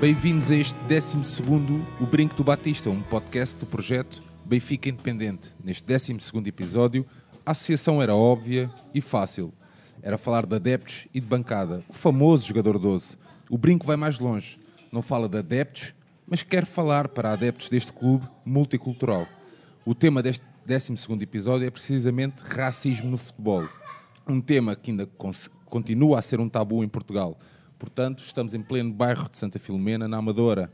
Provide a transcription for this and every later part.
Bem-vindos a este 12 O Brinco do Batista, um podcast do projeto Benfica Independente. Neste 12 episódio, a associação era óbvia e fácil. Era falar de adeptos e de bancada. O famoso jogador 12. O Brinco vai mais longe. Não fala de adeptos, mas quer falar para adeptos deste clube multicultural. O tema deste 12 episódio é precisamente racismo no futebol. Um tema que ainda continua a ser um tabu em Portugal. Portanto, estamos em pleno bairro de Santa Filomena, na Amadora.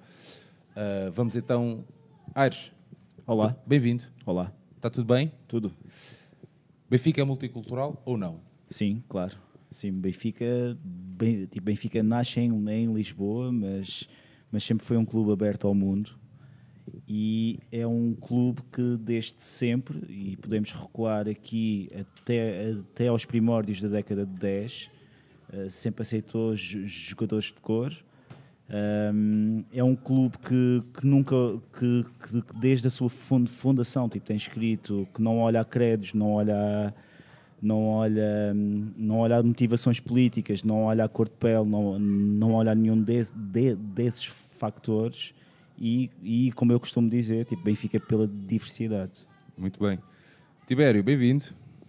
Ah, vamos então. Aires, Olá. bem-vindo. Olá. Está tudo bem? Tudo? Benfica é multicultural ou não? Sim, claro. Sim, Benfica, bem, tipo, Benfica nasce em, em Lisboa, mas, mas sempre foi um clube aberto ao mundo. E é um clube que desde sempre, e podemos recuar aqui até, até aos primórdios da década de 10, eh, sempre aceitou jo- jogadores de cor. Um, é um clube que, que nunca, que, que- desde a sua fun- fundação, tipo, tem escrito que não olha a credos, não olha não olha, não olha a motivações políticas, não olha a cor de pele, não, não olha a nenhum de- de- desses factores e, e, como eu costumo dizer, tipo, Benfica pela diversidade. Muito bem. Tibério, bem-vindo.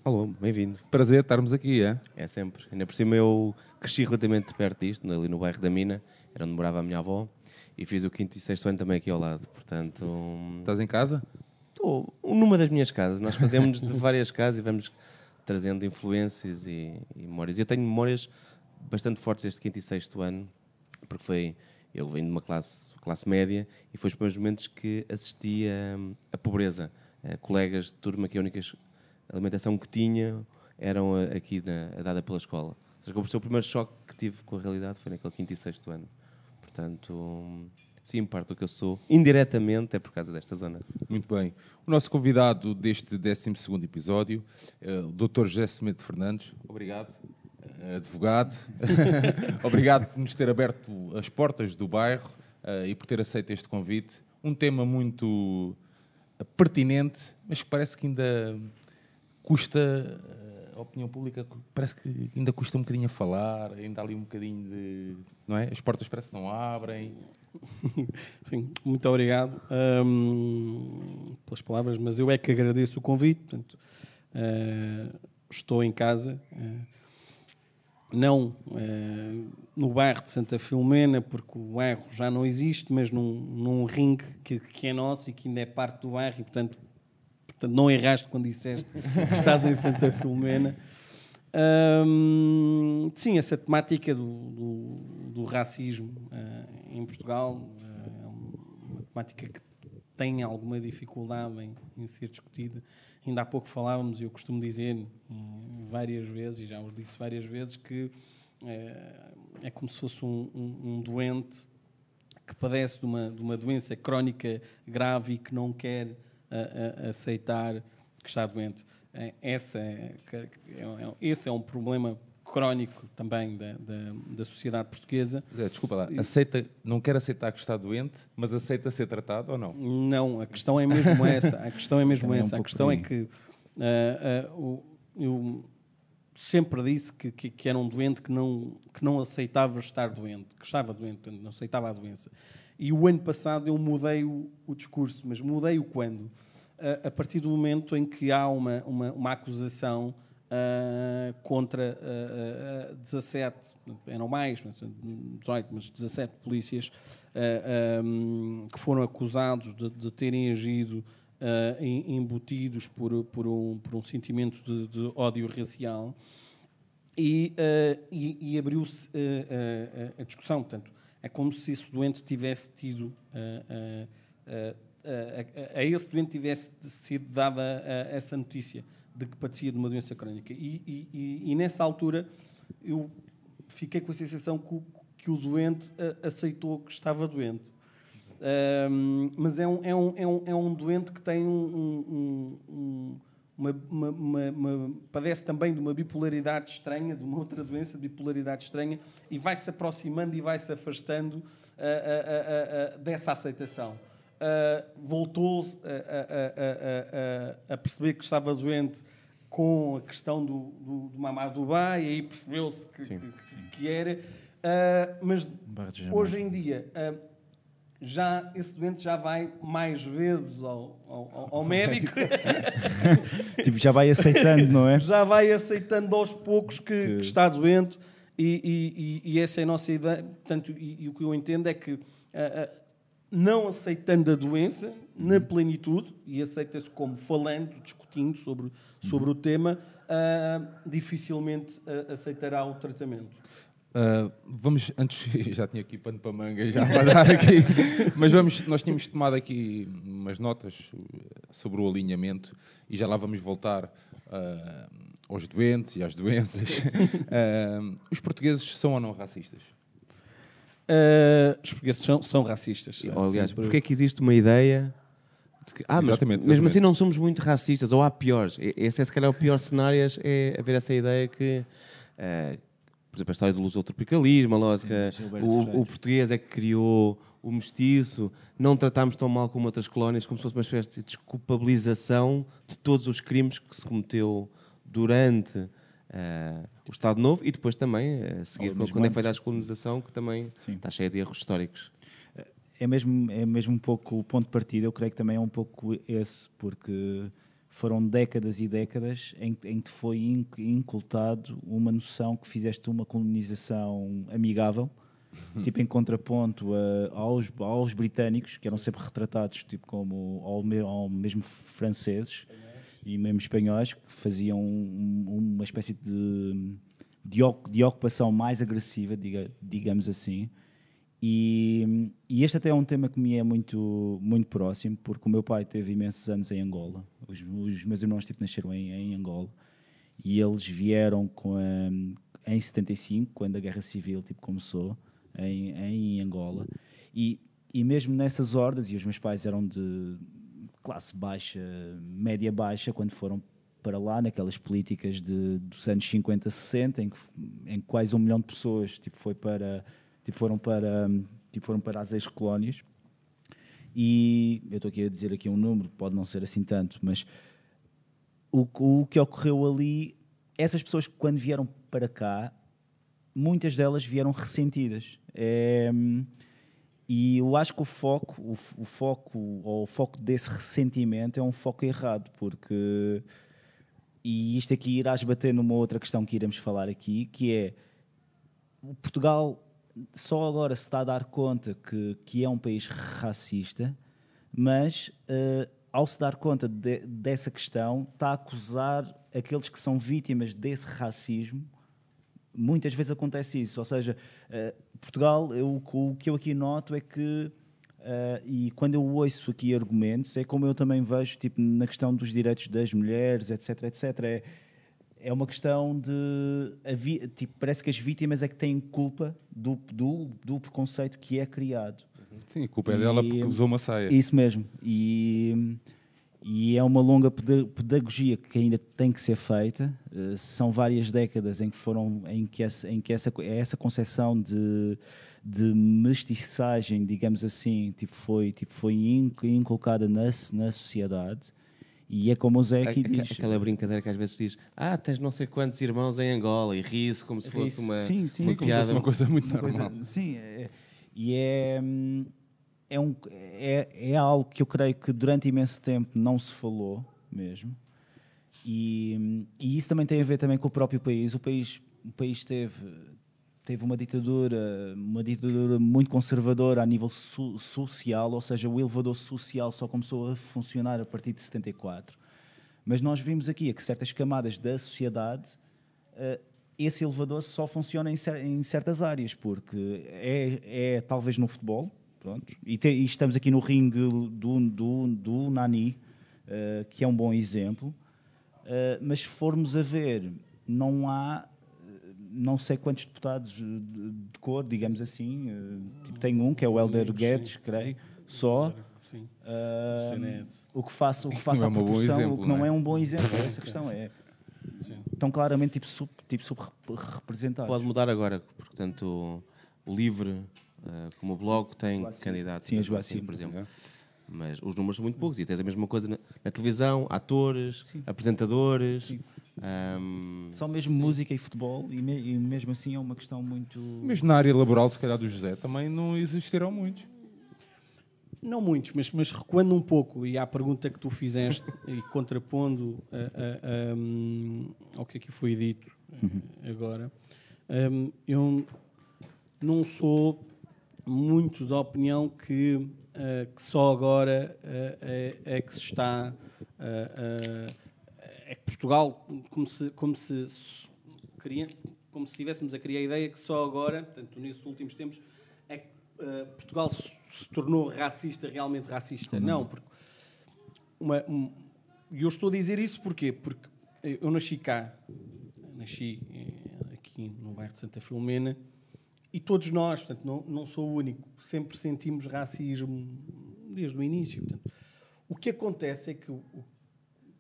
Alô, bem-vindo. Prazer estarmos aqui, é? É sempre. Ainda por cima eu cresci relativamente perto disto, ali no bairro da Mina, era onde morava a minha avó, e fiz o quinto e sexto ano também aqui ao lado. Portanto, hum, Estás em casa? estou numa das minhas casas. Nós fazemos de várias casas e vamos trazendo influências e, e memórias. Eu tenho memórias bastante fortes deste quinto e sexto ano, porque foi. Eu venho de uma classe, classe média e foi os primeiros momentos que assisti a, a pobreza. Eh, colegas de turma que a única alimentação que tinha eram a- aqui na, a dada pela escola. Ou seja, o primeiro choque que tive com a realidade foi naquele quinto e sexto ano. Portanto, sim, parte do que eu sou, indiretamente, é por causa desta zona. Muito bem. O nosso convidado deste 12 episódio é o Dr. José Semedo Fernandes. Obrigado. eh, Advogado. Obrigado por nos ter aberto as portas do bairro eh, e por ter aceito este convite. Um tema muito eh, pertinente, mas que parece que ainda custa eh, a opinião pública parece que ainda custa um bocadinho a falar, ainda há ali um bocadinho de. Não é? As portas parece que não abrem. Sim, muito obrigado hum, pelas palavras, mas eu é que agradeço o convite. Portanto, eh, estou em casa, eh, não eh, no bairro de Santa Filomena, porque o bairro já não existe, mas num, num ringue que, que é nosso e que ainda é parte do bairro, e portanto, portanto não erraste quando disseste que estás em Santa Filomena. Sim, essa temática do, do- do racismo eh, em Portugal eh, é uma temática que tem alguma dificuldade em, em ser discutida. Ainda há pouco falávamos, e eu costumo dizer hum, várias vezes, e já os disse várias vezes, que eh, é como se fosse um, um- um doente que padece de uma, de uma doença crónica grave e que não quer a- a- aceitar que está doente. É, Essa é, é- é- esse é um problema crónico também da, da, da sociedade portuguesa. Eh, Desculpa lá, aceita, não quer aceitar que está doente, mas aceita ser tratado ou não? Não, a questão é mesmo essa. A questão é mesmo Também é um essa. a questão é que ah, ah, o- sempre disse que, que, que era um doente que não, que não aceitava estar doente, que estava doente, não aceitava a doença. E o ano passado eu mudei o, o discurso, mas mudei-o quando? Ah, a partir do momento em que há uma, uma, uma acusação ah, contra ah, ah, 17, eram mais, mas 18, mas 17 polícias ah, ah, que foram acusados de, de terem agido ah, em- embutidos por, por, um, por um sentimento de, de ódio racial e, eh, e- e abriu-se eh, eh, a discussão. Portanto, é como se esse doente tivesse tido, a, a esse doente tivesse sido dada essa notícia de que padecia de uma doença crónica. E, e- e- nessa altura eu fiquei com a sensação que o, que o doente aceitou que estava doente. Um, mas é um, é, um, é, um, é um doente que tem um, um uma, uma, uma, uma, padece também de uma bipolaridade estranha, de uma outra doença de bipolaridade estranha, e vai se aproximando e vai se afastando uh, uh, uh, dessa aceitação. voltou a, perceber que estava doente com a questão do, do, do Mamadou Ba, e aí percebeu-se que, que, que, era. mas hoje em dia já esse doente já vai mais vezes ao, ao, ao médico. tipo, já vai aceitando, não é? Já vai aceitando aos poucos que, que... que está doente e, e, e, essa é a nossa ideia. Portanto, e, e o que eu entendo é que uh, uh, não aceitando a doença na uhum. plenitude, e aceita-se como falando, discutindo sobre, sobre uhum. o tema, uh, dificilmente aceitará o tratamento. Uh, vamos, antes, já tinha aqui pano para manga, já vai dar aqui, mas vamos, nós tínhamos tomado aqui umas notas sobre o alinhamento e já lá vamos voltar uh, aos doentes e às doenças. Uh, os portugueses são ou não racistas? os portugueses são, são racistas. Oh, aliás, sempre... porque é que existe uma ideia de que, ah, mas exatamente, mesmo assim não somos muito racistas, ou há piores. Esse é se calhar o pior cenário, é haver essa ideia que por exemplo, a história do lusotropicalismo, a lógica, Sim, o, o, português é que criou o mestiço, não tratámos tão mal como outras colónias, como se fosse uma espécie de desculpabilização de todos os crimes que se cometeu durante uh, o Estado Novo e depois também, a seguir, quando antes. é foi da descolonização, que também Sim. está cheia de erros históricos. É mesmo, é mesmo um pouco o ponto de partida, eu creio que também é um pouco esse, porque foram décadas e décadas em, que foi incultado uma noção que fizeste uma colonização amigável, tipo em contraponto a, aos, aos britânicos, que eram sempre retratados tipo como ao, ao mesmo franceses e mesmo espanhóis, que faziam um, uma espécie de, de, de ocupação mais agressiva, diga, digamos assim, e, e, este até é um tema que me é muito, muito próximo, porque o meu pai teve imensos anos em Angola. Os, os meus irmãos tipo, nasceram em, em Angola e eles vieram com a, em 75, quando a Guerra Civil tipo, começou, em, em Angola. E, e mesmo nessas hordas, e os meus pais eram de classe baixa, média baixa, quando foram para lá, naquelas políticas de, dos anos 50, 60, em que, em quase um milhão de pessoas tipo, foi para tipo, foram para tipo, foram para as ex-colónias e eu estou aqui a dizer aqui um número, pode não ser assim tanto, mas o, o que ocorreu ali, essas pessoas quando vieram para cá, muitas delas vieram ressentidas. É, e eu acho que o foco, o, o, foco, ou o foco desse ressentimento é um foco errado, porque e isto aqui irás bater numa outra questão que iremos falar aqui, que é Portugal só agora se está a dar conta que, que é um país racista, mas uh, ao se dar conta de, dessa questão, está a acusar aqueles que são vítimas desse racismo. Muitas vezes acontece isso, ou seja, uh, Portugal, eu, o que eu aqui noto é que Uh, e quando eu ouço aqui argumentos, é como eu também vejo tipo, na questão dos direitos das mulheres, etc. etc. É, é uma questão de. Tipo, parece que as vítimas é que têm culpa do, do, do preconceito que é criado. Sim, a culpa é dela porque usou uma saia. Isso mesmo. E, e é uma longa pedagogia que ainda tem que ser feita. Uh, são várias décadas em que foram em que essa, em que essa, essa concepção de, de mestiçagem, digamos assim, tipo, foi, tipo, foi inculcada na, na sociedade e é como o Zé aqui diz. Aquela brincadeira que às vezes diz: Ah, tens não sei quantos irmãos em Angola e ri-se como se fosse uma, sim, sim, uma, como se fosse uma coisa muito uma normal. Coisa, sim, é, e é, é, um, é, é algo que eu creio que durante imenso tempo não se falou mesmo. E, e isso também tem a ver também com o próprio país. O país, o país teve, teve uma ditadura, uma ditadura muito conservadora a nível so social, ou seja, o elevador social só começou a funcionar a partir de 74. Mas nós vimos aqui que certas camadas da sociedade, uh, esse elevador só funciona em, cer em, certas áreas, porque é, é talvez no futebol, pronto, e, e estamos aqui no ringue do, do, do Nani, uh, que é um bom exemplo, uh, mas se formos a ver, não há não sei quantos deputados de cor, digamos assim, eh, tipo, tem um que é o Helder Guedes, creio, só. Sim. Ah, O que faça, o que faça não é um proporção, exemplo, o que não é? é um bom exemplo. É essa questão. É, Sim. estão claramente tipo, sub, tipo subrepresentados. Pode mudar agora, portanto, o, o Livre, eh, como o Blog, tem Joacim. candidatos. Sim, Joacim, Joacim, por exemplo. é. Mas os números são muito poucos. E tens a mesma coisa na, na televisão, atores, apresentadores. ahm, Só mesmo música e futebol, e, me- e mesmo assim é uma questão muito. Mesmo na área laboral, se calhar, do José, também não existirão muitos. Não muitos, mas, mas recuando um pouco e à pergunta que tu fizeste e contrapondo a- a- a, hum, ao que aqui foi dito eh, agora, hum, eu não sou muito da opinião que, eh, que só agora eh, é, é que se está. é que Portugal, como se, como se, s- cria- como se estivéssemos a criar a ideia que só agora, portanto, nesses últimos tempos, é que Portugal se, se tornou racista, realmente racista. Não, porque uma, um, e eu estou a dizer isso porquê? Porque eu nasci cá, nasci aqui no bairro de Santa Filomena, e todos nós, portanto, não, não sou o único, sempre sentimos racismo desde o início. Portanto, o que acontece é que,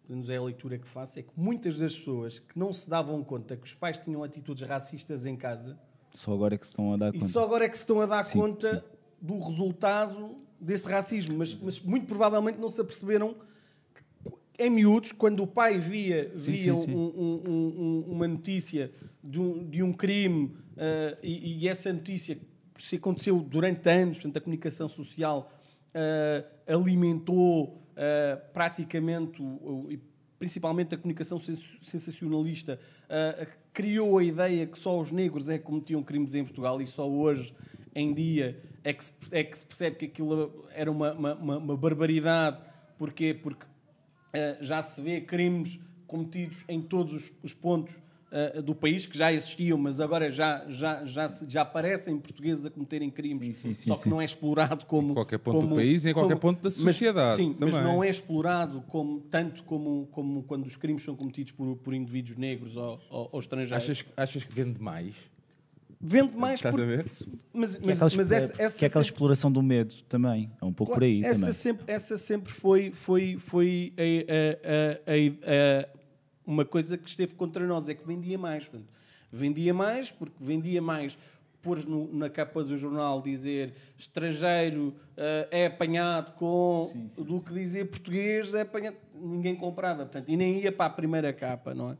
menos é a leitura que faço, é que muitas das pessoas que não se davam conta que os pais tinham atitudes racistas em casa, Só agora é que se estão a dar e conta. só agora é que se estão a dar Sim, conta do resultado desse racismo, mas, mas muito provavelmente não se aperceberam que, em miúdos, quando o pai via, Sim, via sim, sim. um- um- um- uma notícia de um, de um crime ah, e, e essa notícia se aconteceu durante anos, portanto a comunicação social ah, alimentou ah, praticamente, principalmente a comunicação sens- sensacionalista, criou a ideia que só os negros é que cometiam crimes em Portugal e só hoje em dia é que se, é que se percebe que aquilo era uma, uma, uma- barbaridade. Porquê? Porque já se vê crimes cometidos em todos os, os pontos eh, do país, que já existiam, mas agora já, já, já, já aparecem portugueses a cometerem crimes, Sim, sim, sim, só que sim. não é explorado como... Em qualquer ponto do como- país e em qualquer como- ponto da mas- sociedade sim, mas também. não é explorado como, tanto como, como quando os crimes são cometidos por, por indivíduos negros ou, ou, ou estrangeiros. Achas, achas que vende mais? Vende mais Estás a porque- ver? Mas, Que é mas, aquela, mas essa, que essa é aquela sempre- exploração do medo também. É um pouco por aí essa também. sempre, essa sempre foi, foi, foi a- a- a- a- uma coisa que esteve contra nós, é que vendia mais. portanto. vendia mais porque vendia mais pôr na capa do jornal dizer estrangeiro eh, é apanhado com do que dizer português é apanhado. Ninguém comprava, portanto, e nem ia para a primeira capa, não é?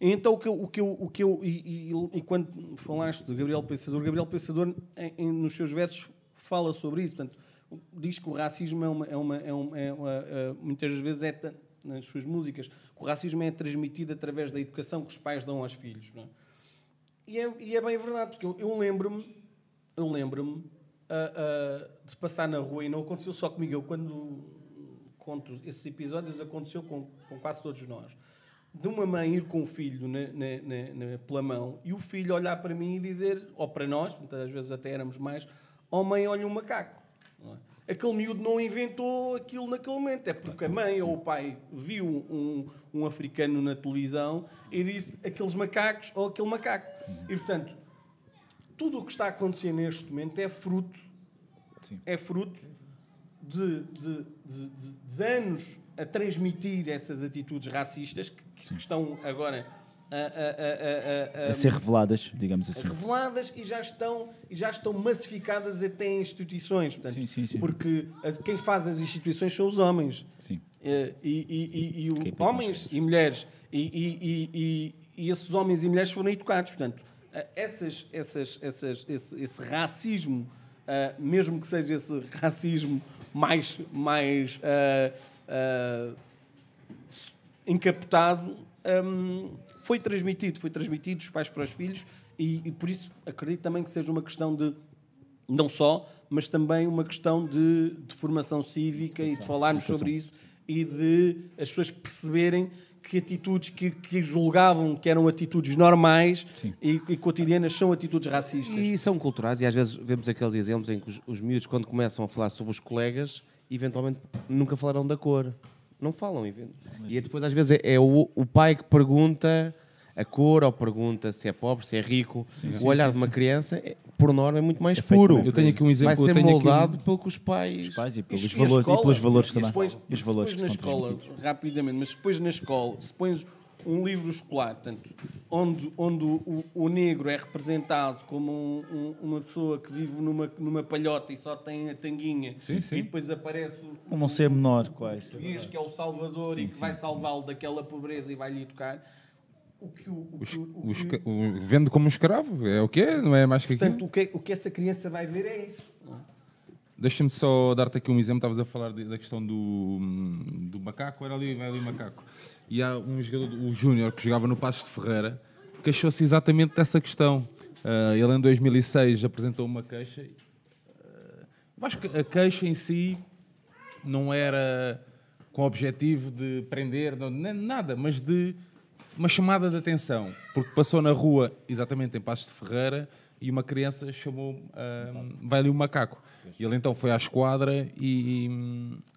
Então, o que eu, o que eu, o que eu e, e- e quando falaste de Gabriel Pensador, Gabriel Pensador, em- em- nos seus versos, fala sobre isso. Portanto, diz que o racismo é uma. É uma, é uma, é uma- é, muitas vezes é. Nas suas músicas, o racismo é transmitido através da educação que os pais dão aos filhos. É? E, é, e é bem verdade, porque eu, lembro-me eu lembro-me ah, ah, de passar na rua e não aconteceu só comigo. Eu, quando conto esses episódios, aconteceu com, com quase todos nós. De uma mãe ir com o filho na, na- na- pela mão e o filho olhar para mim e dizer, ou para nós, muitas vezes até éramos mais, oh mãe, olha um macaco. não é? Aquele miúdo não inventou aquilo naquele momento, é porque a mãe ou o pai viu um, um africano na televisão e disse aqueles macacos ou aquele macaco. E portanto, tudo o que está a acontecer neste momento é fruto, é fruto de, de- de- de- de anos a transmitir essas atitudes racistas que, que estão agora a, a- a- a- ser reveladas, digamos assim. reveladas e já estão e já estão massificadas até em instituições, portanto, Sim, sim, sim. porque quem faz as instituições são os homens. Sim. Eh, E, e- e- e o- homens e mulheres e, e- esses homens e mulheres foram educados, portanto, eh, essas, essas, essas, esse, esse racismo, eh, mesmo que seja esse racismo mais, mais eh, eh, encapotado hum, foi transmitido, foi transmitido dos pais para os filhos e, e por isso acredito também que seja uma questão de não só, mas também uma questão de, de formação cívica e de falarmos sobre isso e de as pessoas perceberem que atitudes que, que julgavam que eram atitudes normais e, e cotidianas são atitudes racistas. E são culturais, e às vezes vemos aqueles exemplos em que os, os miúdos, quando começam a falar sobre os colegas, eventualmente nunca falarão da cor. Não falam. even- E é depois, às vezes, é, é o, o pai que pergunta a cor ou pergunta se é pobre, se é rico. o olhar de uma criança é- por norma, é muito mais É puro. Eu tenho aqui um exemplo. Vai eu ser tenho aqui um- moldado pelo que os pais... Os pais e pelos, Isto- valores, e pelos valores se também. e os valores pões que na escola, rapidamente, mas se pões na escola, se pões um livro escolar, portanto, onde, onde o, o negro é representado como um- um- uma pessoa que vive numa, numa palhota e só tem a tanguinha, Sim, sim. e depois aparece Como um ser menor, quase. português que é o salvador e que vai salvá-lo daquela pobreza e vai-lhe educar. O que o, o, Os- que o- o os que- esca- o- vende como um escravo, é o que é, não é mais que aquilo. portanto, o que, o que essa criança vai ver é isso. é? Deixa-me só dar-te aqui um exemplo. Estavas a falar de- da questão do, do macaco, era ali, vai ali o macaco. E há um jogador, o Júnior, que jogava no Passos de Ferreira, queixou-se exatamente dessa questão. Ah, ele em 2006 apresentou uma queixa. Eu acho que a queixa em si não era com o objetivo de prender, não, nada, mas de uma chamada de atenção, porque passou na rua, exatamente em Passos de Ferreira, e uma criança chamou ah, vai ali o macaco. E ele então foi à esquadra e,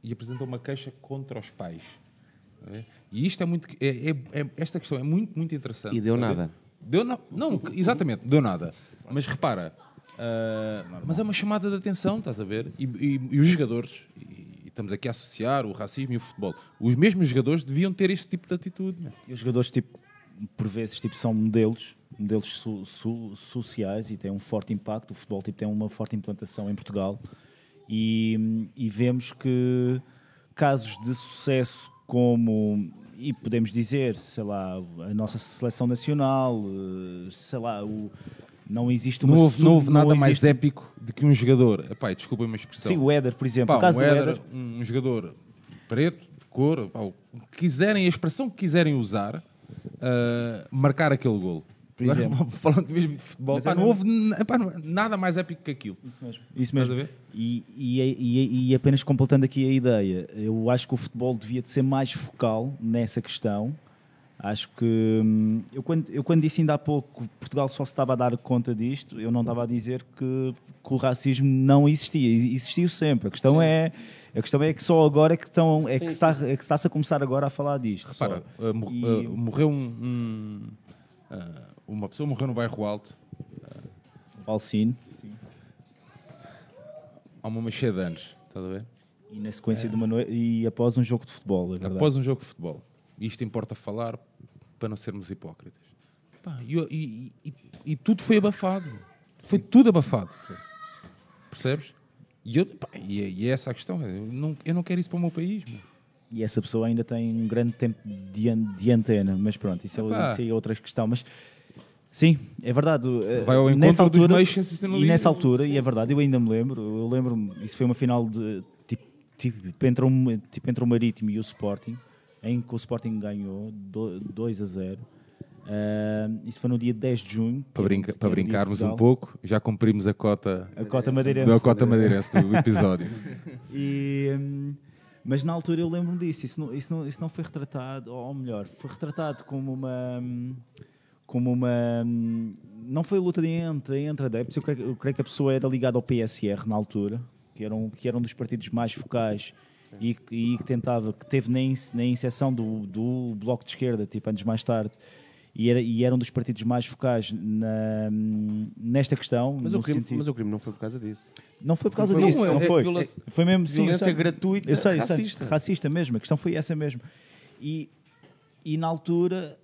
e apresentou uma queixa contra os pais. E isto é muito. é- é- é- esta questão é muito, muito interessante. E deu nada. Deu na- não, exatamente, deu nada. Mas repara, ah, mas é uma chamada de atenção, estás a ver? E, e- e os jogadores, e, e estamos aqui a associar o racismo e o futebol, os mesmos jogadores deviam ter este tipo de atitude. E os jogadores, tipo, por vezes, tipo, são modelos, modelos so- so- sociais e têm um forte impacto. O futebol tipo, tem uma forte implantação em Portugal e, e vemos que casos de sucesso como, e podemos dizer, sei lá, a nossa seleção nacional, eh, sei lá, o, não existe uma Não houve, sub- não houve nada mais existe- épico do que um jogador. Epá, desculpa uma expressão. Sim, o Éder, por exemplo. Pá, o caso um, do Éder, Éder, um jogador preto, de cor, pá, quiserem, a expressão que quiserem usar, ah, marcar aquele golo. Por exemplo. Falando mesmo de futebol, Mas pá, é não mesmo- houve pá, nada mais épico que aquilo. Isso Estás mesmo. a ver? E, e, e- e apenas completando aqui a ideia, eu acho que o futebol devia de ser mais focal nessa questão. Acho que hum, eu quando, eu quando disse ainda há pouco que Portugal só se estava a dar conta disto, eu não estava a dizer que, que o racismo não existia, Ex- existiu sempre. A questão é a questão é que só agora é que estão é que Sim, está é que está-se a começar agora a falar disto. Repara, ah, mor- E- ah, morreu um, um, ah, uma pessoa morreu no bairro Alto o Alcine há uma cheia de anos. Estás a ver? e na sequência de uma noite e após um jogo de futebol, é verdade. Após um jogo de futebol. Isto importa falar para não sermos hipócritas. Pá, e, e- e- e tudo foi abafado. Foi tudo abafado. Percebes? E, eu, pá, e é- é essa a questão. Eu não, eu não quero isso para o meu país. meu. E essa pessoa ainda tem um grande tempo de, de antena, mas pronto, isso é, isso é outra questão. Mas sim, é verdade. eh, Vai ao encontro nessa dos altura, meios sensacionalistas. E nessa altura, e é verdade, eu ainda me lembro, eu lembro-me, isso foi uma final de tipo, tipo, entre, um, tipo, entre o Marítimo e o Sporting, em que o Sporting ganhou do- 2 a 0. Ah, isso foi no dia 10 de junho. Para, que brinca- para de brincarmos um pouco, já cumprimos a cota, A cota madeirense. da cota madeirense do episódio. E, hum, mas na altura eu lembro-me disso, isso não, isso, não, isso não foi retratado, ou melhor, foi retratado como uma. hum, Como uma. hum, Não foi luta de entre, entre adeptos, eu creio, eu creio que a pessoa era ligada ao PSR na altura, que era um, que era um dos partidos mais focais e, que- e que tentava, que teve na, in- na inserção do, do Bloco de Esquerda, tipo anos mais tarde. E era, e era um dos partidos mais focais na, hum, nesta questão. Mas o, crime, sentido- mas o crime não foi por causa disso. Não foi por causa Não, disso, é- não é foi. viola- Foi mesmo sim, violência sei. gratuita, Eu sei, eu sei, racista. racista mesmo, a questão foi essa mesmo. E, e na altura,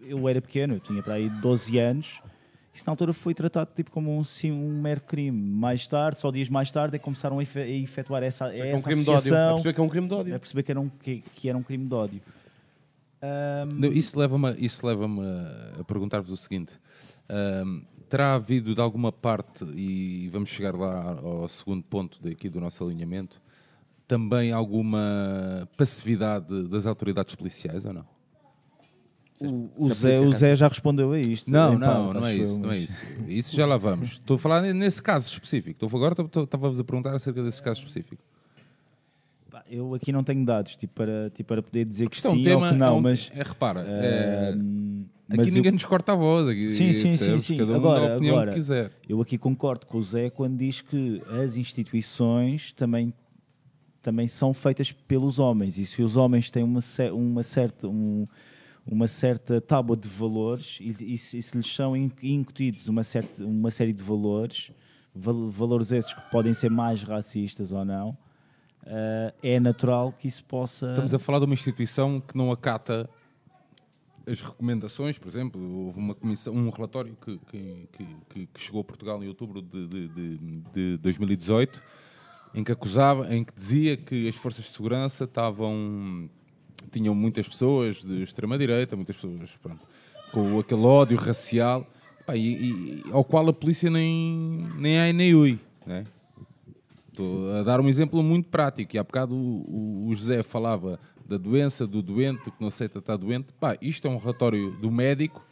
eu era pequeno, eu tinha para aí 12 anos, isso na altura foi tratado tipo como um, sim, um mero crime. Mais tarde, só dias mais tarde, é que começaram a efe- a efetuar essa, É um essa crime de ódio. A perceber que é um crime de ódio. a perceber que era um, que, que era um crime de ódio. Não, Isso leva-me isso leva a perguntar-vos o seguinte: Ahm, terá havido de alguma parte, e vamos chegar lá ao segundo ponto daqui do nosso alinhamento, também alguma passividade das autoridades policiais ou não? O, Zé, o Zé já respondeu a isto. Não, não, parte, não é isso, eu, não é mas- isso. Isso já lá vamos. Estou a falar nesse caso específico. Estou agora estava-vos a perguntar acerca desse caso específico. Eu aqui não tenho dados tipo, para, tipo, para poder dizer que Isto é um sim tema. ou que não, é um- mas. é, repara, é, ahm, aqui mas eu- ninguém nos corta a voz. Aqui, Sim, sim, sim, percebes? sim. Cada um Agora- dá a opinião agora- que quiser. Eu aqui concordo com o Zé quando diz que as instituições também, também são feitas pelos homens e se os homens têm uma, uma certa, um- uma certa tábua de valores e, e, e se lhes são in- incutidos uma, certa, uma série de valores, val- valores esses que podem ser mais racistas ou não, eh, é natural que isso possa. Estamos a falar de uma instituição que não acata as recomendações, por exemplo, houve uma comissão, um relatório que, que- que- que chegou a Portugal em outubro de, de- de- de 2018, em que acusava, em que dizia que as forças de segurança estavam tinham muitas pessoas de extrema direita, muitas pessoas pronto, com aquele ódio racial, pá, e, e- ao qual a polícia nem nem ai nem ui, né? Estou a dar um exemplo muito prático. E há bocado o, o- o José falava da doença, do doente, que não aceita estar doente. Pá, isto é um relatório do médico,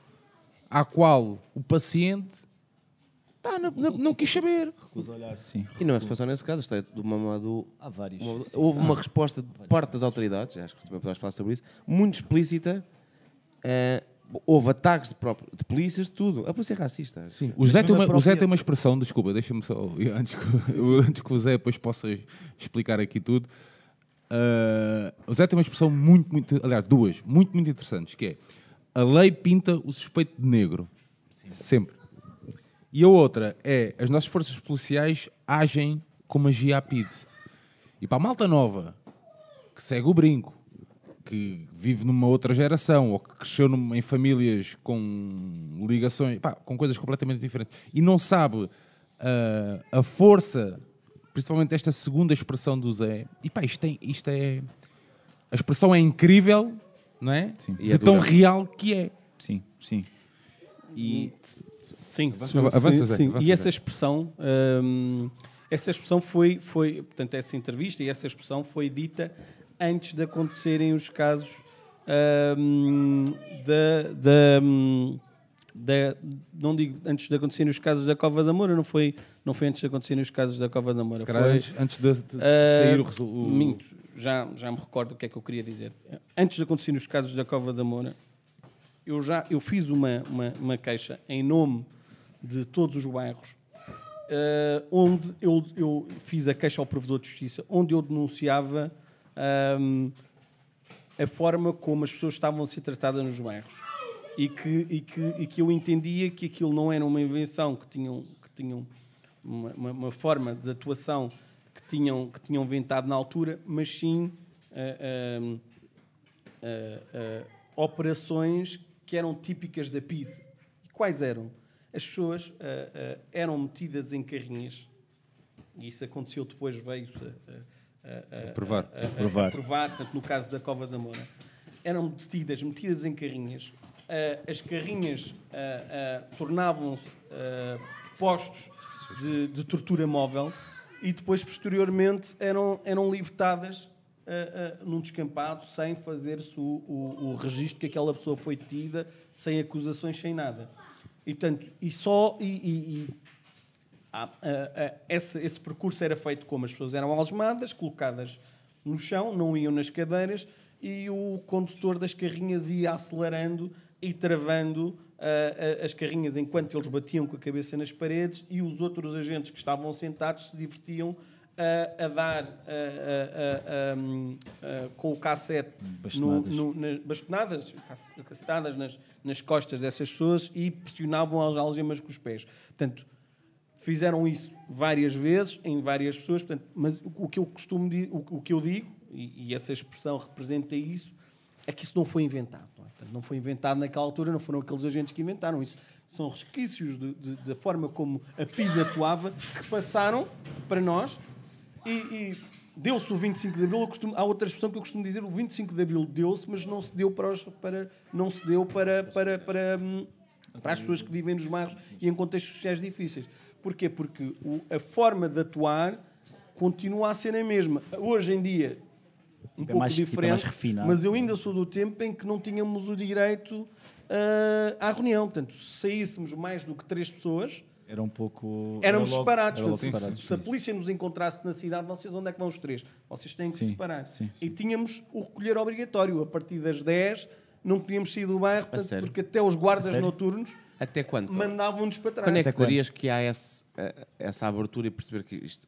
à qual o paciente pá, não, não- não quis saber. Recuso olhar, sim. E não é só nesse caso, isto é de uma, do, Há vários. uma- sim. houve uma resposta de parte das autoridades, acho que também podemos falar sobre isso, muito explícita. eh, houve ataques de, próprio, de polícias, de tudo. A polícia é racista. Sim. O Zé, tem uma, própria- o Zé tem uma expressão, desculpa, deixa-me só, antes que, o- antes que o Zé depois possa explicar aqui tudo. Ah, o Zé tem uma expressão muito, muito, aliás, duas, muito, muito interessantes, que é a lei pinta o suspeito de negro. Sempre. E a outra é as nossas forças policiais agem como a GIAPID. E para a malta nova, que segue o brinco, que vive numa outra geração ou que cresceu numa- em famílias com ligações, pá, com coisas completamente diferentes e não sabe ah, a força, principalmente esta segunda expressão do Zé, e pá, isto, tem, isto é. A expressão é incrível, não é? Sim. E De é tão dura. real que é. Sim, sim. E Sim, Avança, sim, avança, sim, avança, E essa expressão, hum, essa expressão foi, foi, portanto, essa entrevista e essa expressão foi dita antes de acontecerem os casos hum, da, da, hum, da- não digo antes de acontecerem os casos da Cova da Moura, não foi, não foi antes de acontecerem os casos da Cova da Moura. Foi, antes, antes de, de ah, sair o resultado. minto, já, já me recordo o que é que eu queria dizer. Antes de acontecerem os casos da Cova da Moura, eu já eu fiz uma, uma, uma queixa em nome de todos os bairros, eh, onde eu, eu fiz a queixa ao provedor de justiça, onde eu denunciava ahm, a forma como as pessoas estavam a ser tratadas nos bairros e que, e que, e que eu entendia que aquilo não era uma invenção, que tinham, que tinham uma, uma- uma forma de atuação que tinham, que tinham inventado na altura, mas sim ah, ah, operações que eram típicas da PID. E quais eram? As pessoas ah, ah, eram metidas em carrinhas, e isso aconteceu depois, veio-se a, a- a- provar. a- a- a Provar. provar, portanto, no caso da Cova da Moura. Eram detidas, metidas em carrinhas. Ah, as carrinhas tornavam-se postos de, de tortura móvel e depois, posteriormente, eram, eram libertadas ah, ah, num descampado sem fazer-se o, o, o registro que aquela pessoa foi detida, sem acusações, sem nada. E, portanto, e só... e- e- ah, ah, ah, esse, esse percurso era feito como as pessoas eram algemadas, colocadas no chão, não iam nas cadeiras, e o condutor das carrinhas ia acelerando e travando ah, ah, as carrinhas enquanto eles batiam com a cabeça nas paredes e os outros agentes que estavam sentados se divertiam ah, a dar ah, hum, com o cassete no, Bastonadas. no, na- bastonadas, cac- cacetadas nas, nas costas dessas pessoas e pressionavam as algemas com os pés. Portanto, fizeram isso várias vezes em várias pessoas, portanto, mas o que eu costumo o, o que eu digo e, e essa expressão representa isso é que isso não foi inventado. Não, é? Portanto, não foi inventado naquela altura, não foram aqueles agentes que inventaram isso. São resquícios de- de- da forma como a PID atuava que passaram para nós e, e deu-se o 25 de Abril. eu costumo- há outra expressão que eu costumo dizer: o 25 de Abril deu-se, mas não se deu para, os- para não se deu para, para, para, hum, para as pessoas que vivem nos bairros e em contextos sociais difíceis. Porquê? Porque o- a forma de atuar continua a ser a mesma. Hoje em dia, um Tipo, é pouco mais- tipo, é diferente, refinado. mas eu ainda sou do tempo em que não tínhamos o direito ah, à reunião. Portanto, se saíssemos mais do que três pessoas, era um pouco. éramos era logo- separados. era se- separados, se a sim. polícia nos encontrasse na cidade, vocês onde é que vão os três? Vocês têm que se Sim, separar. sim, E tínhamos o recolher obrigatório. A partir das 10 não podíamos sair do bairro, portanto, porque até os guardas noturnos Até quando? mandavam-nos para trás. Quando é que dirias que há esse, eh, essa abertura e perceber que, isto,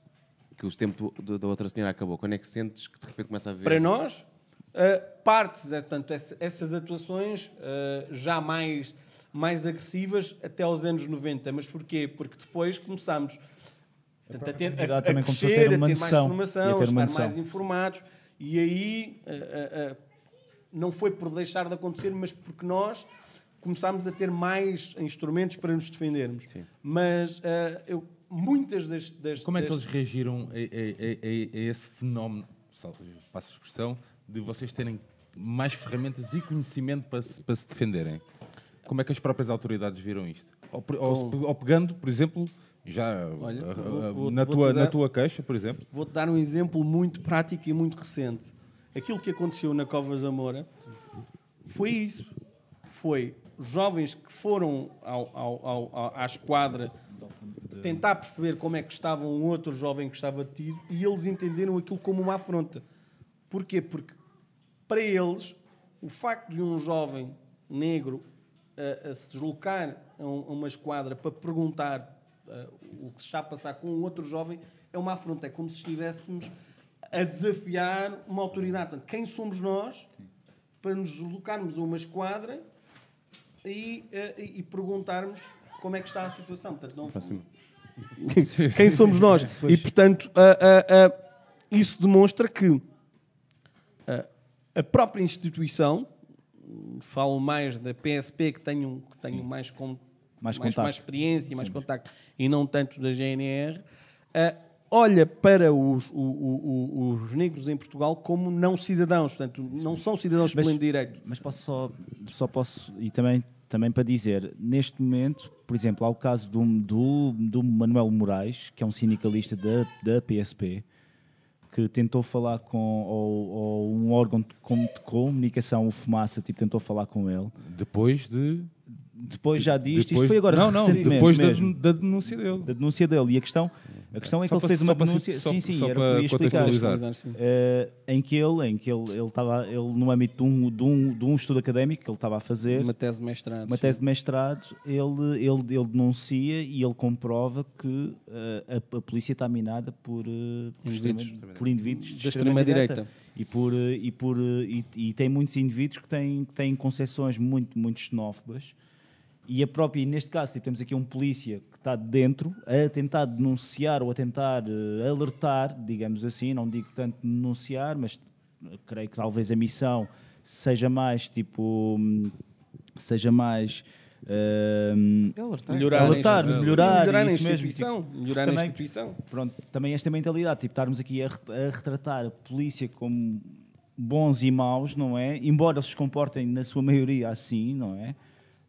que o tempo do- do- da outra senhora acabou? Quando é que sentes que de repente começa a ver? Para nós, Uh, partes, é, portanto, essa- essas atuações uh, já mais, mais agressivas até aos anos 90. Mas porquê? Porque depois começámos portanto, a, ter, a, a também a crescer, ter a ter mais a informação, ter a uma estar noção. mais informados. E aí uh, não foi por deixar de acontecer, mas porque nós começámos a ter mais instrumentos para nos defendermos. Mas uh, eu, muitas das, das Como é que das- eles reagiram a, a- a- a- a esse fenómeno, passa a expressão, de vocês terem mais ferramentas e conhecimento para se, para se defenderem? Como é que as próprias autoridades viram isto? Ou, ou ou pegando, por exemplo, já Olha, vou- ah, vou- na, vou-te tua, dar- na tua queixa, por exemplo, Vou-te dar um exemplo muito prático e muito recente. Aquilo que aconteceu na Cova Zamora foi isso. Foi jovens que foram ao- ao- ao- à esquadra tentar perceber como é que estava um outro jovem que estava detido e eles entenderam aquilo como uma afronta. Porquê? Porque para eles o facto de um jovem negro a, a se deslocar a, um- a uma esquadra para perguntar ah, o que se está a passar com um outro jovem é uma afronta. É como se estivéssemos a desafiar uma autoridade. Portanto, quem somos nós para nos deslocarmos a uma esquadra e, eh, e- e perguntarmos como é que está a situação? Portanto, não, quem somos nós? E, portanto, ah, ah, ah, isso demonstra que ah, a própria instituição, falo mais da PSP, que tenho, que tenho mais, com, Mais mais, mais experiência e mais contacto, e não tanto da GNR, ah, olha para os, o- o- os negros em Portugal como não cidadãos. Portanto, não são cidadãos Mas- pelo direito. Mas posso só, só posso, e também, também para dizer, neste momento, por exemplo, há o caso do, do, do Manuel Moraes, que é um sindicalista da, da PSP, que tentou falar com ou, ou um órgão de, de comunicação, o Fumaça, tipo, tentou falar com ele. depois de. Depois já disto, depois- isto foi agora Não, não, depois da, mesmo, da denúncia dele. da denúncia dele. E a questão, a questão é que ele para- fez uma denúncia, só- sim, sim, só era para explicar. contextualizar. Eh, em que ele, em que ele, ele estava, ele no âmbito de um, de um, de um estudo académico que ele estava a fazer, Uma tese de mestrado. uma tese de mestrado, ele, ele, ele denuncia e ele comprova que eh, a, a polícia está minada por, eh, por, Indivíduos. extrema- por indivíduos de extrema-direita. extrema-direita. E, por, e, por, e, e tem muitos indivíduos que têm, que têm concepções muito, muito xenófobas. E a própria, neste caso, tipo, temos aqui um polícia que está dentro a tentar denunciar ou a tentar eh, alertar, digamos assim, não digo tanto denunciar, mas creio que talvez a missão seja mais tipo. hum, seja mais. hum, Melhorar, Alertar, a instituição. melhorar, melhorar a isso mesmo, instituição. tipo, melhorar a também- instituição. pronto, também esta mentalidade, tipo, estarmos aqui a, a retratar a polícia como bons e maus, não é? Embora eles se comportem na sua maioria assim, não é?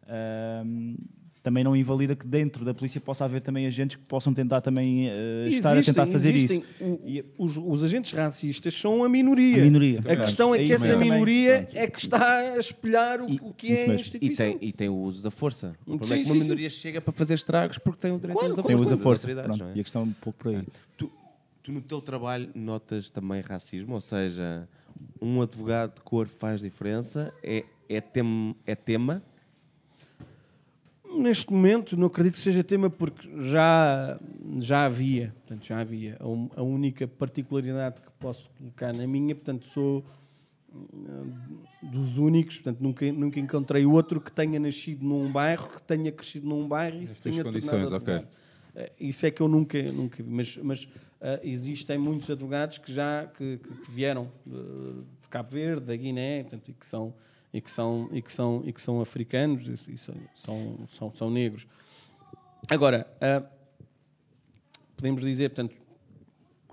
Ahm, também não invalida que dentro da polícia possa haver também agentes que possam tentar também eh, estar a tentar fazer existem. isso. O- E- os, os agentes racistas são a minoria. A minoria. A questão é É que essa mesmo. minoria é que está a espelhar o, E- o que é a mesmo. E instituição. tem, e tem o uso da força. O problema Sim, é que sim, uma sim. minoria chega para fazer estragos porque tem o direito Claro, de usar Tem força. usa das força. é? E a questão é um pouco por aí. Tu, tu no teu trabalho notas também racismo, ou seja, um advogado de cor faz diferença, é, é, tem, é tema, Neste momento, não acredito que seja tema porque já, já havia. Portanto, já havia. A, única particularidade que posso colocar na minha, portanto, sou hum, dos únicos, portanto, nunca, nunca encontrei outro que tenha nascido num bairro, que tenha crescido num bairro e se tenha condições, ok. Eh, Isso é que eu nunca, nunca vi. Mas, mas ah, existem muitos advogados que já que- que vieram de, de Cabo Verde, da Guiné, portanto, e que são e que são e que são e que são africanos e, são, são, são, são negros. Agora, ah, podemos dizer, portanto,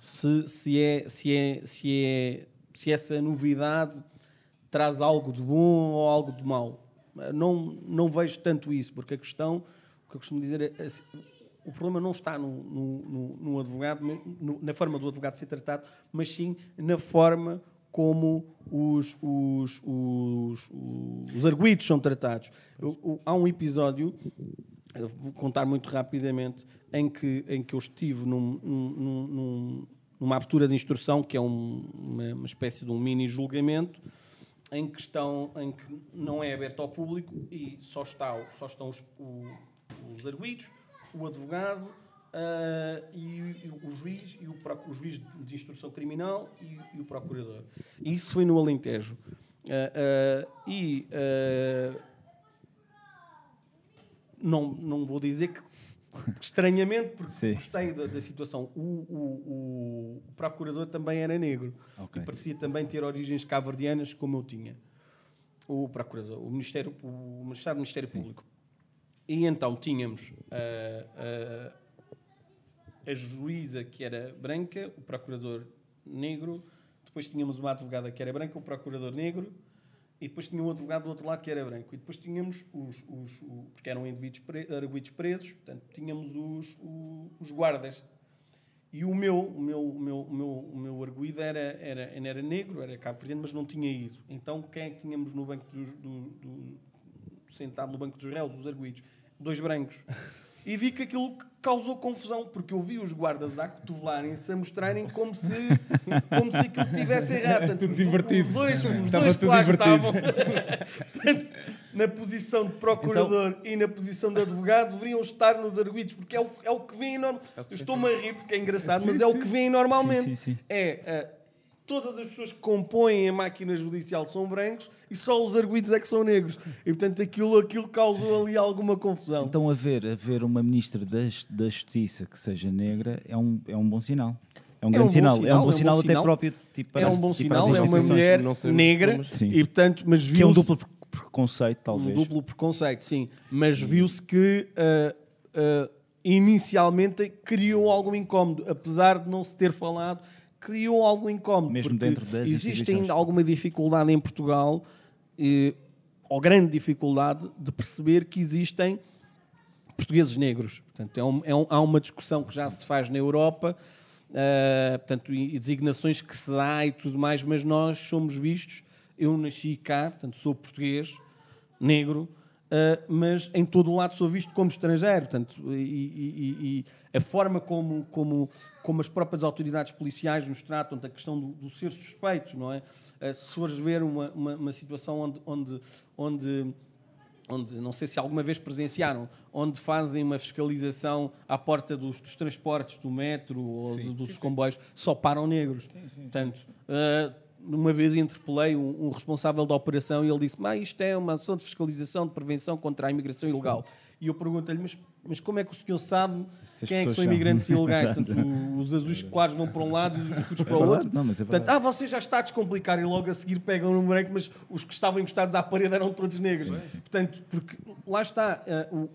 se, se, é, se, é, se, é, se essa novidade traz algo de bom ou algo de mau. Ah, Não, não vejo tanto isso, porque a questão, o que eu costumo dizer é, assim, o problema não está no, no, no- no advogado, na forma do advogado ser tratado, mas sim na forma como os, os, os, os arguídos são tratados. Eu- eu- há um episódio vou contar muito rapidamente, em que, em que eu estive num- num- num- num- numa abertura de instrução, que é um- uma, uma espécie de um mini julgamento, em que, estão, em que não é aberto ao público e só, está, só estão os, o- os arguídos, o advogado, ah, e, e o juiz, e o, o juiz de instrução criminal e, e o procurador. E isso foi no Alentejo. Ah, ah, e não, não vou dizer que estranhamente, porque Sim. gostei da, da situação. O, o- o procurador também era negro Ok. e parecia também ter origens cabo-verdianas, como eu tinha. O procurador, o Ministério, o Ministério, Ministério Público. E então tínhamos a juíza que era branca, o procurador negro, depois tínhamos uma advogada que era branca, o procurador negro, e depois tinha um advogado do outro lado que era branco. E depois tínhamos os, os, o- porque eram indivíduos pre, arguidos presos, portanto, tínhamos os, o- os guardas. E o meu, o meu, o meu, o meu, o meu arguído era, era, era negro, era cabo-verdiano, mas não tinha ido. Então, quem é que tínhamos no banco dos, do, do- sentado no banco dos réus, os arguídos? Dois brancos. E vi que aquilo causou confusão, porque eu vi os guardas a cotovelarem-se, a mostrarem como se, como se aquilo tivesse errado. Portanto, Tudo divertido. Os dois, os dois que lá divertido. estavam, portanto, na posição de procurador e na posição de advogado, deveriam estar no de arguídos, porque é o, é o que vem normal. Eu Estou-me a rir porque é engraçado, mas é o que vem normalmente. Sim, sim, sim. É, ah, todas as pessoas que compõem a máquina judicial são brancos e só os arguídos é que são negros. E, portanto, aquilo, aquilo causou ali alguma confusão. Então, haver, haver uma ministra da, da Justiça que seja negra é um, é um bom sinal. É um É grande um bom sinal. sinal, É um bom sinal até sinal. próprio tipo, para é um bom tipo, sinal, é uma mulher negra e, portanto, mas Que é um duplo pre- preconceito, Um talvez. duplo preconceito, sim. Mas viu-se que ah, ah, inicialmente criou algum incómodo, apesar de não se ter falado, criou algum incómodo. Mesmo dentro das existe ainda alguma dificuldade em Portugal, eh, ou grande dificuldade, de perceber que existem portugueses negros. Portanto, é um- é um- há uma discussão que já se faz na Europa, ah, portanto, e, e designações que se dá e tudo mais, mas nós somos vistos. Eu nasci cá, portanto, sou português, negro, ah, mas em todo o lado sou visto como estrangeiro. Portanto, e, e- e- a forma como, como, como as próprias autoridades policiais nos tratam da questão do, do ser suspeito, não é? Ah, se fores ver uma, uma, uma situação onde, onde, onde onde não sei se alguma vez presenciaram, onde fazem uma fiscalização à porta dos, dos transportes, do metro ou do- dos comboios, só param negros. Portanto, ah, uma vez interpelei um, um responsável da operação e ele disse: "Mas isto é uma ação de fiscalização, de prevenção contra a imigração ilegal. E eu pergunto-lhe, mas, mas como é que o senhor sabe Se as quem é que são imigrantes ilegais? Portanto, os azuis claros vão para um lado e os escuros para o verdade, outro. não, é Portanto, ah, você já está a descomplicar e logo a seguir pegam no branco, mas os que estavam encostados à parede eram todos negros. Portanto, porque lá está o-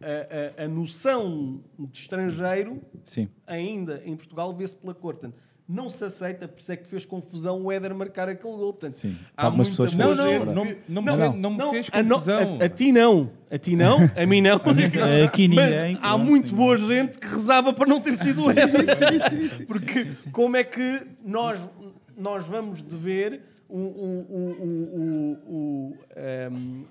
a, a- a noção de estrangeiro Sim. ainda em Portugal vê-se pela cor. Portanto, não se aceita, por isso é que fez confusão o Éder marcar aquele gol. Portanto, Sim. há muita pessoas Não, não, gente não, que- não, me Não, fez- não. não me não, fez a, confusão. a- a ti não, a ti não, a mim não. Aqui Mas ninguém, há muito ninguém. boa gente que rezava para não ter sido o Éder. Porque como é que nós, nós vamos dever o, o, o, o, o, ehm,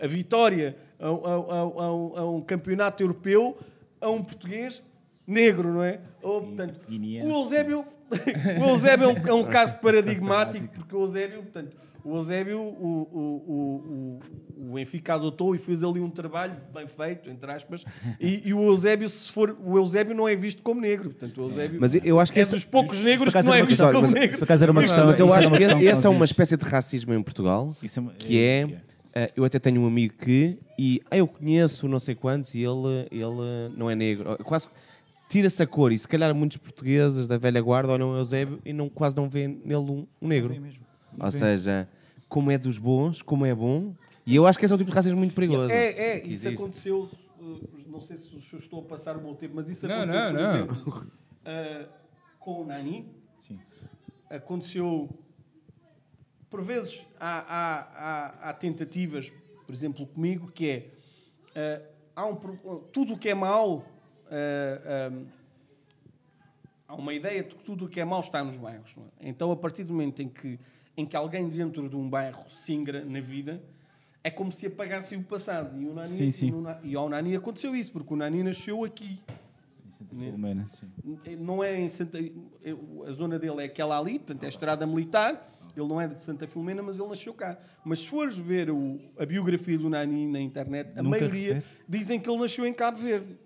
a vitória a, a- a- a a um campeonato europeu a um português negro, não é? Ou, portanto, guineense. o Eusébio, o Eusébio é um, é um caso paradigmático, porque o Eusébio, portanto, o Eusébio, o, o, o, o, o Benfica adotou e fez ali um trabalho bem feito, entre aspas, e, e o Eusébio, se for, o Eusébio não é visto como negro, portanto, o Eusébio Mas eu acho que é essa- dos poucos negros que acaso não é visto questão, como mas- negro. Por acaso era uma questão. Mas eu acho que essa é uma espécie de racismo em Portugal, Isso é uma- que é, eh, eu até tenho um amigo que, e ah, eu conheço não sei quantos, e ele, ele não é negro. Quase tira-se a cor, e se calhar muitos portugueses da velha guarda olham o Eusébio e não, quase não vêem nele um, um negro. Ou seja, como é dos bons, como é bom, e eu acho que esse é um tipo de racismo muito perigoso. É, é, isso existe. aconteceu, uh, não sei se eu estou a passar o meu tempo, mas isso Não, aconteceu, não, por não. exemplo, uh, com o Nani, Sim. aconteceu, por vezes há, há, há, há tentativas, por exemplo, comigo, que é, uh, há um, tudo o que é mau, uh, um, há uma ideia de que tudo o que é mau está nos bairros. não é? Então, a partir do momento em que, em que alguém dentro de um bairro se ingra na vida, é como se apagasse o passado. E, o Nani, Sim, sim. E, e ao Nani aconteceu isso, porque o Nani nasceu aqui. Filomena, sim. Não é em Santa... A zona dele é aquela ali, portanto é a estrada militar. Ele não é de Santa Filomena, mas ele nasceu cá. Mas se fores ver o- a biografia do Nani na internet, a Nunca maioria refere. dizem que ele nasceu em Cabo Verde.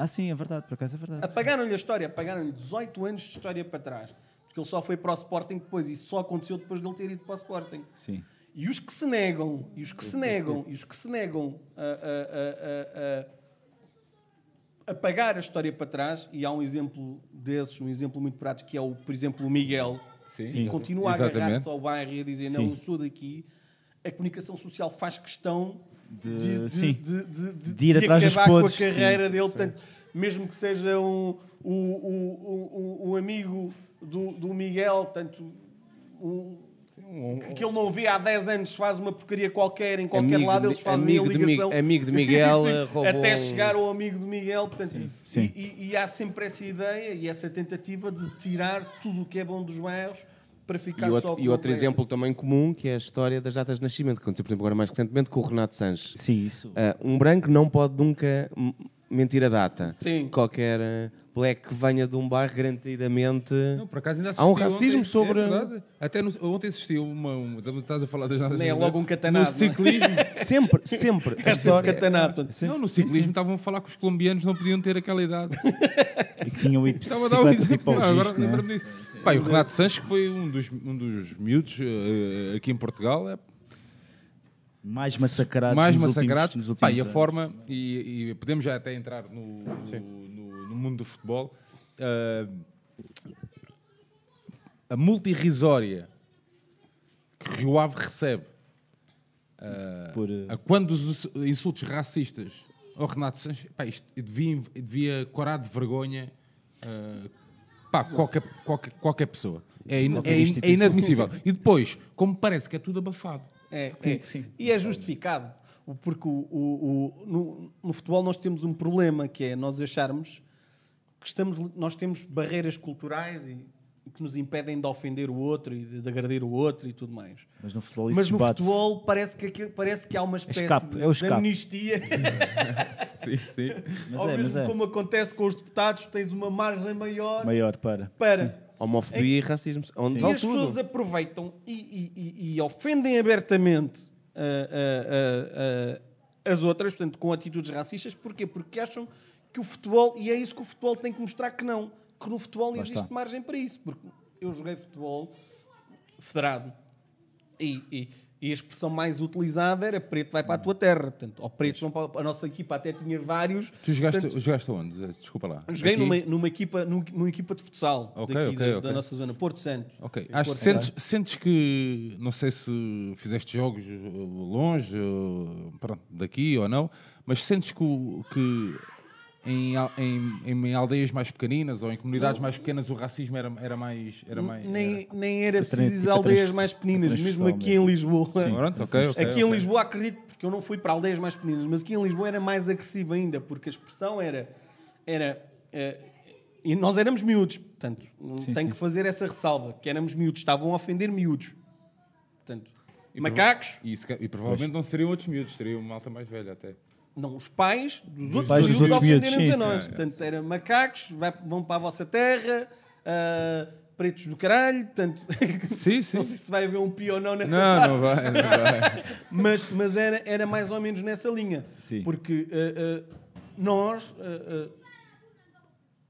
Ah, sim, é verdade, por acaso é verdade. Apagaram-lhe a história, apagaram-lhe 18 anos de história para trás. Porque ele só foi para o Sporting depois. E isso só aconteceu depois de ele ter ido para o Sporting. Sim. E os que se negam, e os que se negam, e os que se negam a, a, a, a, pagar a história para trás, e há um exemplo desses, um exemplo muito prático, que é, o, por exemplo, o Miguel, Sim. que continua a agarrar-se ao bairro e a dizer, não, eu sou daqui, a comunicação social faz questão de, De- de, sim. de, de, de, De ir atrás dos acabar podres, com a carreira sim. dele, portanto, mesmo que seja um, o, o, o, o amigo do, do Miguel, tanto um, que, que ele não vê há 10 anos faz uma porcaria qualquer em qualquer Amigo lado, de- eles fazem amigo a de ligação. Mi- amigo de Miguel, Sim, eh, até um- chegar ao amigo de Miguel. Portanto, Sim. E, e- e há sempre essa ideia e essa tentativa de tirar tudo o que é bom dos bairros para ficar E só outro, com e outro exemplo também comum, que é a história das datas de nascimento, que aconteceu, por exemplo, agora mais recentemente com o Renato Sanches. Sim, isso. Ah, um branco não pode nunca mentir a data. Sim. Qualquer ah, black que venha de um bairro, garantidamente. Não, por acaso ainda Há um racismo ontem, sobre- é verdade. Até no- ontem assisti uma, uma. Estás a falar das Nem é logo um No catanado, não é? ciclismo. Sempre, sempre. A É sempre história- catanato. Não, no ciclismo estavam a falar que os colombianos não podiam ter aquela idade. E que tinham ido Estava a dar um 50 exemplo. tipo agora é? lembro-me disso. Pá, e o Renato Sanches, que foi um dos, um dos miúdos eh, aqui em Portugal, é Mais massacrados mais nos massacrados. Últimos, nos Pá, últimos e a anos. forma, e, e podemos já até entrar no, no, no- no mundo do futebol, ah, a multirrisória que Rio Ave recebe ah, Por, eh, a quando os insultos racistas ao Renato Sanches, pá, isto devia, devia corar de vergonha pá, qualquer, qualquer, qualquer pessoa. É, in- Qualquer é in- é instituição. inadmissível. E depois, como parece que é tudo abafado. É, Sim, é. sim. E é justificado. Porque o, o- o- no, no futebol nós temos um problema que é nós acharmos que estamos, nós temos barreiras culturais e, que nos impedem de ofender o outro e de, de agredir o outro e tudo mais. Mas no futebol isso Mas no futebol parece que, aquilo- parece que há uma espécie escape, de, é o de amnistia. Sim, sim. Mas Ao é, mas mesmo é. como acontece com os deputados, tens uma margem maior Maior para. para. Homofobia e racismo. Onde E as pessoas tudo. aproveitam e, e- e- e ofendem abertamente ah, ah, ah, as outras, portanto, com atitudes racistas. Porquê? Porque acham que o futebol, e é isso que o futebol tem que mostrar que não, que no futebol Lá existe está. margem para isso. Porque eu joguei futebol federado e, e- e a expressão mais utilizada era preto vai para a tua terra. Portanto, ou pretos vão para a nossa equipa até tinha vários. Tu jogaste, Portanto, jogaste onde? Desculpa lá. Joguei numa, numa equipa, num- numa equipa de futsal Ok, daqui ok, da, ok. da nossa zona, Porto Santo. Ok. Acho, Porto sentes, sentes que, não sei se fizeste jogos eh, longe, pronto, daqui ou não, mas sentes que, que em, em, em aldeias mais pequeninas ou em comunidades mais pequenas o racismo era, era mais. Era mais nem, nem era Para trans- preciso aldeias mais pequeninas, mesmo aqui mesmo. em Lisboa. era- Pronto, ok, ok, aqui em ok. Lisboa, acredito, porque eu não fui para aldeias mais pequeninas, mas aqui em Lisboa era mais agressivo ainda, porque a expressão era. era eh, e nós éramos miúdos, portanto, Sim, tenho sim. que fazer essa ressalva, que éramos miúdos, estavam a ofender miúdos. Portanto, E macacos, E, e provavelmente não seriam outros miúdos, seria uma malta mais velha até. Não, os pais dos outros pais dos miúdos ofenderem-nos a nós. Portanto, era macacos, vai- vão para a vossa terra, ah, pretos do caralho, portanto, Sim, sim. não sei se vai haver um pi ou não nessa Não, parte. não vai, não vai. Mas, mas era, era mais ou menos nessa linha. Sim. Porque ah, ah, nós,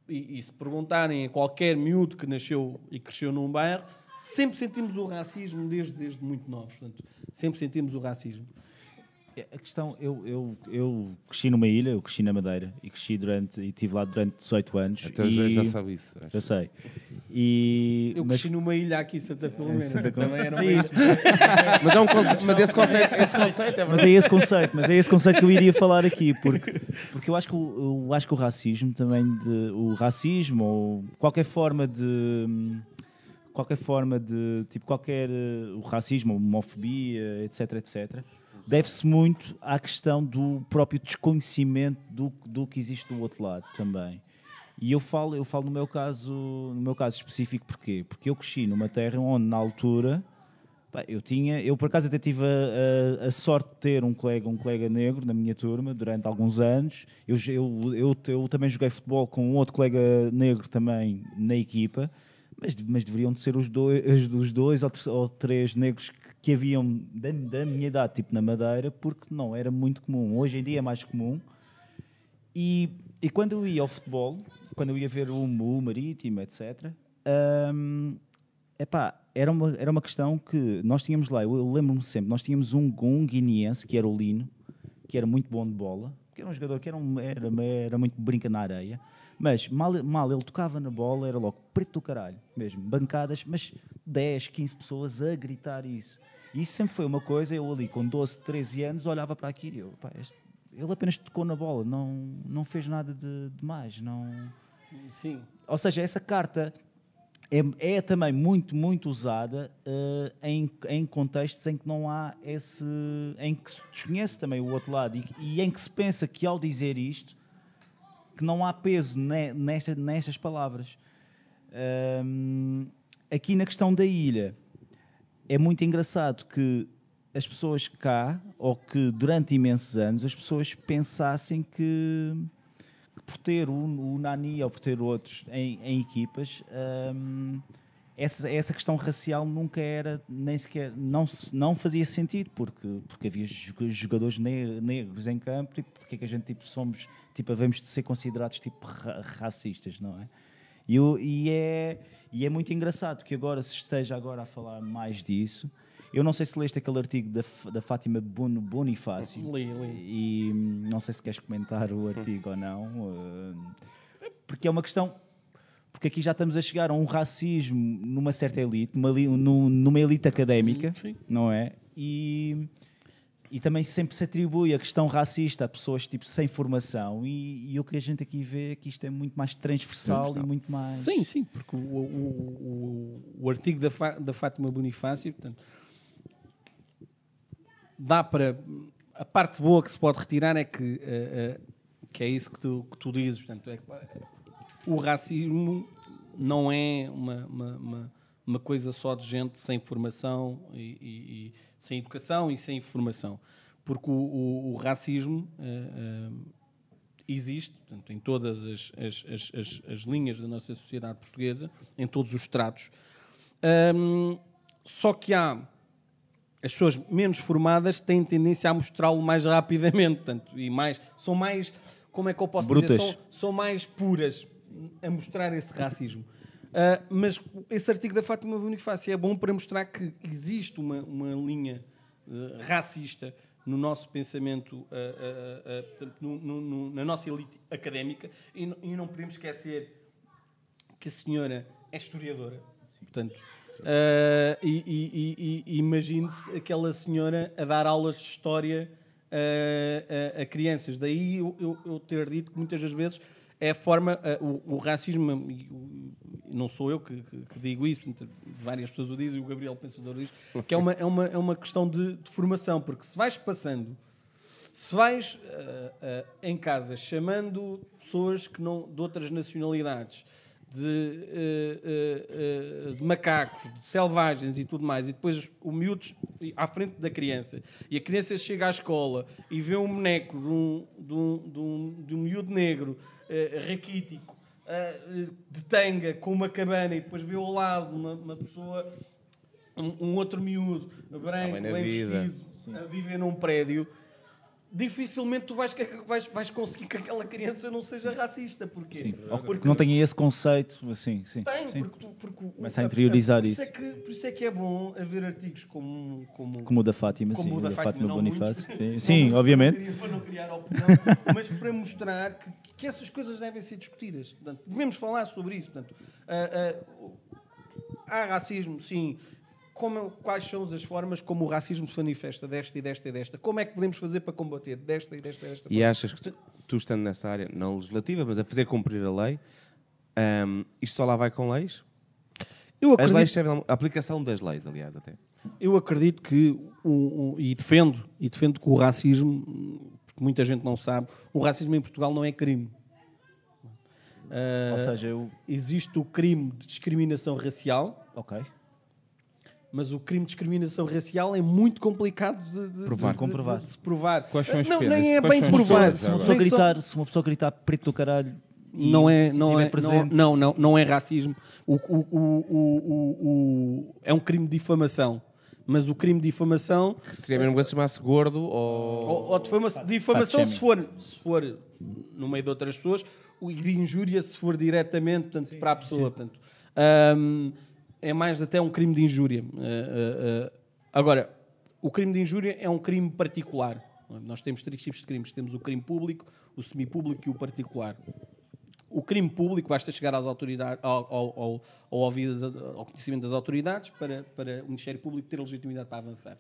e, e se perguntarem a qualquer miúdo que nasceu e cresceu num bairro, sempre sentimos o racismo desde, desde muito novos. Portanto, sempre sentimos o racismo. A questão, eu, eu, eu cresci numa ilha, eu cresci na Madeira e cresci durante, e estive lá durante 18 anos. Até o e, já sabe isso. acho. Eu sei. E, Eu mas cresci numa ilha aqui em Santa Filomena. Santa Também era Sim, uma isso. Mas, é um conce- mas esse conceito, esse conceito é Mas verdade. é esse conceito, mas é esse conceito que eu iria falar aqui, porque, porque eu, acho que o, eu acho que o racismo também, de, o racismo ou qualquer forma de qualquer forma de tipo qualquer eh, o racismo, a homofobia, etc, etc, deve-se muito à questão do próprio desconhecimento do, do que existe do outro lado também. E eu falo, eu falo no meu caso, no meu caso específico porquê? Porque eu cresci numa terra onde na altura eu tinha, eu por acaso até tive a, a- a sorte de ter um colega, um colega negro na minha turma durante alguns anos. Eu, eu, eu, eu também joguei futebol com um outro colega negro também na equipa, mas, mas deveriam de ser os dois, os dois ou, ou três negros que, haviam da, da minha idade, tipo na Madeira, porque não era muito comum. Hoje em dia é mais comum. E e quando eu ia ao futebol, quando eu ia ver o, o Marítimo, etc., hum, epá, era, uma, era uma questão que nós tínhamos lá, eu, eu lembro-me sempre, nós tínhamos um, um guineense, que era o Lino, que era muito bom de bola, que era um jogador que era, um, era, era muito brinca na areia, mas mal, mal ele tocava na bola, era logo preto do caralho, mesmo, bancadas, mas 10, 15 pessoas a gritar isso. E isso sempre foi uma coisa, eu ali com 12, 13 anos olhava para aquilo e eu, pá, este- ele apenas tocou na bola, não, não fez nada de, de mais, não... Sim. Ou seja, essa carta é, é também muito, muito usada eh, em, em contextos em que não há esse. em que se desconhece também o outro lado e, e em que se pensa que ao dizer isto que não há peso ne- nesta, nestas palavras. Ahm, aqui na questão da ilha é muito engraçado que as pessoas cá, ou que durante imensos anos, as pessoas pensassem que, que por ter o, o Nani ou por ter outros em, em equipas, hum, essa, essa questão racial nunca era, nem sequer, não, não fazia sentido, porque, porque havia jo- jogadores ne- negros em campo, tipo, porque é que a gente tipo, somos, tipo, havemos de ser considerados tipo, ra- racistas, não é? E, e é, e é muito engraçado que agora se esteja agora a falar mais disso. Eu não sei se leste aquele artigo da, da Fátima Bon- Bonifácio. Li, li. E hum, não sei se queres comentar o artigo ou não. eh, Porque é uma questão. Porque aqui já estamos a chegar a um racismo numa certa elite, numa, numa elite académica, Sim. não é? E, e também sempre se atribui a questão racista a pessoas tipo, sem formação. E, e o que a gente aqui vê é que isto é muito mais transversal, e muito mais. Sim, sim, porque o, o, o, o artigo da, da Fátima Bonifácio, portanto, dá para. A parte boa que se pode retirar é que, eh, eh, que é isso que tu, que tu dizes. Portanto, é o racismo não é uma, uma, uma, uma coisa só de gente sem formação e, e- e sem educação e sem informação. Porque o, o- o racismo eh, eh, existe portanto, em todas as, as- as- as- as linhas da nossa sociedade portuguesa, em todos os estratos. Hum, só que há as pessoas menos formadas têm tendência a mostrá-lo mais rapidamente, portanto, e mais são mais, como é que eu posso Brutas. dizer, são, são mais puras a mostrar esse racismo. Ah, mas esse artigo da Fátima Bonifácio é bom para mostrar que existe uma, uma linha eh, racista no nosso pensamento, ah, portanto, no- no- no- na nossa elite académica, e, e não podemos esquecer que a senhora é historiadora. Portanto, ah, e, e- imagine-se aquela senhora a dar aulas de história ah, a, a crianças. Daí eu, eu- eu ter dito que muitas das vezes é a forma, ah, o, o racismo, não sou eu que, que- que digo isso, várias pessoas o dizem, o Gabriel Pensador diz, que é uma, é uma, é uma questão de, de formação, porque se vais passando se vais ah, ah, em casa chamando pessoas que não, de outras nacionalidades, de, de macacos, de selvagens e tudo mais, e depois o miúdo à frente da criança, e a criança chega à escola e vê um boneco de um, de um, de um, de um miúdo negro, ah, raquítico, ah, de tanga, com uma cabana, e depois vê ao lado uma, uma pessoa um, um outro miúdo, branco, bem vestido, a viver num prédio, dificilmente tu vais, vais, vais conseguir que aquela criança não seja racista. Porquê? Sim. Ou Porque que não tenha esse conceito, assim, sim. tem, sim. porque, tu, porque o- Começa a interiorizar por isso. É que, por isso é que é bom haver artigos como, como, Como o da Fátima, como sim, o da Fátima, não Bonifácio. muitos. Sim, Não sim muitos, obviamente. Não, criar, para não criar opinião, mas para mostrar que, que essas coisas devem ser discutidas. Portanto, devemos falar sobre isso. Portanto, ah, ah, há racismo, sim. Como, quais são as formas como o racismo se manifesta desta e desta e desta? Como é que podemos fazer para combater desta e desta e desta E forma? achas que tu, tu estando nessa área, não legislativa, mas a fazer cumprir a lei, ahm, isto só lá vai com leis? Eu As acredito, leis servem, a aplicação das leis, aliás, até. eu acredito que, o, o- e defendo, e defendo que o racismo, porque muita gente não sabe, o racismo em Portugal não é crime. Ah, Ou seja, eu. existe o crime de discriminação racial, Ok. mas o crime de discriminação racial é muito complicado de, de- Provar. de- de- Comprovar. de se provar. Quais são as não, penas? nem é Quais bem as provar. Se uma pessoa gritar, se uma pessoa gritar preto do caralho. não é, se não é, não, não, não, não é racismo. O, o, o- o- é um crime de difamação. Mas o crime de difamação Que seria mesmo que se chamasse gordo ou. ou, ou difama- difamação, se for, se for no meio de outras pessoas, o de injúria, se for diretamente portanto, para a pessoa. Portanto, hum, é mais até um crime de injúria. Uh, uh, uh, agora, o crime de injúria é um crime particular. Nós temos três tipos de crimes: temos o crime público, o semipúblico e o particular. O crime público basta chegar às autoridades, ao, ao, ao, ao ouvido ao conhecimento das autoridades para, para o Ministério Público ter legitimidade para avançar.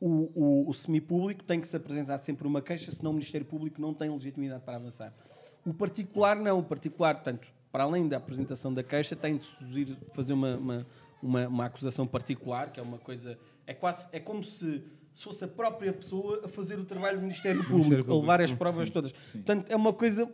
O, o, o semipúblico tem que se apresentar sempre uma queixa, senão o Ministério Público não tem legitimidade para avançar. O particular não. O particular, portanto, para além da apresentação da queixa, tem de seduzir, fazer uma, uma, uma, uma acusação particular, que é uma coisa. É, quase, é como se, se fosse a própria pessoa a fazer o trabalho do Ministério Público, a levar as provas todas. Portanto, é uma coisa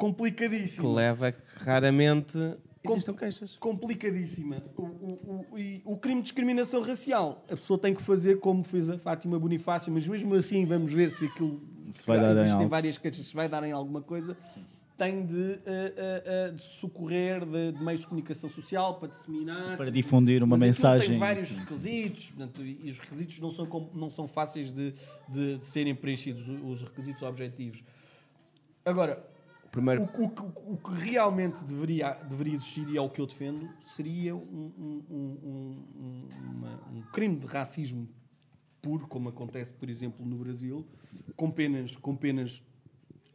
Que complicadíssima. leva que raramente Com- existam queixas. complicadíssima. O, o, o, o crime de discriminação racial, a pessoa tem que fazer como fez a Fátima Bonifácio, mas mesmo assim vamos ver se aquilo Se vai dar em existem algo. várias queixas, se vai dar em alguma coisa. Tem de, eh, eh, eh, de socorrer de, de meios de comunicação social para disseminar. Para difundir uma mensagem. Tem vários Sim, sim. requisitos, portanto, e os requisitos não são, não são fáceis de, de, de serem preenchidos, os requisitos objetivos. Agora, Primeiro, o, o que- o que realmente deveria, deveria existir, e é o que eu defendo, seria um, um- um- um- um- uma- um crime de racismo puro, como acontece, por exemplo, no Brasil, com penas, com penas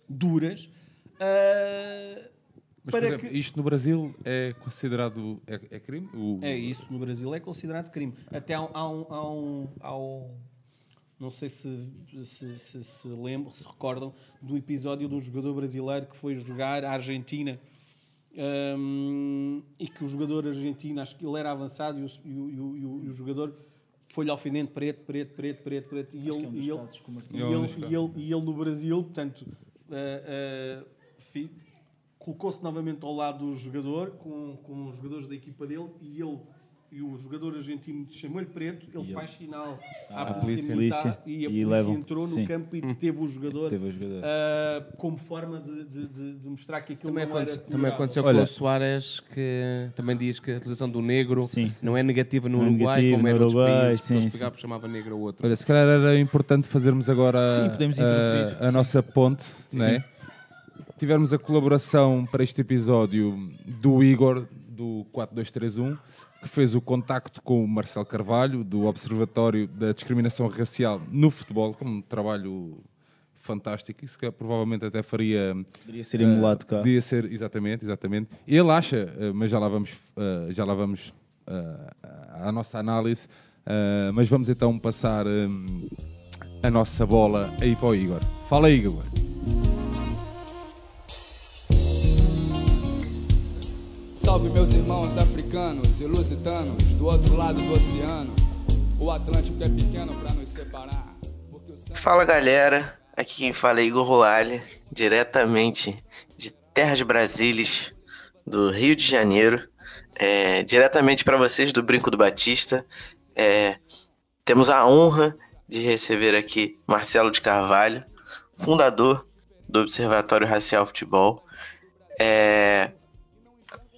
duras, ah, Mas, para exemplo, que... isto no Brasil é considerado. É, é crime? O- É, isso no Brasil é considerado crime. Até há, há há há um- Não sei se se, se, se lembram, se recordam do episódio de um jogador brasileiro que foi jogar à Argentina hum, e que o jogador argentino, acho que ele era avançado e o, e o- e o- e o- jogador foi-lhe ao fidente preto, preto, preto, preto, preto. E ele, é um e ele- e. É um ele, dos e ele- e ele no Brasil, portanto, ah, fi- colocou-se novamente ao lado do jogador, com, com os jogadores da equipa dele, e ele e o jogador argentino chamou-lhe preto, ele E faz sinal à Ah, polícia, polícia. militar e a E polícia levam- entrou no sim. campo e deteve o jogador Teve o jogador. ah, como forma de, de- de- mostrar que aquilo também, não era também aconteceu Olha- com o Soares, que também diz que a utilização do negro Sim. não é negativa no Não é Uruguai, negativa como é no noutros Uruguai, países. sim, sim. pegavam, chamava negro ou outro. Olha, se calhar era importante fazermos agora Sim, podemos a- introduzir. a, nossa ponte, não é? Tivemos a colaboração para este episódio do Igor, do 4231, que fez o contacto com o Marcelo Carvalho, do Observatório da Discriminação Racial no Futebol, como um trabalho fantástico. Isso que provavelmente até faria Poderia ser emulado cá. Podia ser, exatamente, exatamente. Ele acha, eh, mas já lá vamos, eh, já lá vamos à nossa análise, mas vamos então passar eh, a nossa bola aí para o Igor. Fala aí, Igor. Salve meus irmãos africanos e lusitanos do outro lado do oceano. O Atlântico é pequeno para nos separar. Sangue... Fala galera, aqui quem fala é Igor Roale, diretamente de Terras Brasílias, do Rio de Janeiro, é, diretamente para vocês do Brinco do Batista. É, temos a honra de receber aqui Marcelo de Carvalho, fundador do Observatório Racial Futebol. É,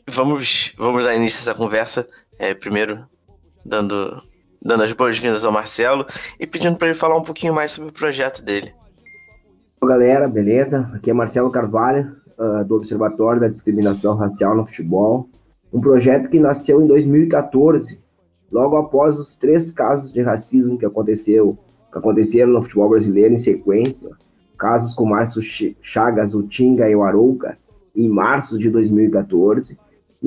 vamos, vamos dar início a essa conversa, é, primeiro dando, dando as boas-vindas ao Marcelo e pedindo para ele falar um pouquinho mais sobre o projeto dele. Olá, galera, beleza? Aqui é Marcelo Carvalho, ah, do Observatório da Discriminação Racial no Futebol. Um projeto que nasceu em 2014, logo após os três casos de racismo que, aconteceu, que aconteceram no futebol brasileiro em sequência. Casos com Márcio Ch- Chagas, o Tinga e o Arouca, em março de 2014,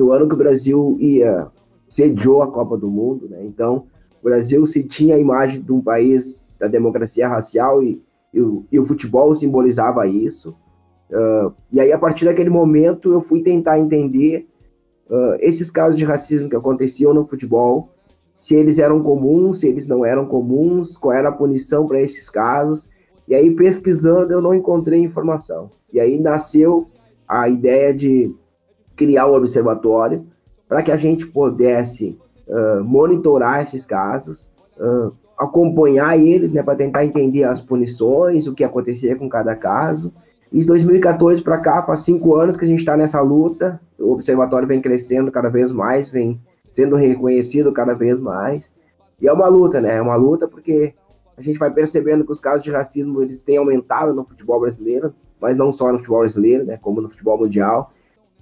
no ano que o Brasil ia sediou a Copa do Mundo, né? Então, o Brasil se tinha a imagem de um país da democracia racial e e o, e o futebol simbolizava isso. Ah, e aí, a partir daquele momento, eu fui tentar entender ah, esses casos de racismo que aconteciam no futebol, se eles eram comuns, se eles não eram comuns, qual era a punição para esses casos. E aí, pesquisando, eu não encontrei informação. E aí nasceu a ideia de criar um observatório para que a gente pudesse ah, monitorar esses casos, ah, acompanhar eles, né, para tentar entender as punições, o que acontecia com cada caso. E de 2014 para cá, faz cinco anos que a gente está nessa luta. O observatório vem crescendo cada vez mais, vem sendo reconhecido cada vez mais. E é uma luta, né? É uma luta porque a gente vai percebendo que os casos de racismo eles têm aumentado no futebol brasileiro, mas não só no futebol brasileiro, né? Como no futebol mundial.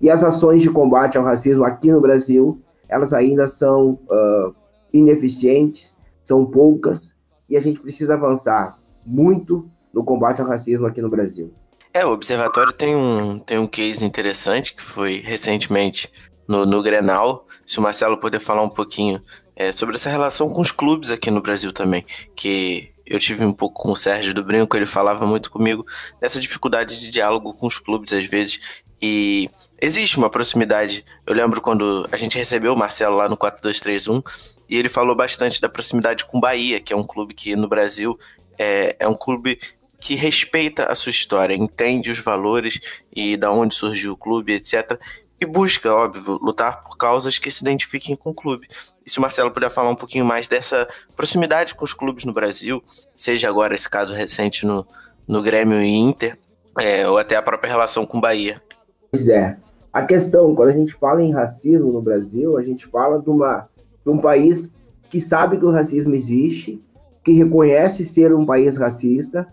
E as ações de combate ao racismo aqui no Brasil, elas ainda são uh, ineficientes, são poucas, e a gente precisa avançar muito no combate ao racismo aqui no Brasil. É, o Observatório tem um, tem um case interessante que foi recentemente no, no Grenal. Se o Marcelo puder falar um pouquinho é, sobre essa relação com os clubes aqui no Brasil também, que eu tive um pouco com o Sérgio do Brinco, ele falava muito comigo dessa dificuldade de diálogo com os clubes às vezes. E existe uma proximidade. Eu lembro quando a gente recebeu o Marcelo lá no 4231 e ele falou bastante da proximidade com Bahia, que é um clube que no Brasil é, é um clube que respeita a sua história, entende os valores e da onde surgiu o clube, etc. E busca, óbvio, lutar por causas que se identifiquem com o clube. E se o Marcelo puder falar um pouquinho mais dessa proximidade com os clubes no Brasil, seja agora esse caso recente no, no Grêmio e Inter, é, ou até a própria relação com Bahia. Pois é. A questão, quando a gente fala em racismo no Brasil, a gente fala de, uma, de um país que sabe que o racismo existe, que reconhece ser um país racista,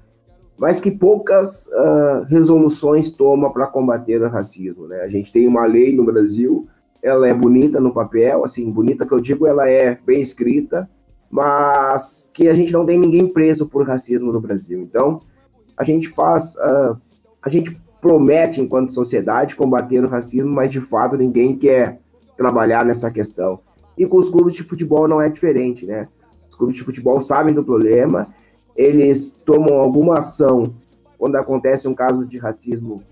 mas que poucas uh, resoluções toma para combater o racismo. Né? A gente tem uma lei no Brasil, ela é bonita no papel, assim, bonita que eu digo, ela é bem escrita, mas que a gente não tem ninguém preso por racismo no Brasil. Então, a gente faz, uh, a gente promete, enquanto sociedade, combater o racismo, mas de fato ninguém quer trabalhar nessa questão. E com os clubes de futebol não é diferente, né? Os clubes de futebol sabem do problema eles tomam alguma ação quando acontece um caso de racismo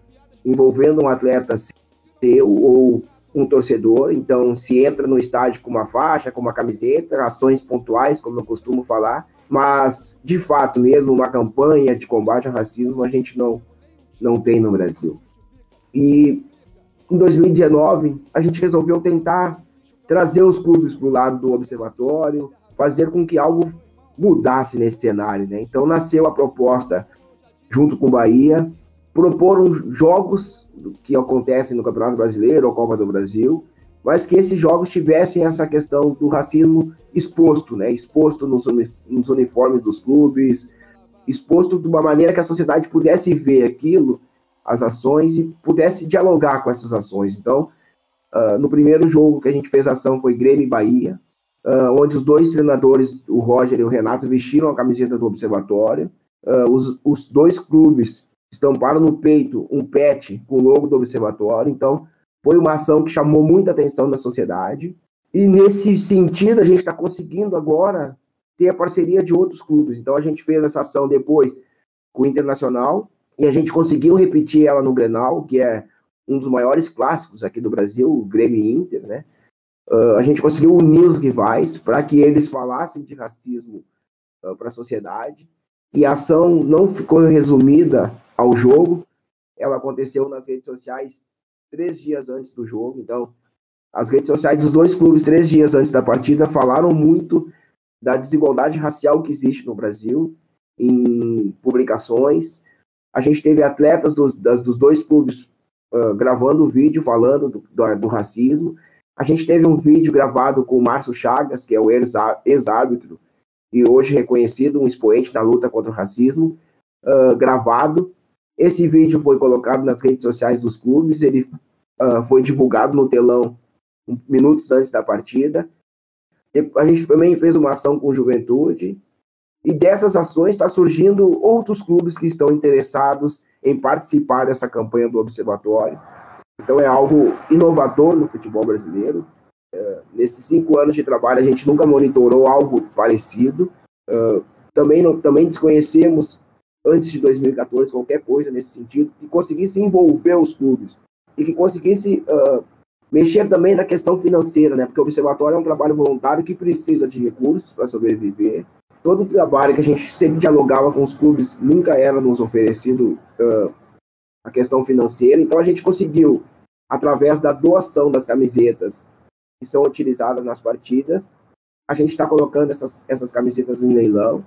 envolvendo um atleta seu ou um torcedor, então se entra no estádio com uma faixa, com uma camiseta, ações pontuais, como eu costumo falar, mas de fato mesmo uma campanha de combate ao racismo a gente não não tem no Brasil. E em 2019 a gente resolveu tentar trazer os clubes para o lado do observatório, fazer com que algo mudasse nesse cenário, né? Então nasceu a proposta, junto com o Bahia, propor jogos que acontecem no Campeonato Brasileiro ou Copa do Brasil, mas que esses jogos tivessem essa questão do racismo exposto, né? Exposto nos uniformes dos clubes, exposto de uma maneira que a sociedade pudesse ver aquilo, as ações, e pudesse dialogar com essas ações. Então, uh, no primeiro jogo que a gente fez ação foi Grêmio e Bahia, uh, onde os dois treinadores, o Roger e o Renato, vestiram a camiseta do Observatório. Uh, os, os dois clubes estamparam no peito um pet com o logo do Observatório. Então, foi uma ação que chamou muita atenção da sociedade. E nesse sentido, a gente está conseguindo agora ter a parceria de outros clubes. Então, a gente fez essa ação depois com o Internacional e a gente conseguiu repetir ela no Grenal, que é um dos maiores clássicos aqui do Brasil, o Grêmio Inter, né? Uh, a gente conseguiu unir os rivais para que eles falassem de racismo uh, para a sociedade. E a ação não ficou resumida ao jogo, ela aconteceu nas redes sociais três dias antes do jogo. Então, as redes sociais dos dois clubes, três dias antes da partida, falaram muito da desigualdade racial que existe no Brasil em publicações. A gente teve atletas do, das, dos dois clubes uh, gravando vídeo falando do, do, do racismo. A gente teve um vídeo gravado com o Márcio Chagas, que é o ex-árbitro e hoje reconhecido um expoente da luta contra o racismo, uh, gravado. Esse vídeo foi colocado nas redes sociais dos clubes, ele uh, foi divulgado no telão minutos antes da partida. A gente também fez uma ação com juventude, e dessas ações está surgindo outros clubes que estão interessados em participar dessa campanha do Observatório. Então é algo inovador no futebol brasileiro. Uh, nesses cinco anos de trabalho, a gente nunca monitorou algo parecido. Uh, também, não, também desconhecemos, antes de 2014, qualquer coisa nesse sentido, que conseguisse envolver os clubes e que conseguisse uh, mexer também na questão financeira, né? porque o Observatório é um trabalho voluntário que precisa de recursos para sobreviver. Todo o trabalho que a gente sempre dialogava com os clubes nunca era nos oferecido a questão financeira. Então a gente conseguiu, através da doação das camisetas que são utilizadas nas partidas, a gente está colocando essas, essas camisetas em leilão.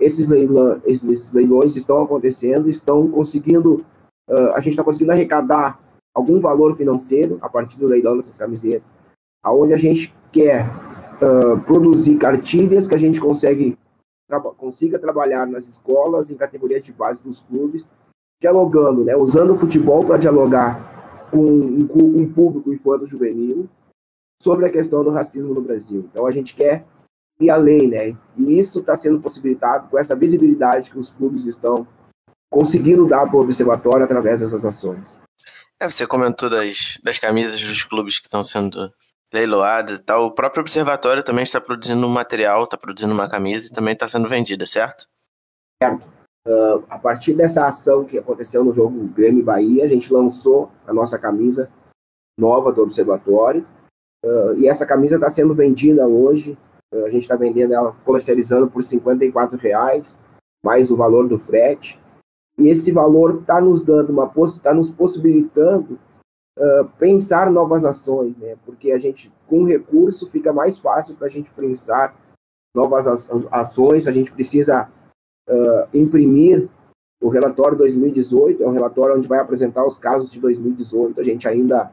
Esses, leilão, esses leilões estão acontecendo, estão conseguindo, uh, a gente está conseguindo arrecadar algum valor financeiro a partir do leilão dessas camisetas, aonde a gente quer uh, produzir cartilhas que a gente consegue tra consiga trabalhar nas escolas, em categorias de base dos clubes, dialogando, né, usando o futebol para dialogar com um, um público infanto-juvenil sobre a questão do racismo no Brasil. Então a gente quer ir além, né? E isso está sendo possibilitado com essa visibilidade que os clubes estão conseguindo dar para o observatório através dessas ações. É, você comentou das, das camisas dos clubes que estão sendo leiloadas e tal. O próprio observatório também está produzindo um material, está produzindo uma camisa e também está sendo vendida, certo? Certo. Uh, a partir dessa ação que aconteceu no jogo Grêmio Bahia, a gente lançou a nossa camisa nova do observatório. Uh, e essa camisa está sendo vendida hoje. Uh, a gente está vendendo ela, comercializando por R$ reais, mais o valor do frete. E esse valor está nos dando uma está nos possibilitando uh, pensar novas ações, né? Porque a gente, com recurso, fica mais fácil para a gente pensar novas ações. A gente precisa uh, imprimir o relatório 2018, é um relatório onde vai apresentar os casos de 2018. A gente ainda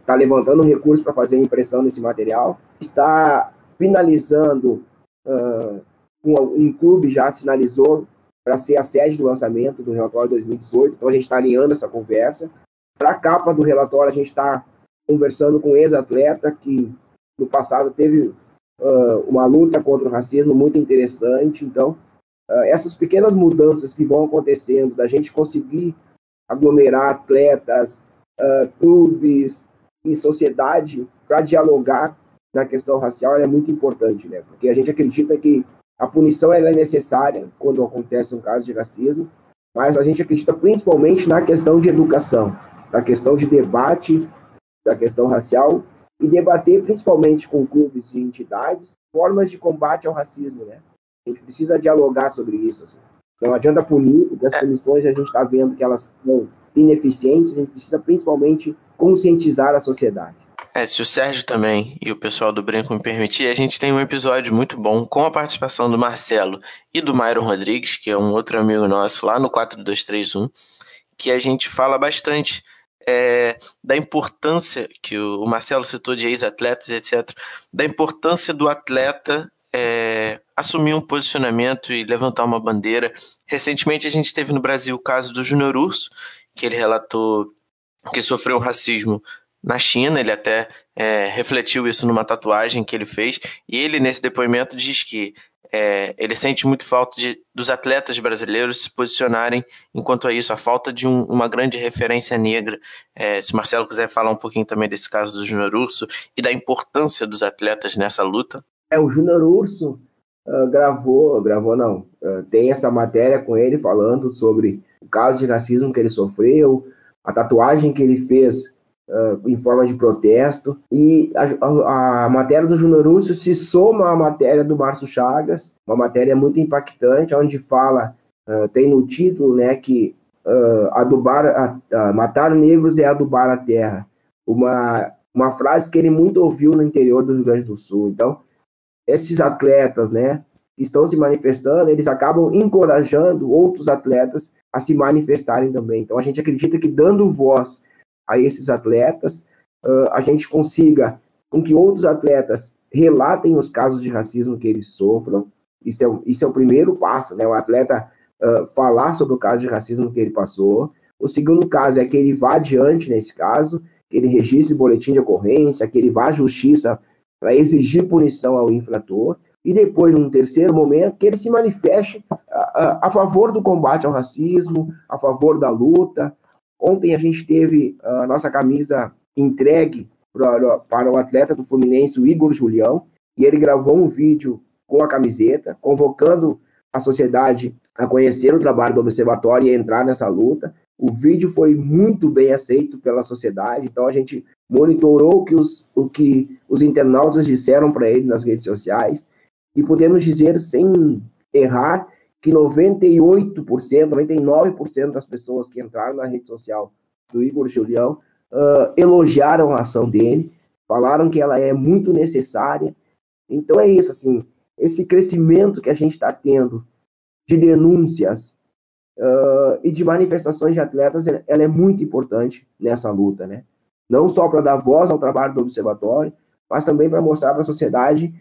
está levantando recursos para fazer a impressão desse material. Está finalizando, uh, um, um clube já sinalizou para ser a sede do lançamento do relatório 2018. Então a gente está alinhando essa conversa. Para a capa do relatório, a gente está conversando com um ex-atleta que no passado teve uh, uma luta contra o racismo muito interessante. Então, uh, essas pequenas mudanças que vão acontecendo, da gente conseguir aglomerar atletas, uh, clubes e sociedade para dialogar na questão racial é muito importante, né? Porque a gente acredita que a punição é necessária quando acontece um caso de racismo, mas a gente acredita principalmente na questão de educação, na questão de debate da questão racial e debater principalmente com clubes e entidades formas de combate ao racismo, né? A gente precisa dialogar sobre isso. Assim. Não adianta punir, porque as punições a gente está vendo que elas são ineficientes, a gente precisa principalmente conscientizar a sociedade. É, se o Sérgio também e o pessoal do Brinco me permitir, a gente tem um episódio muito bom com a participação do Marcelo e do Myron Rodrigues, que é um outro amigo nosso lá no 4231, que a gente fala bastante é, da importância que o, Marcelo citou de ex-atletas, etc., da importância do atleta é, assumir um posicionamento e levantar uma bandeira. Recentemente a gente teve no Brasil o caso do Júnior Urso, que ele relatou que sofreu racismo na China, ele até é, refletiu isso numa tatuagem que ele fez, e ele, nesse depoimento, diz que é, ele sente muito falta de, dos atletas brasileiros se posicionarem enquanto a isso, a falta de um, uma grande referência negra. É, se Marcelo quiser falar um pouquinho também desse caso do Júnior Urso e da importância dos atletas nessa luta. É, o Júnior Urso uh, gravou, gravou não, uh, tem essa matéria com ele falando sobre o caso de racismo que ele sofreu, a tatuagem que ele fez Uh, em forma de protesto. E a, a, a matéria do Júnior Russo se soma à matéria do Márcio Chagas, uma matéria muito impactante, onde fala, uh, tem no título, né, que uh, adubar, matar negros é adubar a terra. Uma, uma frase que ele muito ouviu no interior do Rio Grande do Sul. Então, esses atletas, né, que estão se manifestando, eles acabam encorajando outros atletas a se manifestarem também. Então, a gente acredita que dando voz a esses atletas, uh, a gente consiga com que outros atletas relatem os casos de racismo que eles sofram. Isso é, isso é o primeiro passo, né? O atleta uh, falar sobre o caso de racismo que ele passou. O segundo caso é que ele vá adiante nesse caso, que ele registre boletim de ocorrência, que ele vá à justiça para exigir punição ao infrator. E depois, num terceiro momento, que ele se manifeste a, a, a favor do combate ao racismo, a favor da luta, Ontem a gente teve a nossa camisa entregue para, para o atleta do Fluminense, o Igor Julião, e ele gravou um vídeo com a camiseta, convocando a sociedade a conhecer o trabalho do observatório e entrar nessa luta. O vídeo foi muito bem aceito pela sociedade, então a gente monitorou o que os, o que os internautas disseram para ele nas redes sociais e podemos dizer, sem errar, que 98%, 99% das pessoas que entraram na rede social do Igor Julião uh, elogiaram a ação dele, falaram que ela é muito necessária. Então é isso, assim, esse crescimento que a gente está tendo de denúncias uh, e de manifestações de atletas, ela é muito importante nessa luta, né? Não só para dar voz ao trabalho do observatório, mas também para mostrar para a sociedade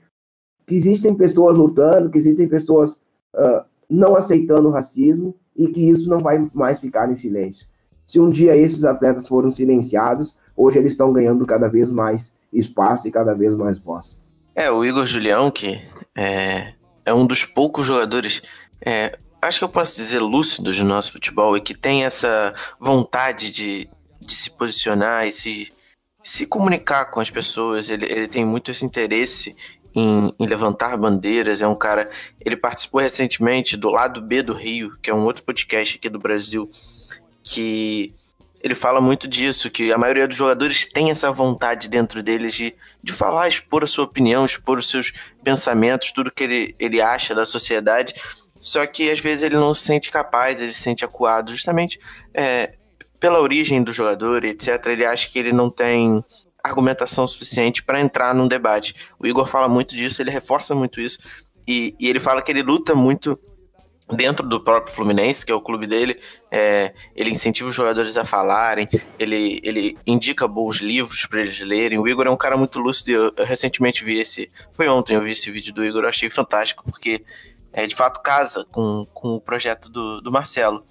que existem pessoas lutando, que existem pessoas uh, não aceitando o racismo e que isso não vai mais ficar em silêncio. Se um dia esses atletas foram silenciados, hoje eles estão ganhando cada vez mais espaço e cada vez mais voz. É, o Igor Julião, que é, é um dos poucos jogadores, é, acho que eu posso dizer lúcidos do nosso futebol e que tem essa vontade de, de se posicionar e se, se comunicar com as pessoas. Ele, ele tem muito esse interesse em, em, levantar bandeiras. É um cara. Ele participou recentemente do Lado B do Rio, que é um outro podcast aqui do Brasil, que ele fala muito disso, que a maioria dos jogadores tem essa vontade dentro deles de, de falar, expor a sua opinião, expor os seus pensamentos, tudo que ele, ele acha da sociedade. Só que às vezes ele não se sente capaz, ele se sente acuado, justamente é, pela origem do jogador, etc. Ele acha que ele não tem argumentação suficiente para entrar num debate. O Igor fala muito disso, ele reforça muito isso, e, e ele fala que ele luta muito dentro do próprio Fluminense, que é o clube dele, é, ele incentiva os jogadores a falarem, ele, ele indica bons livros para eles lerem. O Igor é um cara muito lúcido. Eu, eu, recentemente vi esse, foi ontem eu vi esse vídeo do Igor, eu achei fantástico porque é, de fato casa com, com o projeto do, do Marcelo.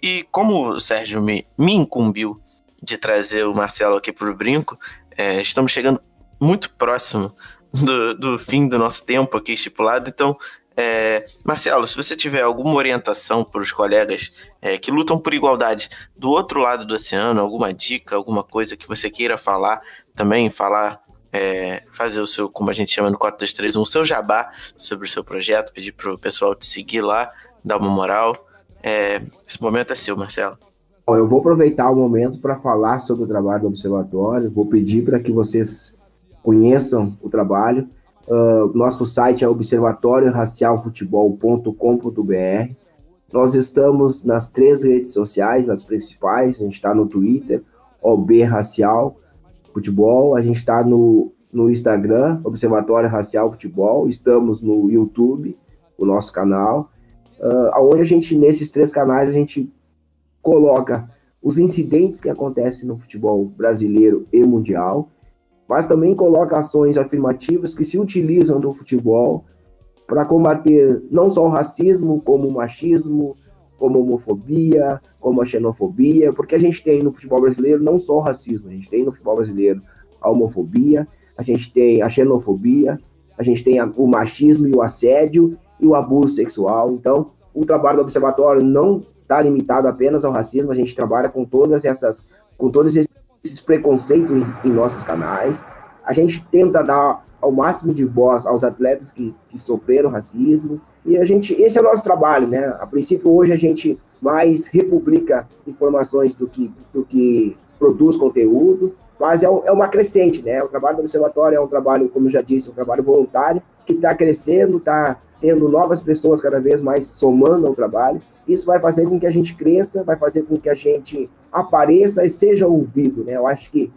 E como o Sérgio me, me incumbiu de trazer o Marcelo aqui para o brinco, é, estamos chegando muito próximo do, do fim do nosso tempo aqui estipulado, então é, Marcelo, se você tiver alguma orientação para os colegas é, que lutam por igualdade do outro lado do oceano, alguma dica, alguma coisa que você queira falar, também falar, é, fazer o seu, como a gente chama no 4231, o seu jabá sobre o seu projeto, pedir para o pessoal te seguir lá, dar uma moral. É, esse momento é seu, Marcelo. Bom, eu vou aproveitar o momento para falar sobre o trabalho do Observatório, vou pedir para que vocês conheçam o trabalho Uh, nosso site é observatórioracialfutebol.com.br. Nós estamos nas três redes sociais, nas principais. A gente está no Twitter, OB Racial Futebol. A gente está no, no Instagram, Observatório Racial Futebol. Estamos no YouTube, o nosso canal. Uh, onde a gente, nesses três canais, a gente coloca os incidentes que acontecem no futebol brasileiro e mundial mas também coloca ações afirmativas que se utilizam do futebol para combater não só o racismo, como o machismo, como a homofobia, como a xenofobia, porque a gente tem no futebol brasileiro não só o racismo, a gente tem no futebol brasileiro a homofobia, a gente tem a xenofobia, a gente tem o machismo e o assédio e o abuso sexual. Então, o trabalho do observatório não está limitado apenas ao racismo, a gente trabalha com todas essas, com todos esses preconceitos em, em nossos canais. A gente tenta dar ao máximo de voz aos atletas que, que sofreram racismo. E a gente, esse é o nosso trabalho, né? A princípio, hoje a gente mais republica informações do que, do que produz conteúdo, mas é, é uma crescente, né? O trabalho do observatório é um trabalho, como já disse, um trabalho voluntário, que está crescendo, está tendo novas pessoas cada vez mais somando ao trabalho. Isso vai fazer com que a gente cresça, vai fazer com que a gente apareça e seja ouvido. Né? Eu acho que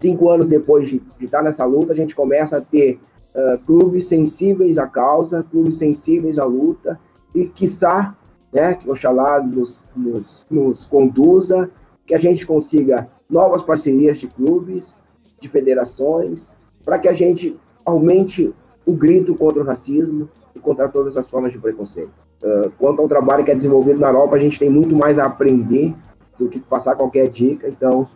cinco anos depois de, de estar nessa luta, a gente começa a ter uh, clubes sensíveis à causa, clubes sensíveis à luta, e quiçá, né, que Oxalá nos, nos, nos conduza, que a gente consiga novas parcerias de clubes, de federações, para que a gente aumente o grito contra o racismo e contra todas as formas de preconceito. Uh, quanto ao trabalho que é desenvolvido na Europa, a gente tem muito mais a aprender do que passar qualquer dica, então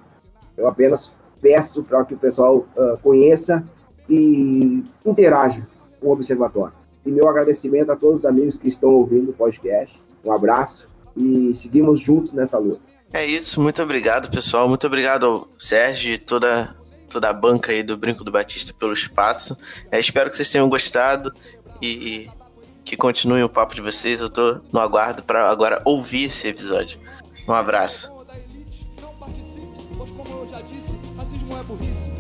eu apenas peço para que o pessoal uh, conheça e interaja com o Observatório. E meu agradecimento a todos os amigos que estão ouvindo o podcast. Um abraço e seguimos juntos nessa luta. É isso, muito obrigado, pessoal. Muito obrigado ao Sérgio e toda, toda a banca aí do Brinco do Batista pelo espaço. É, espero que vocês tenham gostado e que continue o papo de vocês. Eu tô no aguardo para agora ouvir esse episódio. Um abraço.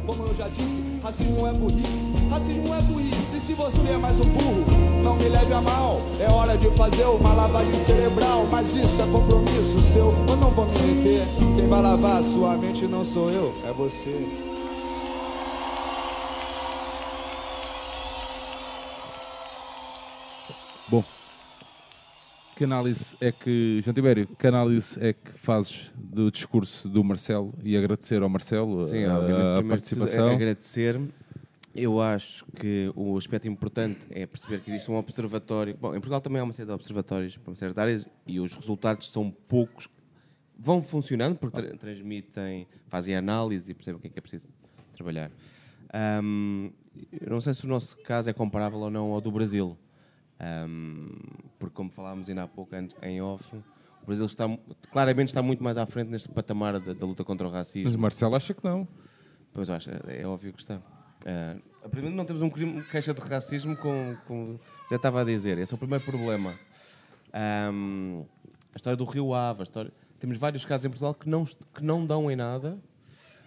Como eu já disse, racismo é burrice, racismo é burrice. E se você é mais um burro, não me leve a mal. É hora de fazer uma lavagem cerebral, mas isso é compromisso seu. Eu não vou me meter. Quem vai lavar a sua mente não sou eu, é você. Bom, que análise é que, João Tibério, que análise é que fazes do discurso do Marcelo e agradecer ao Marcelo Sim, a, a tudo, participação? agradecer Eu acho que o aspecto importante é perceber que existe um observatório. Bom, em Portugal também há uma série de observatórios para uma série de áreas e os resultados são poucos. Vão funcionando porque tra transmitem, fazem análise e percebem o que é que é preciso trabalhar. Um, eu não sei se o nosso caso é comparável ou não ao do Brasil. Um, porque, como falávamos ainda há pouco em off, o Brasil está, claramente está muito mais à frente neste patamar da, da luta contra o racismo. Mas o Marcelo acha que não. Pois acho, é, é óbvio que está. Uh, primeiro, não temos um crime, queixa de racismo, como, como já estava a dizer. Esse é o primeiro problema. Um, a história do Rio Ave, história... temos vários casos em Portugal que não, que não dão em nada.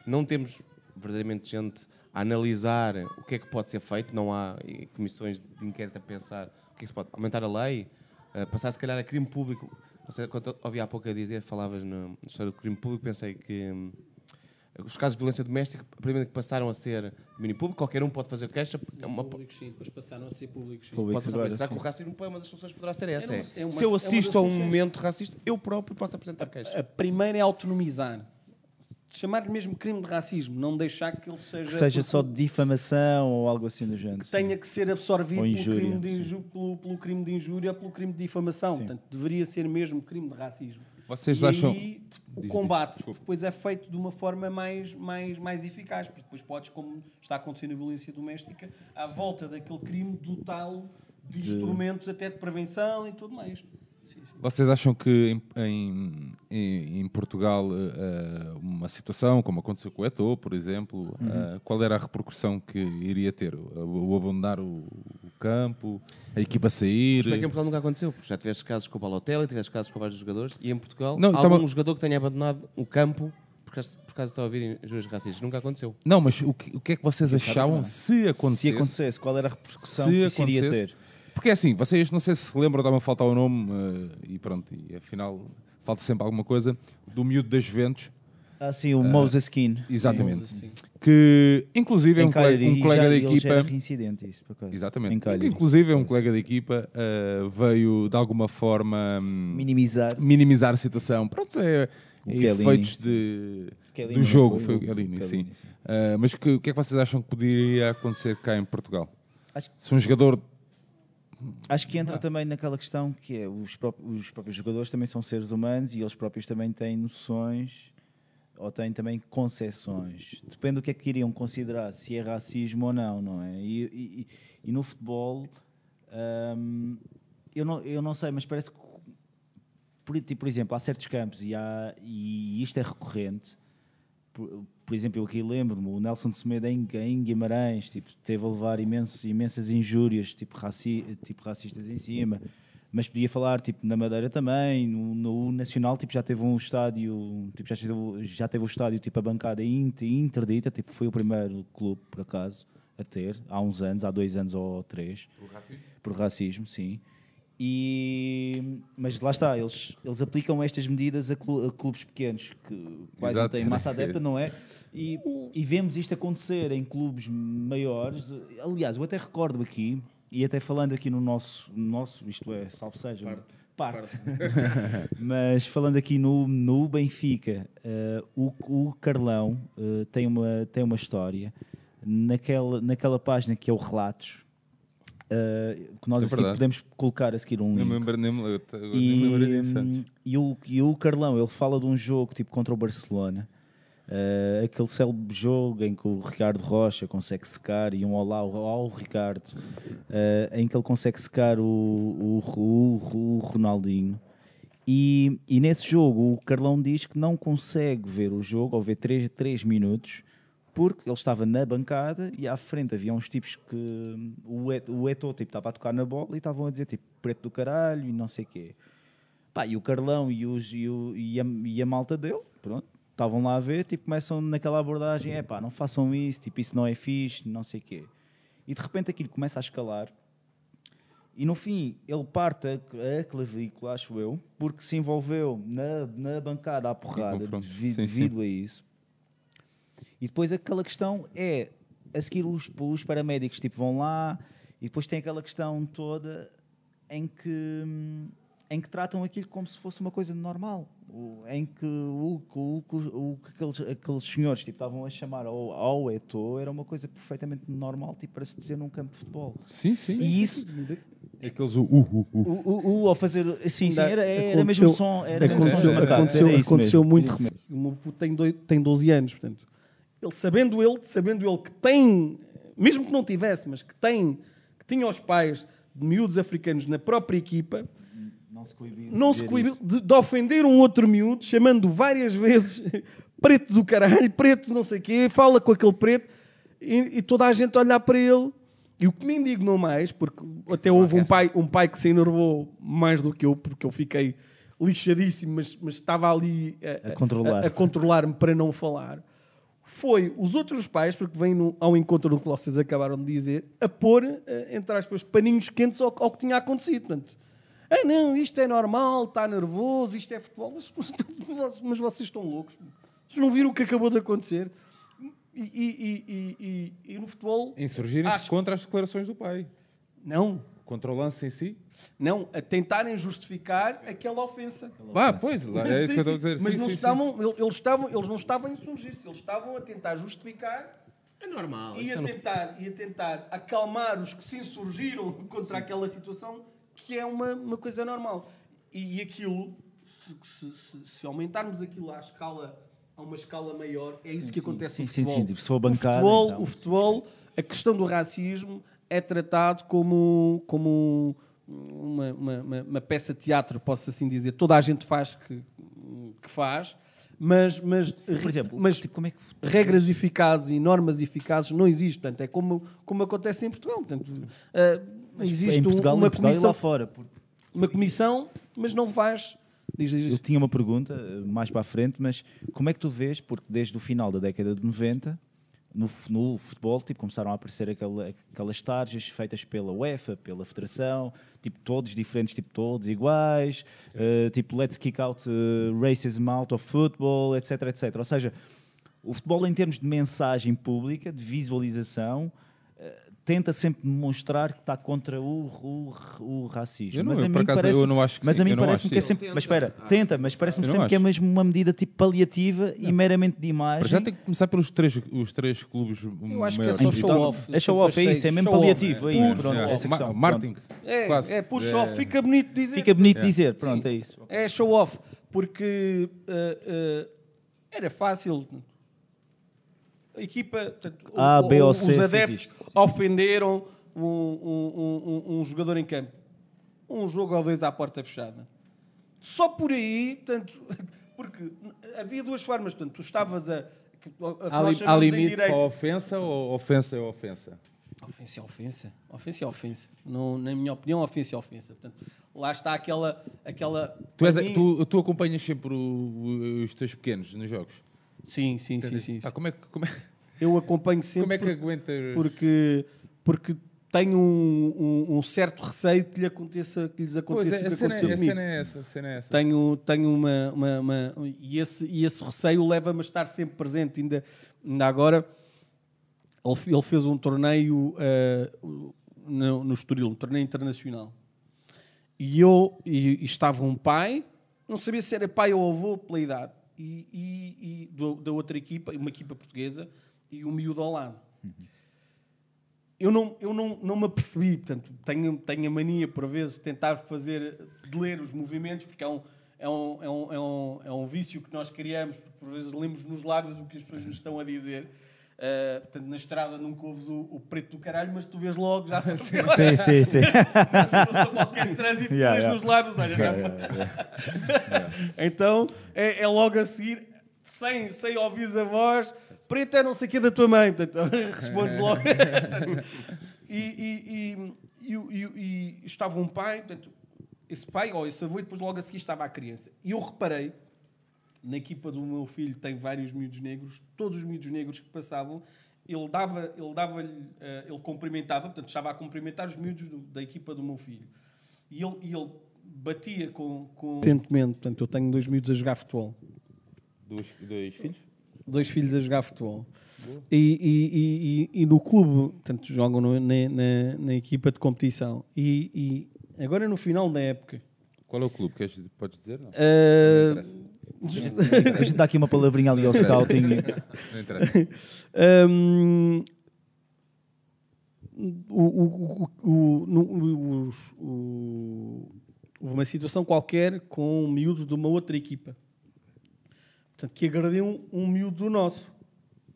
Não temos verdadeiramente gente a analisar o que é que pode ser feito. Não há comissões de inquérito a pensar que se pode aumentar a lei, uh, passar se calhar a crime público. Não sei, quando ouvi há pouco a dizer, falavas na história do crime público, pensei que hum, os casos de violência doméstica, primeiro que passaram a ser domínio público, qualquer um pode fazer queixa. É uma... Públicos, sim, depois passaram a ser públicos. Sim. Público pode passar que o racismo é uma das soluções poderá ser essa. É, é uma, Se eu assisto é a um momento racista, eu próprio posso apresentar queixa. A primeira é autonomizar chamar-lhe mesmo crime de racismo, não deixar que ele seja. Que seja só de difamação ou algo assim do género. Que tenha que ser absorvido injúria, pelo, crime de injúria, pelo, pelo, crime de injúria ou pelo crime de difamação. Sim. Portanto, deveria ser mesmo crime de racismo. Vocês e acham. Aí, o combate depois é feito de uma forma mais, mais, mais eficaz, porque depois podes, como está acontecendo a violência doméstica, à volta daquele crime, dotá-lo de, de instrumentos até de prevenção e tudo mais. Vocês acham que em, em, em Portugal uh, uma situação como aconteceu com o Eto'o, por exemplo, uhum. uh, qual era a repercussão que iria ter? O, o abandonar o, o, campo, a equipa sair? Mas é que em Portugal nunca aconteceu, porque já tiveste casos com o Balotelli, tiveste casos com vários jogadores, e em Portugal não, há algum tava... jogador que tenha abandonado o campo por causa, por causa de estar a ouvir injúrias racistas. Nunca aconteceu. Não, mas o que, o que é que vocês achavam se acontecesse? Se acontecesse, qual era a repercussão se que isso iria ter? Porque é assim, vocês não sei se lembram, dá-me a faltar o nome, uh, e pronto, e afinal falta sempre alguma coisa, do miúdo das Juventus. Ah, sim, o uh, Moses Keane. Exatamente. Sim. Que, inclusive, é um, colega, um colega da equipa. reincidente, isso, por acaso. Exatamente. Que, inclusive, é um colega da equipa, uh, veio de alguma forma um, minimizar. minimizar a situação. Pronto, é. efeitos de, do jogo, foi, foi o Kelini, sim. sim. Uh, mas o que, que, é que vocês acham que poderia acontecer cá em Portugal? Acho... Se um jogador Acho que entra também naquela questão que é os próprios, os próprios jogadores também são seres humanos e eles próprios também têm noções ou têm também concessões. Depende do que é que iriam considerar, se é racismo ou não, não é? E, e, e no futebol, hum, eu, não, eu não sei, mas parece que, por, tipo, por exemplo, há certos campos e, há, e isto é recorrente, por, por exemplo, eu aqui lembro-me, o Nelson Semedo em, em Guimarães, tipo, teve a levar imensos, imensas injúrias, tipo, raci, tipo, racistas em cima, mas podia falar, tipo, na Madeira também, no, no Nacional, tipo, já teve um estádio, tipo, já teve, já teve o estádio, tipo, a bancada interdita, tipo, foi o primeiro clube, por acaso, a ter, há uns anos, há dois anos ou três. Por racismo? Por racismo, sim. E, mas lá está, eles, eles aplicam estas medidas a, clu, a clubes pequenos que quase não têm massa adepta, não é? E, e, vemos isto acontecer em clubes maiores. Aliás, eu até recordo aqui, e até falando aqui no nosso, nosso isto é, salve seja, parte. parte. mas falando aqui no, no Benfica, uh, o, o Carlão uh, tem, uma, tem uma história naquela, naquela página que é o Relatos Uh, que nós é podemos colocar a seguir um link. Nem nem, e, hum, e, o, e o Carlão, ele fala de um jogo tipo contra o Barcelona, uh, aquele célebre jogo em que o Ricardo Rocha consegue secar e um olá ao, Ricardo, uh, em que ele consegue secar o, o, o, o Ronaldinho. E, e, nesse jogo o Carlão diz que não consegue ver o jogo, ou ver 3 minutos, porque ele estava na bancada e à frente havia uns tipos que o, et, o Eto tipo, estava a tocar na bola e estavam a dizer tipo preto do caralho e não sei o quê. Pá, e o Carlão e, os, e, o, e, a, e a malta dele, pronto, estavam lá a ver, tipo, começam naquela abordagem, é pá, não façam isso, tipo, isso não é fixe, não sei o quê. E de repente aquilo começa a escalar e no fim ele parte a, a clavícula, acho eu, porque se envolveu na, na bancada à porrada devido, sim, sim. a isso. E depois aquela questão é, a seguir os, os paramédicos tipo, vão lá e depois tem aquela questão toda em que, em que tratam aquilo como se fosse uma coisa normal. O- Em que o, o, o, o que aqueles, aqueles senhores tipo, estavam a chamar ao, ao Eto'o era uma coisa perfeitamente normal, tipo, para se dizer num campo de futebol. Sim, sim. E isso, Aqueles uh, uh, uh. o, o, o ao fazer. Sim, sim, era, era mesmo aconteceu- som. Era mesmo aconteceu, aconteceu, era isso aconteceu mesmo, muito. O meu tem, tem 12 anos, portanto, ele sabendo ele, sabendo ele que tem, mesmo que não tivesse, mas que tem, que tinha os pais de miúdos africanos na própria equipa, Não se coibiu. de não se dizer coibiu isso. de, de ofender um outro miúdo, chamando várias vezes preto do caralho, preto não sei o quê, fala com aquele preto e, e toda a gente olhar para ele. E o que me indignou mais, porque até houve um pai, um pai que se enervou mais do que eu, porque eu fiquei lixadíssimo, mas, mas estava ali a, A controlar. a- a controlar-me para não falar, foi os outros pais, porque vêm no- ao encontro do que vocês acabaram de dizer, a pôr, eh, entre aspas, paninhos quentes ao, ao que tinha acontecido. Portanto, ah, não, isto é normal, está nervoso, isto é futebol. Mas, mas- mas vocês estão loucos. Vocês não viram o que acabou de acontecer? E, e- e- e- e- e no futebol, Insurgirem-se Acho- contra as declarações do pai. não. Contra o lance em si. Não, a tentarem justificar aquela ofensa. Ah, pois, é isso Sim, que eu estou a sim, dizer. Mas Sim, não sim, sim. estavam, ele- Eles, estavam, eles não estavam a insurgir-se, eles estavam a tentar justificar É normal. e a, é tentar, e a tentar acalmar os que se insurgiram contra aquela situação, que é uma, uma coisa normal. E, e aquilo, se, se- se- se aumentarmos aquilo à escala, a uma escala maior, é isso que acontece Sim, no sim, futebol. sim, tipo, se for o bancada, futebol, então, o futebol, a questão do racismo é tratado como, como uma, uma- uma- peça de teatro, posso assim dizer. Toda a gente faz que, que faz, mas, mas, Por exemplo, mas tipo, como é que regras eficazes e normas eficazes não existem. Portanto, é como, como acontece em Portugal. Portanto, ah, existe em Portugal, uma, em Portugal comissão, lá fora? Porque uma comissão, mas não faz. Diz, diz, Eu tinha uma pergunta eh, mais para a frente, mas como é que tu vês, porque desde o final da década de 90, no, no futebol, tipo, começaram a aparecer aquela- aquelas tarjas feitas pela UEFA, pela Federação, tipo, todos diferentes, tipo, todos iguais, eh, tipo, let's kick out eh, racism out of football, etc, etc. Ou seja, o futebol em termos de mensagem pública, de visualização, tenta sempre demonstrar que está contra o, o, o racismo. Eu não- mas eu, a por mim acaso, parece, eu não acho que mas sim, a mim eu não parece-me que é sempre. Mas espera, tenta, mas parece-me Eu não sempre que é mesmo uma medida tipo paliativa e meramente de imagem. Para já tem que começar pelos três, os três clubes Eu acho que é maiores. só Então, show-off. É show-off, é isso, é mesmo paliativo, é isso. Pronto, É, questão. Martin, É, quase. é puro É. show-off. Fica bonito dizer. Fica bonito É. dizer, pronto, é isso. É show-off. Porque ah, ah, era fácil. A equipa, portanto, o- A, B o- ou C os adeptos ofenderam um, um- um- um- jogador em campo. Um jogo ou dois à porta fechada. Só por aí, portanto, porque havia duas formas. Portanto, tu estavas a. a que Há, li- limite para direito- a ofensa ou ofensa é ofensa? Ofensa é ofensa. Ofensa é ofensa. Não, na minha opinião, ofensa é ofensa. Portanto, lá está aquela. aquela Tu, és, mim- tu, tu acompanhas sempre o- os teus pequenos nos jogos? Sim, sim, sim, sim. Ah, como, é, que- como, é, Eu acompanho sempre como é que aguenta? porque, porque tenho um, um- um certo receio que, lhe aconteça, que lhes Pois, aconteça é, o a que cena, aconteceu a comigo. cena é essa. A cena é essa. Tenho, tenho uma. uma, uma- e, esse, e esse receio leva-me a estar sempre presente. Ainda, ainda agora, ele, fez um torneio eh, no, no Estoril, um torneio internacional. E eu e, e estava um pai, não sabia se era pai ou avô pela idade, e, e- e da outra equipa, uma equipa portuguesa, e um miúdo ao lado. Eu não, eu não, não me apercebi, portanto, tenho, tenho a mania, por vezes, de tentar fazer, de ler os movimentos, porque é um, é um, é um, é um, é um vício que nós criamos, porque por vezes lemos nos lábios o que as pessoas nos estão a dizer. Uh, portanto, na estrada nunca ouves o, o preto do caralho, mas tu vês logo, já sabes que Sim, sim, sim. se qualquer trânsito Yeah, yeah, yeah. nos lábios, olha, já Então é, é logo a seguir, sem, sem ouvir a voz, preto é não sei o que da tua mãe, portanto, respondes logo. e, e, e, e, e- e estava um pai, portanto, esse pai ou esse avô, e depois logo a seguir estava a criança. E eu reparei, na equipa do meu filho tem vários miúdos negros, todos os miúdos negros que passavam, ele dava, ele dava ele cumprimentava, portanto, estava a cumprimentar os miúdos do- da equipa do meu filho. E ele, e ele batia com, com... Recentemente, portanto, eu tenho dois miúdos a jogar futebol Dois, dois filhos? dois filhos a jogar futebol. E, e- e- e- no clube, portanto, jogam no- na, na- na equipa de competição. E, e agora no final da época, Qual é o clube? Queres, podes dizer? Não, Uh. A gente dá aqui uma palavrinha ali ao scouting. Não interessa. Hum, o, o, o, o- houve uma situação qualquer com um miúdo de uma outra equipa. Portanto, que agrediu um, um miúdo do nosso,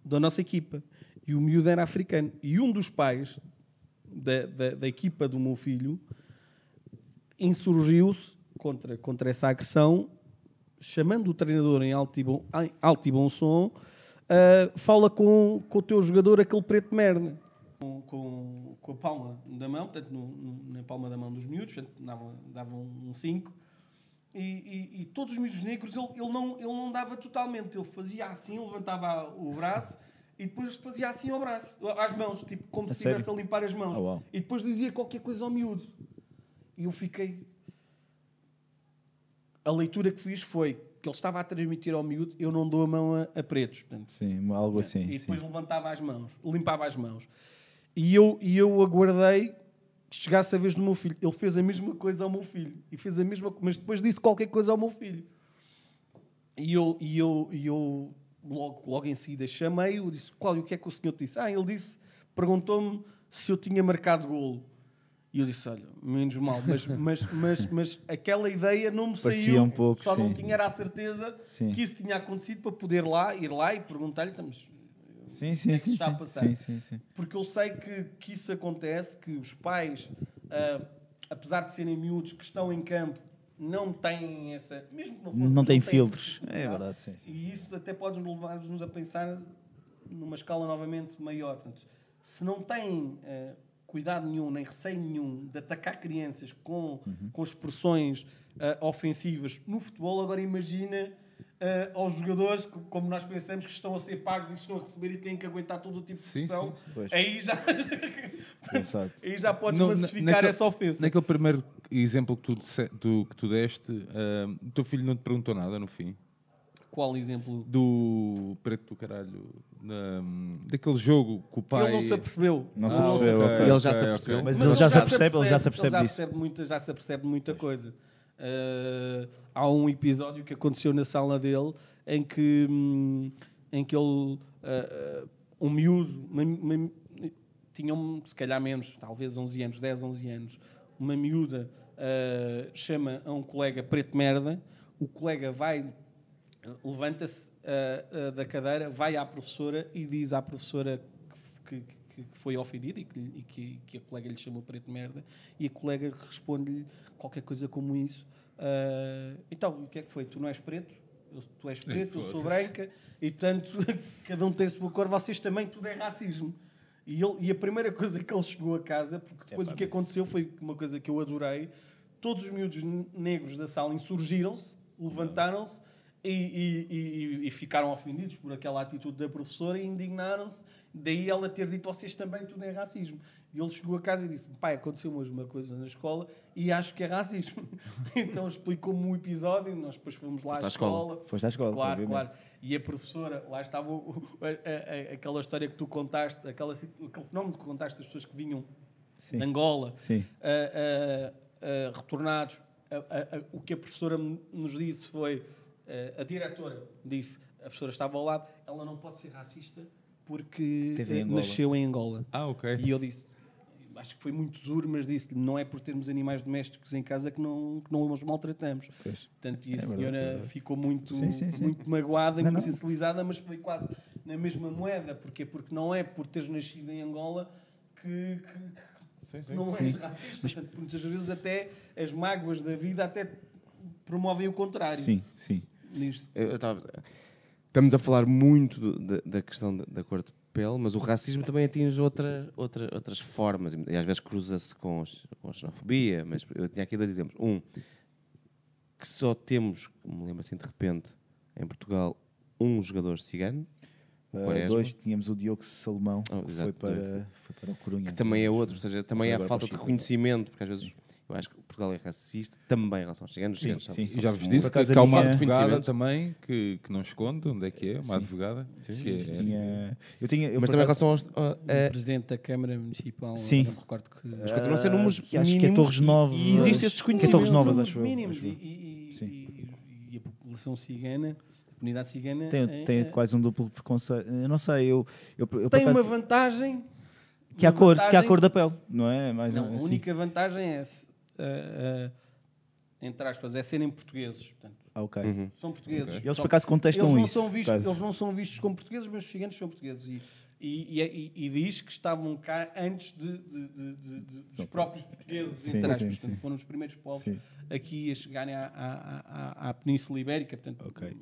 da nossa equipa. E o miúdo era africano. E um dos pais da, da, da equipa do meu filho insurgiu-se contra, contra essa agressão, chamando o treinador em alto e bom, alto e bom som, ah, fala com, com o teu jogador aquele preto de merda. Com, com, com a palma da mão, portanto, no- no- na palma da mão dos miúdos, portanto, davam, davam um 5. E, e- e todos os miúdos negros ele, ele, não, ele não dava totalmente, ele fazia assim, levantava o braço e depois fazia assim ao braço, às mãos, tipo como A se estivesse a limpar as mãos. Oh, uau. E depois dizia qualquer coisa ao miúdo. E eu fiquei. A leitura que fiz foi que ele estava a transmitir ao miúdo: eu não dou a mão a, a pretos. Portanto, Sim, algo assim. e sim. depois levantava as mãos, limpava as mãos. E eu, e eu aguardei que chegasse a vez do meu filho. Ele fez a mesma coisa ao meu filho. E fez a mesma mas depois disse qualquer coisa ao meu filho. E eu, e eu, e eu logo, logo em seguida chamei-o, disse, Cláudio, o que é que o senhor te disse? Ah, ele disse, perguntou-me se eu tinha marcado golo. E eu disse, olha, menos mal, mas, mas, mas, mas aquela ideia não me Parecia saiu, um pouco, só não sim. tinha era a certeza Sim. que isso tinha acontecido para poder lá, ir lá e perguntar-lhe, "Então, mas Sim, o que sim, é que sim. está a sim, passar? sim, sim, sim. Porque eu sei que, que isso acontece, que os pais, ah, apesar de serem miúdos que estão em campo, não têm essa. Mesmo que não, fosse, Não tem têm filtros. É verdade, sim, sim. E isso até pode levar-nos a pensar numa escala novamente maior. Portanto, se não têm ah, cuidado nenhum, nem receio nenhum de atacar crianças com, Uhum. com expressões ah, ofensivas no futebol, agora imagina. ah, aos jogadores, como nós pensamos, que estão a ser pagos e estão a receber e têm que aguentar todo o tipo de pressão, aí já, aí já podes Não, massificar naquele- essa ofensa. Naquele primeiro exemplo que tu, disse- tu- que tu deste, ah, o teu filho não te perguntou nada no fim? Qual exemplo? Do preto do caralho, na- daquele jogo que o pai. Ele não se apercebeu. Não se Ah, apercebeu, ok, ok. Ele já se apercebeu. ok. Mas ele já se apercebe, ele já se apercebe já disso. percebe muita, já se apercebe muita coisa. Ah, há um episódio que aconteceu na sala dele em que, hum, em que ele, ah, um miúdo, uma- uma- tinha um, se calhar menos, talvez 11 anos, 10, 11 anos, uma miúda chama a um colega preto merda, o colega vai, levanta-se ah, ah, da cadeira, vai à professora e diz à professora que, que- que- foi ofendida e, que, e que- que a colega lhe chamou preto merda e a colega responde-lhe qualquer coisa como isso. ah, então, o que é que foi? Tu não és preto? Eu- tu és preto, eu sou branca e, portanto, cada um tem a sua cor, vocês também, tudo é racismo. E, ele, e a primeira coisa que ele chegou a casa, porque depois Epá, o que aconteceu foi uma coisa que eu adorei, todos os miúdos negros da sala insurgiram-se, levantaram-se e, e- e- e ficaram ofendidos por aquela atitude da professora e indignaram-se. Daí ela ter dito, vocês também, tudo é racismo. E ele chegou a casa e disse, pai, aconteceu hoje uma coisa na escola e acho que é racismo. então explicou-me um episódio, nós depois fomos lá Foste à escola. escola. Foste à escola, Claro, obviamente. claro. E a professora, lá estava o- o- a- a- a- aquela história que tu contaste, aquela, aquele fenómeno que contaste das pessoas que vinham Sim. de Angola, Sim. retornados. O que a professora nos disse foi, a diretora disse, a professora estava ao lado, ela não pode ser racista porque em eh, nasceu em Angola. Ah, ok. E eu disse, acho que foi muito duro, mas disse não é por termos animais domésticos em casa que não, que não os maltratamos. Pois. Portanto, e a É senhora é verdade. ficou muito, Sim, sim, sim. muito magoada e Não, muito não. sensibilizada, mas foi quase na mesma moeda. Porquê? Porque não é por teres nascido em Angola que, que- que não és racista. Portanto, muitas vezes até as mágoas da vida até promovem o contrário. Sim, sim. Eu- tava- Estamos a falar muito do- da, da questão da, da cor de pele, mas o racismo também atinge outra, outra, outras formas e às vezes cruza-se com, com a xenofobia. Mas eu tinha aqui dois exemplos. Um, que só temos, me lembro assim de repente, em Portugal, um jogador cigano, Uh, dois, tínhamos o Diogo Salomão, Oh, que exato, foi, para, foi para o Corunha. que também é outro, ou seja, também há falta de reconhecimento, porque às vezes Eu acho que Portugal é racista também em relação aos ciganos. Sim, são- E já vos disse que, que há uma minha- advogada também que, que não esconde onde é que é, uma advogada. que é- Tinha, eu tinha, eu Mas também em relação aos. a- presidente da Câmara Municipal, Sim. não me recordo que. mas continuam a ser números que acho que é Torres Novas. E, existe esse Que é. Torres Novas, acho eu, mínimos acho eu. e, e- Sim. e- e a população cigana, a comunidade cigana, tem, é- tem é- quase um duplo preconceito. Eu não sei, eu, eu, eu tem uma vantagem. que é a cor, que é a vantagem- cor da pele, não é? Mais Não, a assim. única vantagem é, se, ah, entre aspas, é serem portugueses. Portanto, Ah, ok. Uhum. são portugueses. Eles São- por acaso contestam eles não isso. São vistos, eles não são vistos como portugueses, mas os ciganos são portugueses. E, e, e, e- e diz que estavam cá antes de, de- de- de- de- dos próprios portugueses, Sim, entre aspas. sim, Portanto, sim. foram os primeiros povos Sim. aqui a chegarem à, à- à- à Península Ibérica, portanto, Ok.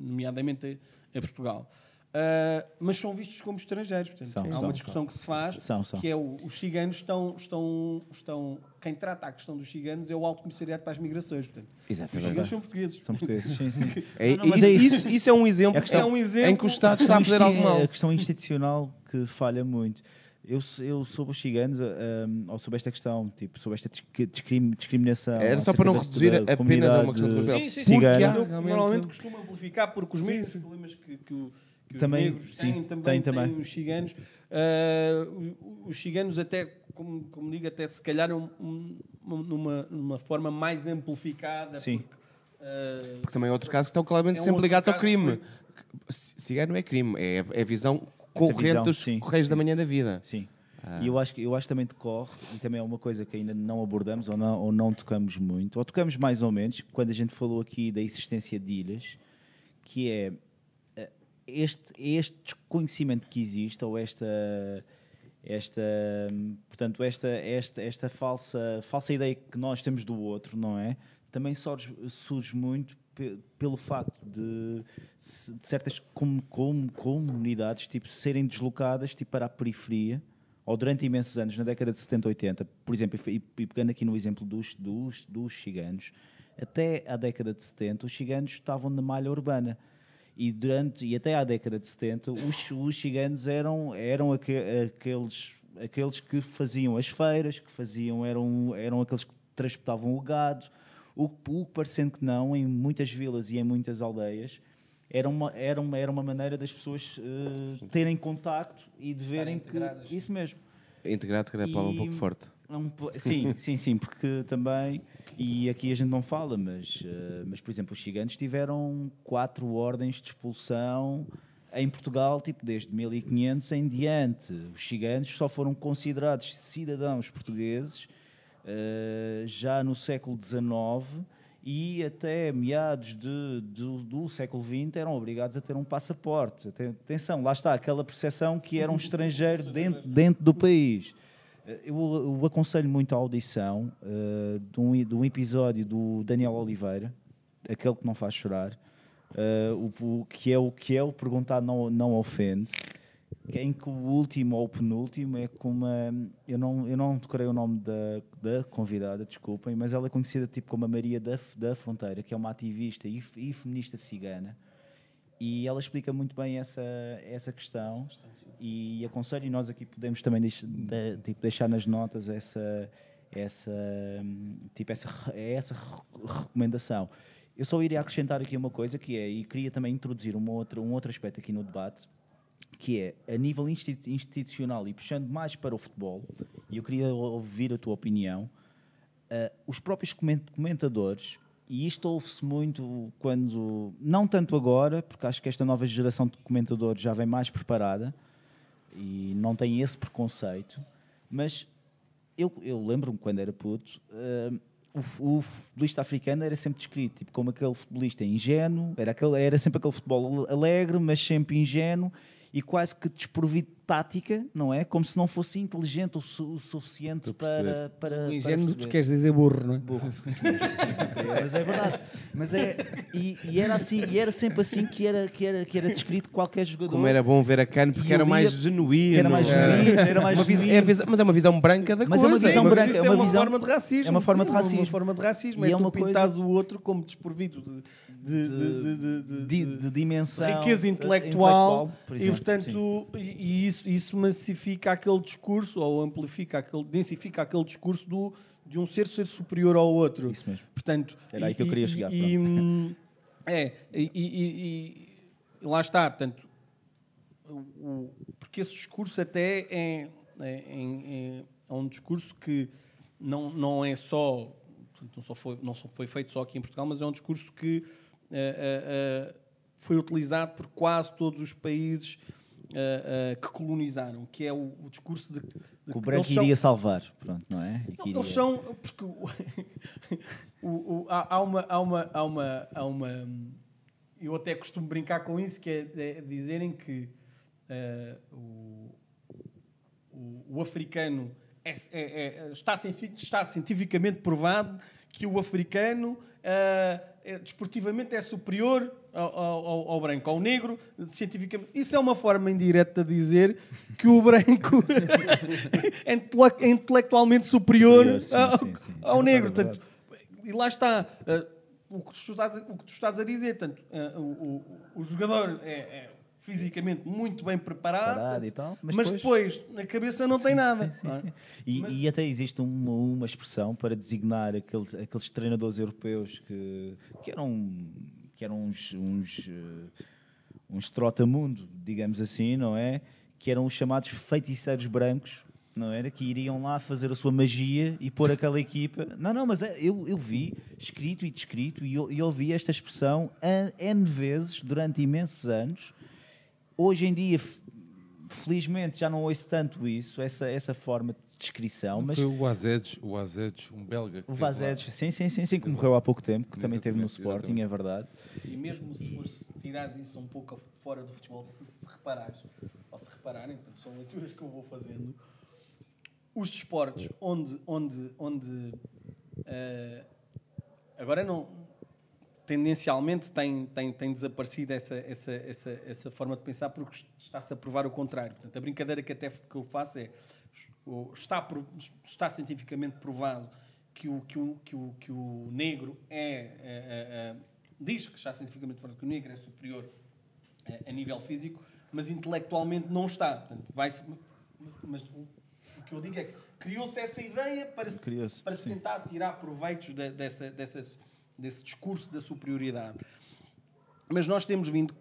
nomeadamente a, a Portugal. Ah, mas são vistos como estrangeiros. Portanto, São, há são, uma discussão que se faz São, são. que é o- os ciganos estão, estão, estão. Quem trata a questão dos ciganos é o Alto Comissariado para as Migrações. Portanto, os Exatamente. ciganos são portugueses. São portugueses, sim, sim. É, Não, não, mas isso, é isso. isso- é um exemplo, É questão- é um exemplo em que o Estado está a fazer algo mal. A questão institucional que falha muito. Eu, eu sobre os ciganos, um, ou sobre esta questão, tipo, sobre esta disc- discrim- discriminação. Era só para não reduzir apenas a uma questão de papel. Sim, sim, sim. Porque há- normalmente costumo amplificar porque os mesmos problemas que, que o- que Também, os negros sim, têm, também tem têm também. os ciganos. O- os ciganos até, como, como digo, até se calhar um- um- numa, numa forma mais amplificada. Sim. Porque, ah, Porque também é outro caso que estão claramente É um sempre ligados ao crime. Cigano não é crime, é, é a visão corrente visão, dos sim, Correios da Manhã da Vida. Sim. Ah. E eu acho, que, eu acho que também decorre, e também é uma coisa que ainda não abordamos ou não, ou não tocamos muito, ou tocamos mais ou menos, quando a gente falou aqui da existência de ilhas, que é este, este desconhecimento que existe, ou esta, esta, portanto, esta, esta, esta falsa, falsa ideia que nós temos do outro, não é? Também surge, surge muito pe- pelo facto de, de certas com, com- comunidades tipo, serem deslocadas tipo, para a periferia, ou durante imensos anos, na década de 70, 80, por exemplo, e, e pegando aqui no exemplo dos, dos, dos ciganos, até à década de 70, os ciganos estavam na malha urbana. E, durante, e até à década de 70, os, os ciganos eram, eram aque- aqueles, aqueles que faziam as feiras, que faziam, eram, eram aqueles que transportavam o gado. O, o parecendo que não, em muitas vilas e em muitas aldeias, era uma, era uma, era uma maneira das pessoas eh, terem contacto e de verem que. Isso mesmo. Integrado, que era a palavra um pouco forte. É um sim, sim, sim, porque também, e aqui a gente não fala, mas, eh, mas por exemplo, os ciganos tiveram quatro ordens de expulsão em Portugal, tipo, desde 1500 em diante. Os ciganos só foram considerados cidadãos portugueses eh, já no século XIX e até meados de, do, do século XX eram obrigados a ter um passaporte. Aten- Atenção, lá está, aquela percepção que era um estrangeiro dentro, dentro do país. Eh, Eu, eu aconselho muito a audição eh, de, um, de um episódio do Daniel Oliveira, aquele que não faz chorar, eh, o, o- que, é o, que é o perguntar não, não ofende, em que o último ou o penúltimo é com uma. Eu não, eu não decorei o nome da, da convidada, desculpem, mas ela é conhecida tipo como a Maria da, da Fronteira, que é uma ativista e, e feminista cigana. E ela explica muito bem essa, essa questão. E aconselho, e nós aqui podemos também deix, de- tipo, deixar nas notas essa, essa, tipo, essa, essa re- recomendação. Eu só iria acrescentar aqui uma coisa que é, e queria também introduzir uma outra, um outro aspecto aqui no debate, que é a nível insti- institucional e puxando mais para o futebol, e eu queria ouvir a tua opinião, eh, os próprios coment- comentadores, e isto ouve-se muito quando, não tanto agora, porque acho que esta nova geração de comentadores já vem mais preparada e não tem esse preconceito, mas eu, eu lembro-me quando era puto, eh, o, o futebolista africano era sempre descrito tipo, como aquele futebolista ingênuo, era, aquele, era sempre aquele futebol alegre, mas sempre ingênuo e quase que desprovido de tática, não é? Como se não fosse inteligente o, su- o suficiente para, para, o para ingênuo, tu queres dizer burro, não é? Burro. isso. É, mas é verdade. Mas é, e, e era assim, e era sempre assim que era, que era, que era descrito qualquer jogador. Como era bom ver a Cano, porque era mais genuíno. era mais genuíno, era mais Uma vis- genuíno. é Mas é uma visão branca da Mas é uma coisa. visão mas branca, isso é é uma uma visão- forma de racismo. é uma forma de sim, racismo. uma forma de racismo. E é, é tu uma coisa- pintares o outro como desprovido de, de, de, de, de, de- de, de dimensão riqueza eh, intelectual, e portanto e, e isso, isso massifica aquele discurso ou amplifica aquele densifica aquele discurso do, de um ser ser superior ao outro. Isso mesmo. Portanto, Era aí que eu queria chegar, E, é, e, e- e lá está, portanto, o- porque esse discurso até é, é- é- é um discurso que não, não é só, não, só foi, não só foi feito só aqui em Portugal, mas é um discurso que eh, eh, eh, foi utilizado por quase todos os países eh, eh, que colonizaram, que é o, o discurso de, de Que o branco eles são- iria salvar, pronto, não é? Não, iria- Eles são. Porque o- o- há, há uma, há, uma, há, uma, há uma. Eu até costumo brincar com isso, que é, é dizerem que eh, o, africano é- é- é- está, está cientificamente provado que o africano é- desportivamente é superior ao, ao- ao- branco, ao negro, cientificamente. Isso é uma forma indireta de dizer que o branco é é intelectualmente superior, sim, ao, sim, sim. ao É negro. verdade, Portanto, e lá está. eh, o, que tu estás, a- o que tu estás a dizer, portanto, eh, o, o- o jogador é, é fisicamente muito bem preparado, Parado e tal, mas mas, depois- depois, na cabeça não tem nada. Sim, é? sim. E, e até existe uma, uma expressão para designar aqueles, aqueles treinadores europeus que, que eram, que eram uns, uns, eh, uns trotamundo, digamos assim, não é? Que eram os chamados feiticeiros brancos, não era? Que iriam lá fazer a sua magia e pôr aquela equipa. Não, não, mas é- eu, eu vi escrito e descrito e e ouvi esta expressão N vezes durante imensos anos. Hoje em dia, felizmente, já não ouço tanto isso, essa, essa forma de descrição, mas Foi o Azedes, o Azedes, um belga. que o lá. sim, sim, sim, sim, que morreu há pouco tempo, que também teve no Exatamente, Sporting, é verdade. E mesmo se fores tirares isso um pouco fora do futebol, se, se reparares, ou se repararem, portanto, são leituras que eu vou fazendo, os desportos onde, onde, onde eh, agora não tendencialmente tem, tem, tem desaparecido essa, essa, essa, essa forma de pensar porque está-se a provar o contrário. Portanto, a brincadeira que até que eu faço é está, está cientificamente provado que o, que o, que o, que o negro é, é, é, é, diz que está cientificamente provado que o negro é superior a, nível físico, mas intelectualmente não está. Portanto, vai mas o, que eu digo é que criou-se essa ideia para se, Criou-se, para se tentar tirar proveitos de- dessa, dessa, desse discurso da superioridade. Mas nós temos vindo,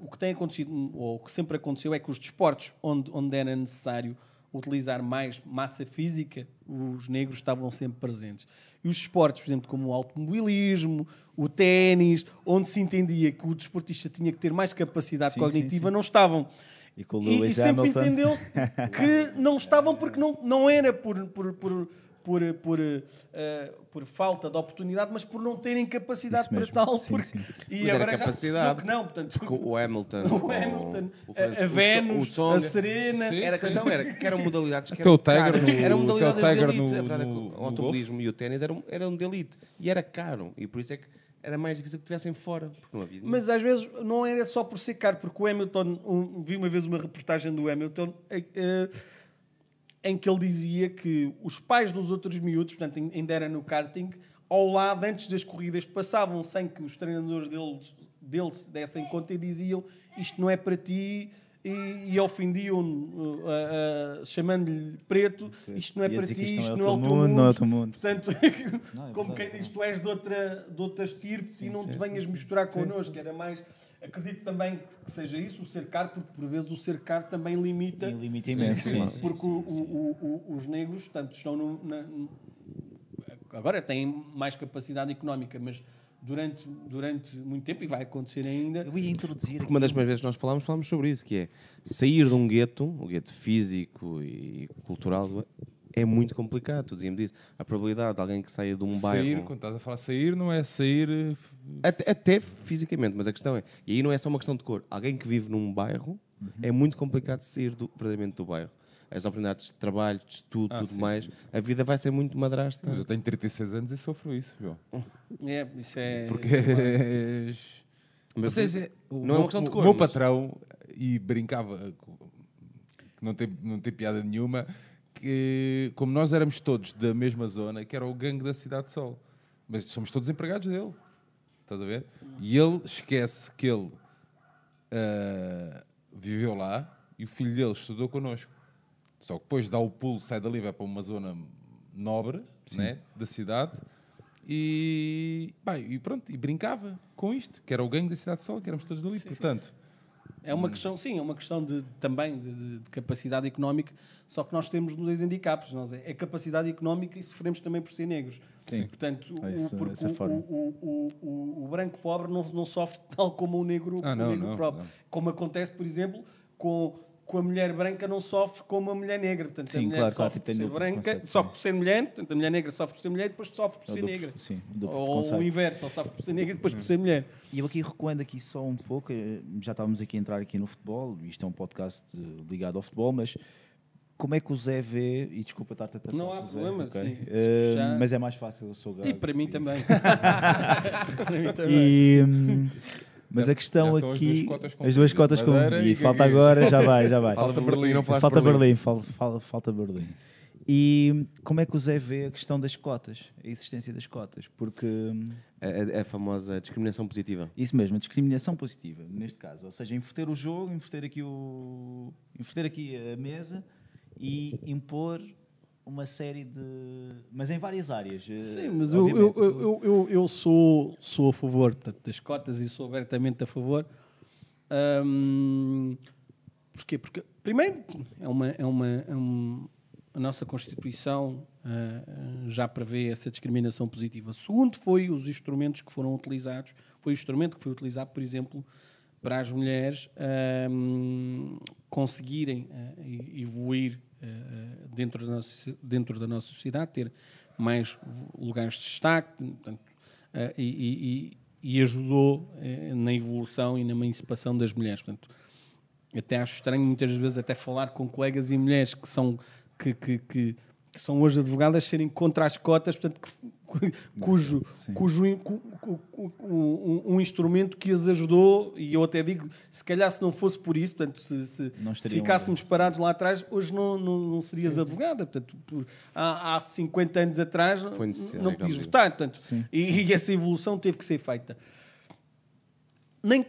o que tem acontecido, ou o que sempre aconteceu, é que os desportos onde, onde era necessário utilizar mais massa física, os negros estavam sempre presentes. E os esportes, por exemplo, como o automobilismo, o ténis, onde se entendia que o desportista tinha que ter mais capacidade Sim, cognitiva, sim, sim. não estavam. E E, e sempre entendeu-se que não estavam porque não, não era por, por, por, por, por, eh, por falta de oportunidade, mas por não terem capacidade para tal. Sim, porque- sim. E era agora já se que não. Portanto, Com o Hamilton, o Hamilton, o a- a o Vênus, a Serena. Sim, Era a questão era que eram modalidades que Até o eram caras. no- eram modalidades até o de Tiger elite. no- a verdade é que no- o no automobilismo e o ténis eram, eram de elite. E era caro. E por isso é que era mais difícil que estivessem fora. Porque não havia dinheiro. Mas às vezes não era só por ser caro, porque o Hamilton, um, vi uma vez uma reportagem do Hamilton eh, em que ele dizia que os pais dos outros miúdos, portanto, ainda era no karting, ao lado, antes das corridas, passavam sem que os treinadores deles, deles dessem conta e diziam isto não é para ti. E, e ofendiam uh, uh, chamando-lhe preto, isto não é Ia para ti, isto não é o teu mundo, não é mundo. Portanto, Não, é como quem diz, tu és de outra, de outra estirpe e não sim, te sim. venhas misturar connosco. Era mais. Acredito também que seja isso, o ser caro, porque por vezes o ser caro também limita. E limita imenso, sim, sim, porque o- o- o- os negros, tanto estão no, na- agora têm mais capacidade económica, mas durante, durante muito tempo, e vai acontecer ainda, Eu ia introduzir Porque uma das primeiras vezes que nós falámos, falámos sobre isso, que é sair de um gueto, um gueto físico e cultural, é muito complicado. Tu dizíamos isso. A probabilidade de alguém que saia de um Sair, bairro... quando estás a falar sair, não é sair. eh, Até, até fisicamente, mas a questão é... E aí não é só uma questão de cor. Alguém que vive num bairro, Uhum. é muito complicado de sair do, verdadeiramente do bairro. As oportunidades de trabalho, de estudo, Ah, tudo sim, mais, a vida vai ser muito madrasta. Mas eu tenho 36 anos e sofro isso, João. é, isso é. Porque és- Ou Mas seja, o não é meu- uma questão de o cor, meu mas- patrão, e brincava, não tem, não tem piada nenhuma, que como nós éramos todos da mesma zona, que era o gangue da Cidade de Sol. Mas somos todos empregados dele. Estás a ver? E ele esquece que ele ah, viveu lá e o filho dele estudou connosco. Só que depois dá o pulo, sai dali, vai para uma zona nobre né, da cidade e, bem, e pronto, e brincava com isto, que era o gangue da cidade de Sol, que éramos todos ali. Portanto, É uma questão, sim, é uma questão de, também de, de- de capacidade económica, só que nós temos dois handicaps. Nós é, é capacidade económica e sofremos também por ser negros. Sim. Portanto, o, Essa- porque essa o, o, o, o- branco pobre não, não sofre tal como o negro, Ah, não, negro não, próprio. não. Como acontece, por exemplo, com, com a mulher branca não sofre como a mulher negra. Portanto, a Sim, mulher claro, claro, sofre tem por ser branca, conceito, sofre por ser mulher, portanto, a mulher negra sofre por ser mulher e depois sofre por É ser duplo- negra. sim, Ou conceito. o inverso, ou sofre por ser negra e depois por ser mulher. E eu aqui recuando aqui só um pouco, eh, já estávamos aqui a entrar aqui no futebol, isto é um podcast eh, ligado ao futebol, mas como é que o Zé vê, e desculpa estar-te a tratar Não há Zé, problema, ok? sim. Eh, Já- mas é mais fácil, eu sou gago. E para mim também. para mim também. E, mas a questão aqui, as duas cotas com e, e falta agora, já vai, já vai. Falta Berlim, não falaste falta Berlim. Berlim, fal- fal- falta Berlim. E como é que o Zé vê a questão das cotas, a existência das cotas? Porque hum, A, a- a famosa discriminação positiva. Isso mesmo, a discriminação positiva, neste caso. Ou seja, inverter o jogo, inverter aqui, o, inverter aqui a mesa e impor uma série de. Mas em várias áreas. eh, Sim, mas eu, eu, eu, eu, eu- sou, sou a favor portanto, das cotas e sou abertamente a favor. Hum, porquê? Porque, primeiro, é uma, é uma, é um- a nossa Constituição ah, já prevê essa discriminação positiva. Segundo, foi os instrumentos que foram utilizados, foi o instrumento que foi utilizado, por exemplo, para as mulheres hum, conseguirem e- evoluir dentro, da nossa, dentro da nossa sociedade, ter mais lugares de destaque portanto, ah, e, e- e- e ajudou eh, na evolução e na emancipação das mulheres. Portanto, até acho estranho muitas vezes até falar com colegas e mulheres que são que, que, que- que são hoje advogadas serem contra as cotas, portanto, que- cujo, cujo in- cu- cu- cu- um, um instrumento que as ajudou, e eu até digo, se calhar se não fosse por isso, portanto, se, se, se ficássemos parados lá atrás, hoje não, não, não serias advogada. Portanto, por- há, há 50 anos atrás não podias votar. Portanto, e, e essa evolução teve que ser feita nem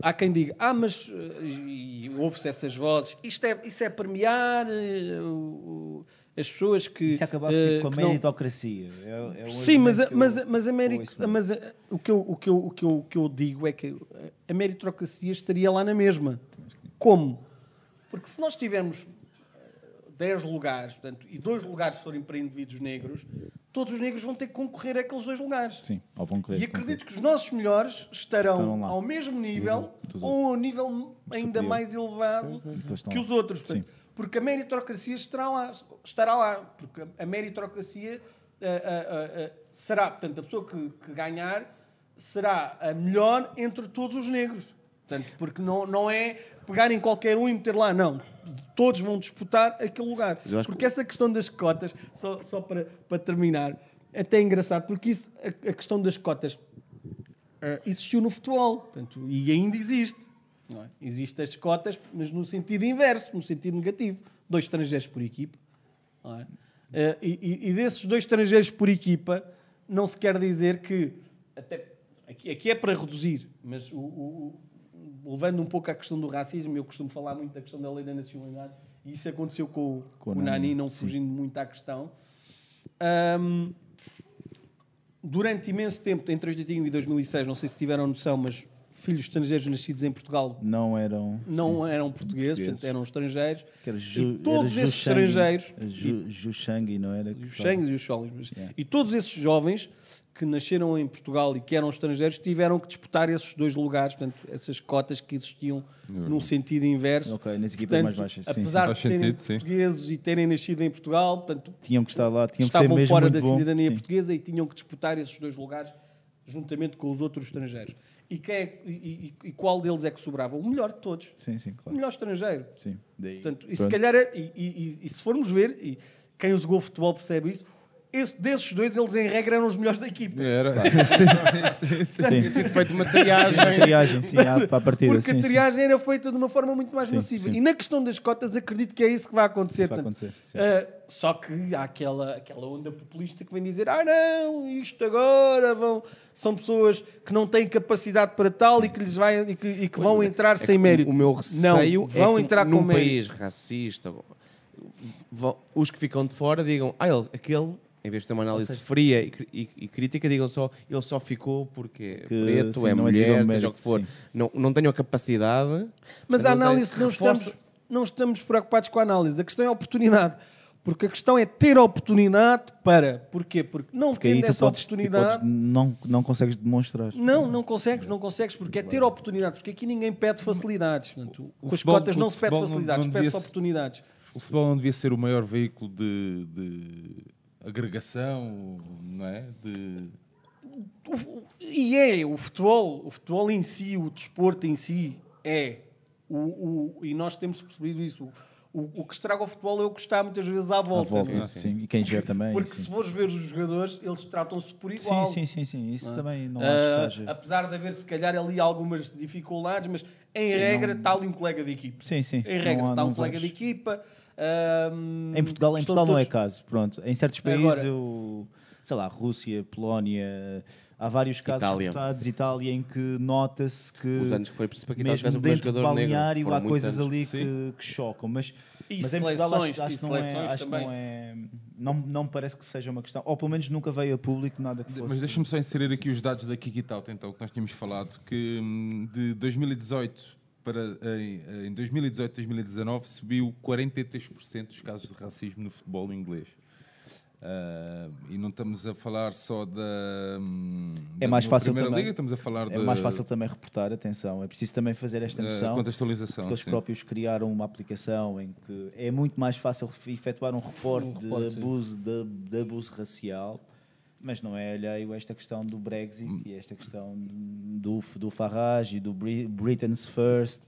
há quem diga, ah, mas eh, e, ouve-se essas vozes, isto é, isso é premiar eh, o- o- as pessoas que. Isso é acabar eh, tipo, com a que não- meritocracia. É, é um Sim, mas, a- eu- mas, a- mas, a mas a- o, que eu, o, que eu, o, que eu, o que eu digo é que a meritocracia estaria lá na mesma. Como? Porque se nós tivermos eh, 10 lugares portanto, e dois lugares forem para indivíduos negros, todos os negros vão ter que concorrer àqueles dois lugares. Sim, ou vão querer. E acredito que os nossos melhores estarão ao mesmo nível ou ao nível ainda Superior. mais elevado Então que os outros. Portanto, Sim. Porque a meritocracia estará lá. Estará lá porque a meritocracia ah, ah, ah, será, portanto, a pessoa que, que ganhar será a melhor entre todos os negros. Portanto, porque não, não é pegar em qualquer um e meter lá, não. Todos vão disputar aquele lugar. Acho que- Porque essa questão das cotas, só, só para, para terminar, é até engraçado, porque isso, a, questão das cotas eh, existiu no futebol portanto, e ainda existe. Não é? Existem as cotas, mas no sentido inverso, no sentido negativo. Dois estrangeiros por equipa. não é? Eh, e, e- desses dois estrangeiros por equipa, não se quer dizer que. Até, aqui, aqui é para reduzir, mas o- o- o- levando um pouco à questão do racismo, eu costumo falar muito da questão da lei da nacionalidade, e isso aconteceu com, o- Com o Nani, Nani, não fugindo muito à questão. Ahm, durante imenso tempo, entre 81 e 2006, não sei se tiveram noção, mas filhos estrangeiros nascidos em Portugal Não eram. não eram portugueses, Portugueses. portanto, eram estrangeiros. Que era e Ju, todos era esses Jushang, estrangeiros, Ju, Jushang, não era? Xangues e mas- Yeah. e todos esses jovens que nasceram em Portugal e que eram estrangeiros tiveram que disputar esses dois lugares, portanto, essas cotas que existiam no sentido inverso. Ok, nas equipas mais baixas, sim, sim. apesar Faz de serem sentido, sim. portugueses e terem nascido em Portugal, portanto, Tinham que estar lá, tinham que ser estavam mesmo fora muito da bom. cidadania Sim. portuguesa e tinham que disputar esses dois lugares juntamente com os outros estrangeiros. E, quem é- e- e- e qual deles é que sobrava? O melhor de todos. Sim, sim, O claro. melhor estrangeiro. Sim. Daí, Portanto, e se calhar, é- e, e- e- e se formos ver, e quem jogou futebol percebe isso, esse, desses dois, eles em regra eram os melhores da equipa. Era. Sim. Tinha sido feita uma triagem. triagem, sim, para a partida. Porque sim, a sim. triagem era feita de uma forma muito mais Sim, massiva. sim. E na questão das cotas, acredito que é isso que vai acontecer. Vai acontecer, ah, só que há aquela, aquela onda populista que vem dizer: ah, não, isto agora vão, são pessoas que não têm capacidade para tal e que, lhes vai, e que, e que vão entrar sem É que mérito. O meu não, receio vão é que entrar num com mérito. país racista, vo- os que ficam de fora digam, ah, ele, aquele, em vez de ter uma análise fria e, e- e crítica, digam só, ele só ficou porque é Que, preto, sim, é é mulher, seja o que for. sim. Não, não tenho a capacidade. Mas a análise, não reforço- estamos, não estamos preocupados com a análise. A questão é a oportunidade. Porque a questão é ter a oportunidade para. Porquê? Porque não Porque tendo essa podes, tu oportunidade. podes- não, não consegues demonstrar. Não, não consegues, não consegues, porque é ter oportunidade, porque aqui ninguém pede facilidades. Portanto, O com as futebol- cotas o não se pede facilidades, pede-se oportunidades. O futebol não devia ser o maior veículo de, de agregação, não é? De... E é, o futebol, o futebol em si, o desporto em si, é. O, o- e nós temos percebido isso. O, o que estraga o futebol é o que está muitas vezes à À volta. volta, não é? sim. E quem gera também. Porque sim. se fores ver os jogadores, eles tratam-se por igual. Sim, sim, sim, sim. Isso também não Ah, acho que haja. apesar de haver se calhar ali algumas dificuldades, mas em Sim, regra não- está ali um colega de equipa. Sim, sim. Em regra Não há- está um colega vejo. de equipa. Ahm, Em Portugal, em Portugal não é todos- caso. Pronto. Em certos países, Agora- eu, sei lá, Rússia, Polónia, há vários casos Itália. reportados, Itália, em que nota-se que Os anos que foi preciso para quitar os mesmo dentro do jogador negro. balneário Foram há coisas anos. ali que, que chocam. Mas, E mas em Portugal acho, acho que não é, acho que também. não é. Não, não me parece que seja uma questão. Ou pelo menos nunca veio a público nada que fosse. Mas deixa-me só inserir aqui os dados da Kikitout, então, que nós tínhamos falado, que hum, de 2018 para em, em 2018 2019 subiu 43% dos casos de racismo no futebol inglês. Ah, e não estamos a falar só da, É da mais fácil primeira também. liga, estamos a falar É da mais fácil também reportar, atenção. É preciso também fazer esta noção. contextualização. Eles sim. próprios criaram uma aplicação em que é muito mais fácil efetuar um reporte, Um reporte, de, abuso, de, de abuso racial, mas não é alheio a esta questão do Brexit Hum. e esta questão do, do Farage e do Bri- Britain's First.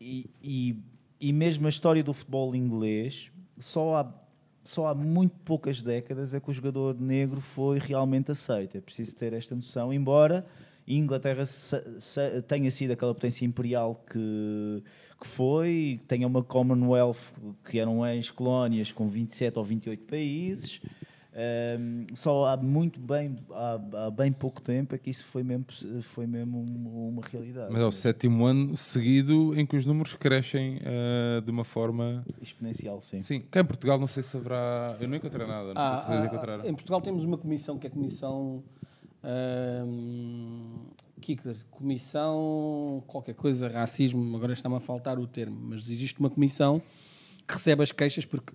E, e, e mesmo a história do futebol inglês, só há, só há muito poucas décadas é que o jogador negro foi realmente aceito. É preciso ter esta noção, embora a Inglaterra tenha sido aquela potência imperial que, que foi, tenha uma Commonwealth que eram ex-colónias com 27 ou 28 países. Ahm, só há muito bem, há, há bem pouco tempo é que isso foi mesmo, foi mesmo um- uma realidade. Mas é o sétimo ano seguido em que os números crescem ah, de uma forma. Exponencial, sim. Sim, cá em Portugal não sei se haverá. Eu não encontrei nada. Não Ah, ah, em Portugal temos uma comissão que é a comissão. ahm, Kickler, comissão qualquer coisa, racismo, agora está-me a faltar o termo, mas existe uma comissão recebe as queixas, porque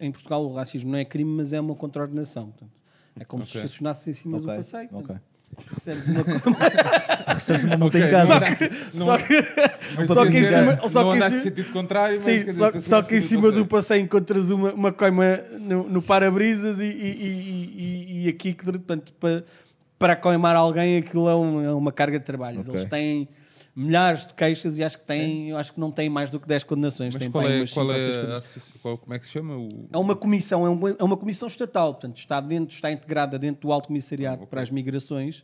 em Portugal o racismo não é crime, mas é uma contraordenação. Portanto, é como se Ok. estacionasse em cima do Ok, passeio. portanto, Recebes uma Recebes uma multa Ok, em casa. não- Só que, Mas só que em dizer, cima, só não que sentido contrário, mas Sim, dizer, só, estacionaste só que em cima do passeio encontras uma, uma coima no, no para-brisas e, e, e, e, e aqui que, portanto, para, para coimar alguém aquilo é, um- é uma carga de trabalho. Ok. Eles têm milhares de queixas e acho que têm, eu acho que não têm mais do que 10 condenações. Mas qual aí é, qual é condenações. associ- qual- como é que se chama? O... É uma comissão, é, um- é uma comissão estatal, portanto, está dentro, está integrada dentro do Alto Comissariado para as Migrações,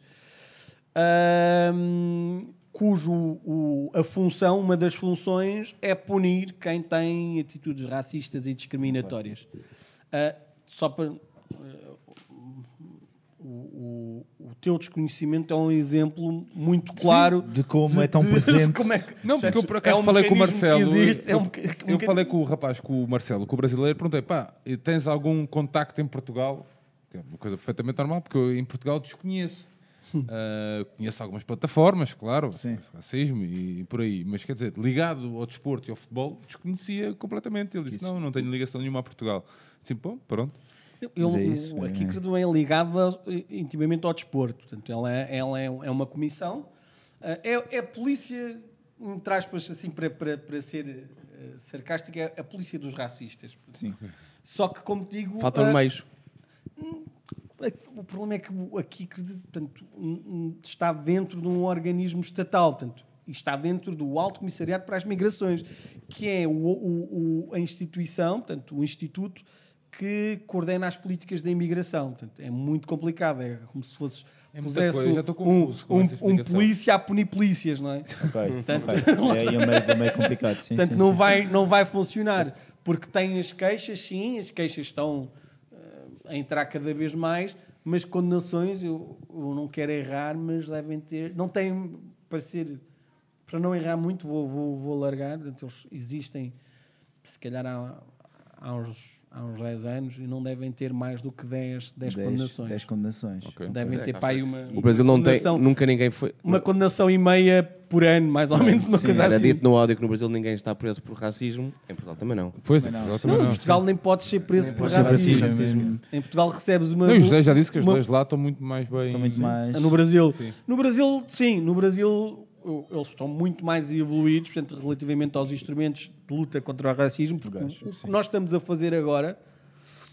ahm, cujo o- a função, uma das funções, é punir quem tem atitudes racistas e discriminatórias. Ah, só para ah, o, o- o teu desconhecimento é um exemplo muito claro De como é tão presente. como é que- Não, porque eu por É acaso um falei com o Marcelo. existe, é um eu- meca- um eu falei com o rapaz, com o Marcelo, com o brasileiro, perguntei: pá, tens algum contacto em Portugal? Que é uma coisa perfeitamente normal, porque eu em Portugal desconheço. Ah, conheço algumas plataformas, claro, racismo e, por aí, mas quer dizer, ligado ao desporto e ao futebol, desconhecia completamente. Ele disse: Não, não tenho ligação nenhuma a Portugal. Sim, bom, pronto. Eu, é isso, o- é. a Kikr não é ligada eh, intimamente ao desporto. Portanto, ela é, ela é, é uma comissão. Eh, É, é a polícia, entre aspas, assim, para, para, para ser eh, sarcástico, é a polícia dos racistas. Sim. Só que, como digo... Faltam eh, meios. o problema é que a Kikr portanto, um- um- está dentro de um organismo estatal, portanto, e está dentro do Alto Comissariado para as Migrações, que é o- o- o- a instituição, portanto, o instituto que coordena as políticas da imigração. Portanto, é muito complicado, é como se fosse É pusesse coisa, já estou um, um- um polícia a punir polícias, não é? Ok, ok. É aí é meio, é meio complicado. Sim, Portanto, sim, não, sim. vai, não vai funcionar. Porque tem as queixas, sim, as queixas estão eh, a entrar cada vez mais, mas condenações, eu, eu não quero errar, mas devem ter. Não tem, para ser. Para não errar muito, vou, vou, vou largar. Portanto, eles existem, se calhar há, há uns, há uns 10 anos e não devem ter mais do que 10, 10 condenações. 10 condenações. Ok. Devem É, ter para aí uma. O Brasil não tem, condenação- nunca ninguém foi. Uma condenação e meia por ano, mais ou menos, uma sim, coisa Era assim. dito no áudio que no Brasil ninguém está preso por racismo, em Portugal também não. Pois, não. Portugal Não, também em não. Portugal nem podes ser preso por racismo. racismo. Em Portugal recebes uma. Não, o José já disse que as uma- leis lá estão muito mais bem. Estão muito mais. No Brasil, Sim. no Brasil, sim, no Brasil eles estão muito mais evoluídos, portanto, relativamente aos instrumentos de luta contra o racismo, porque Gajo, o, que nós estamos a fazer agora,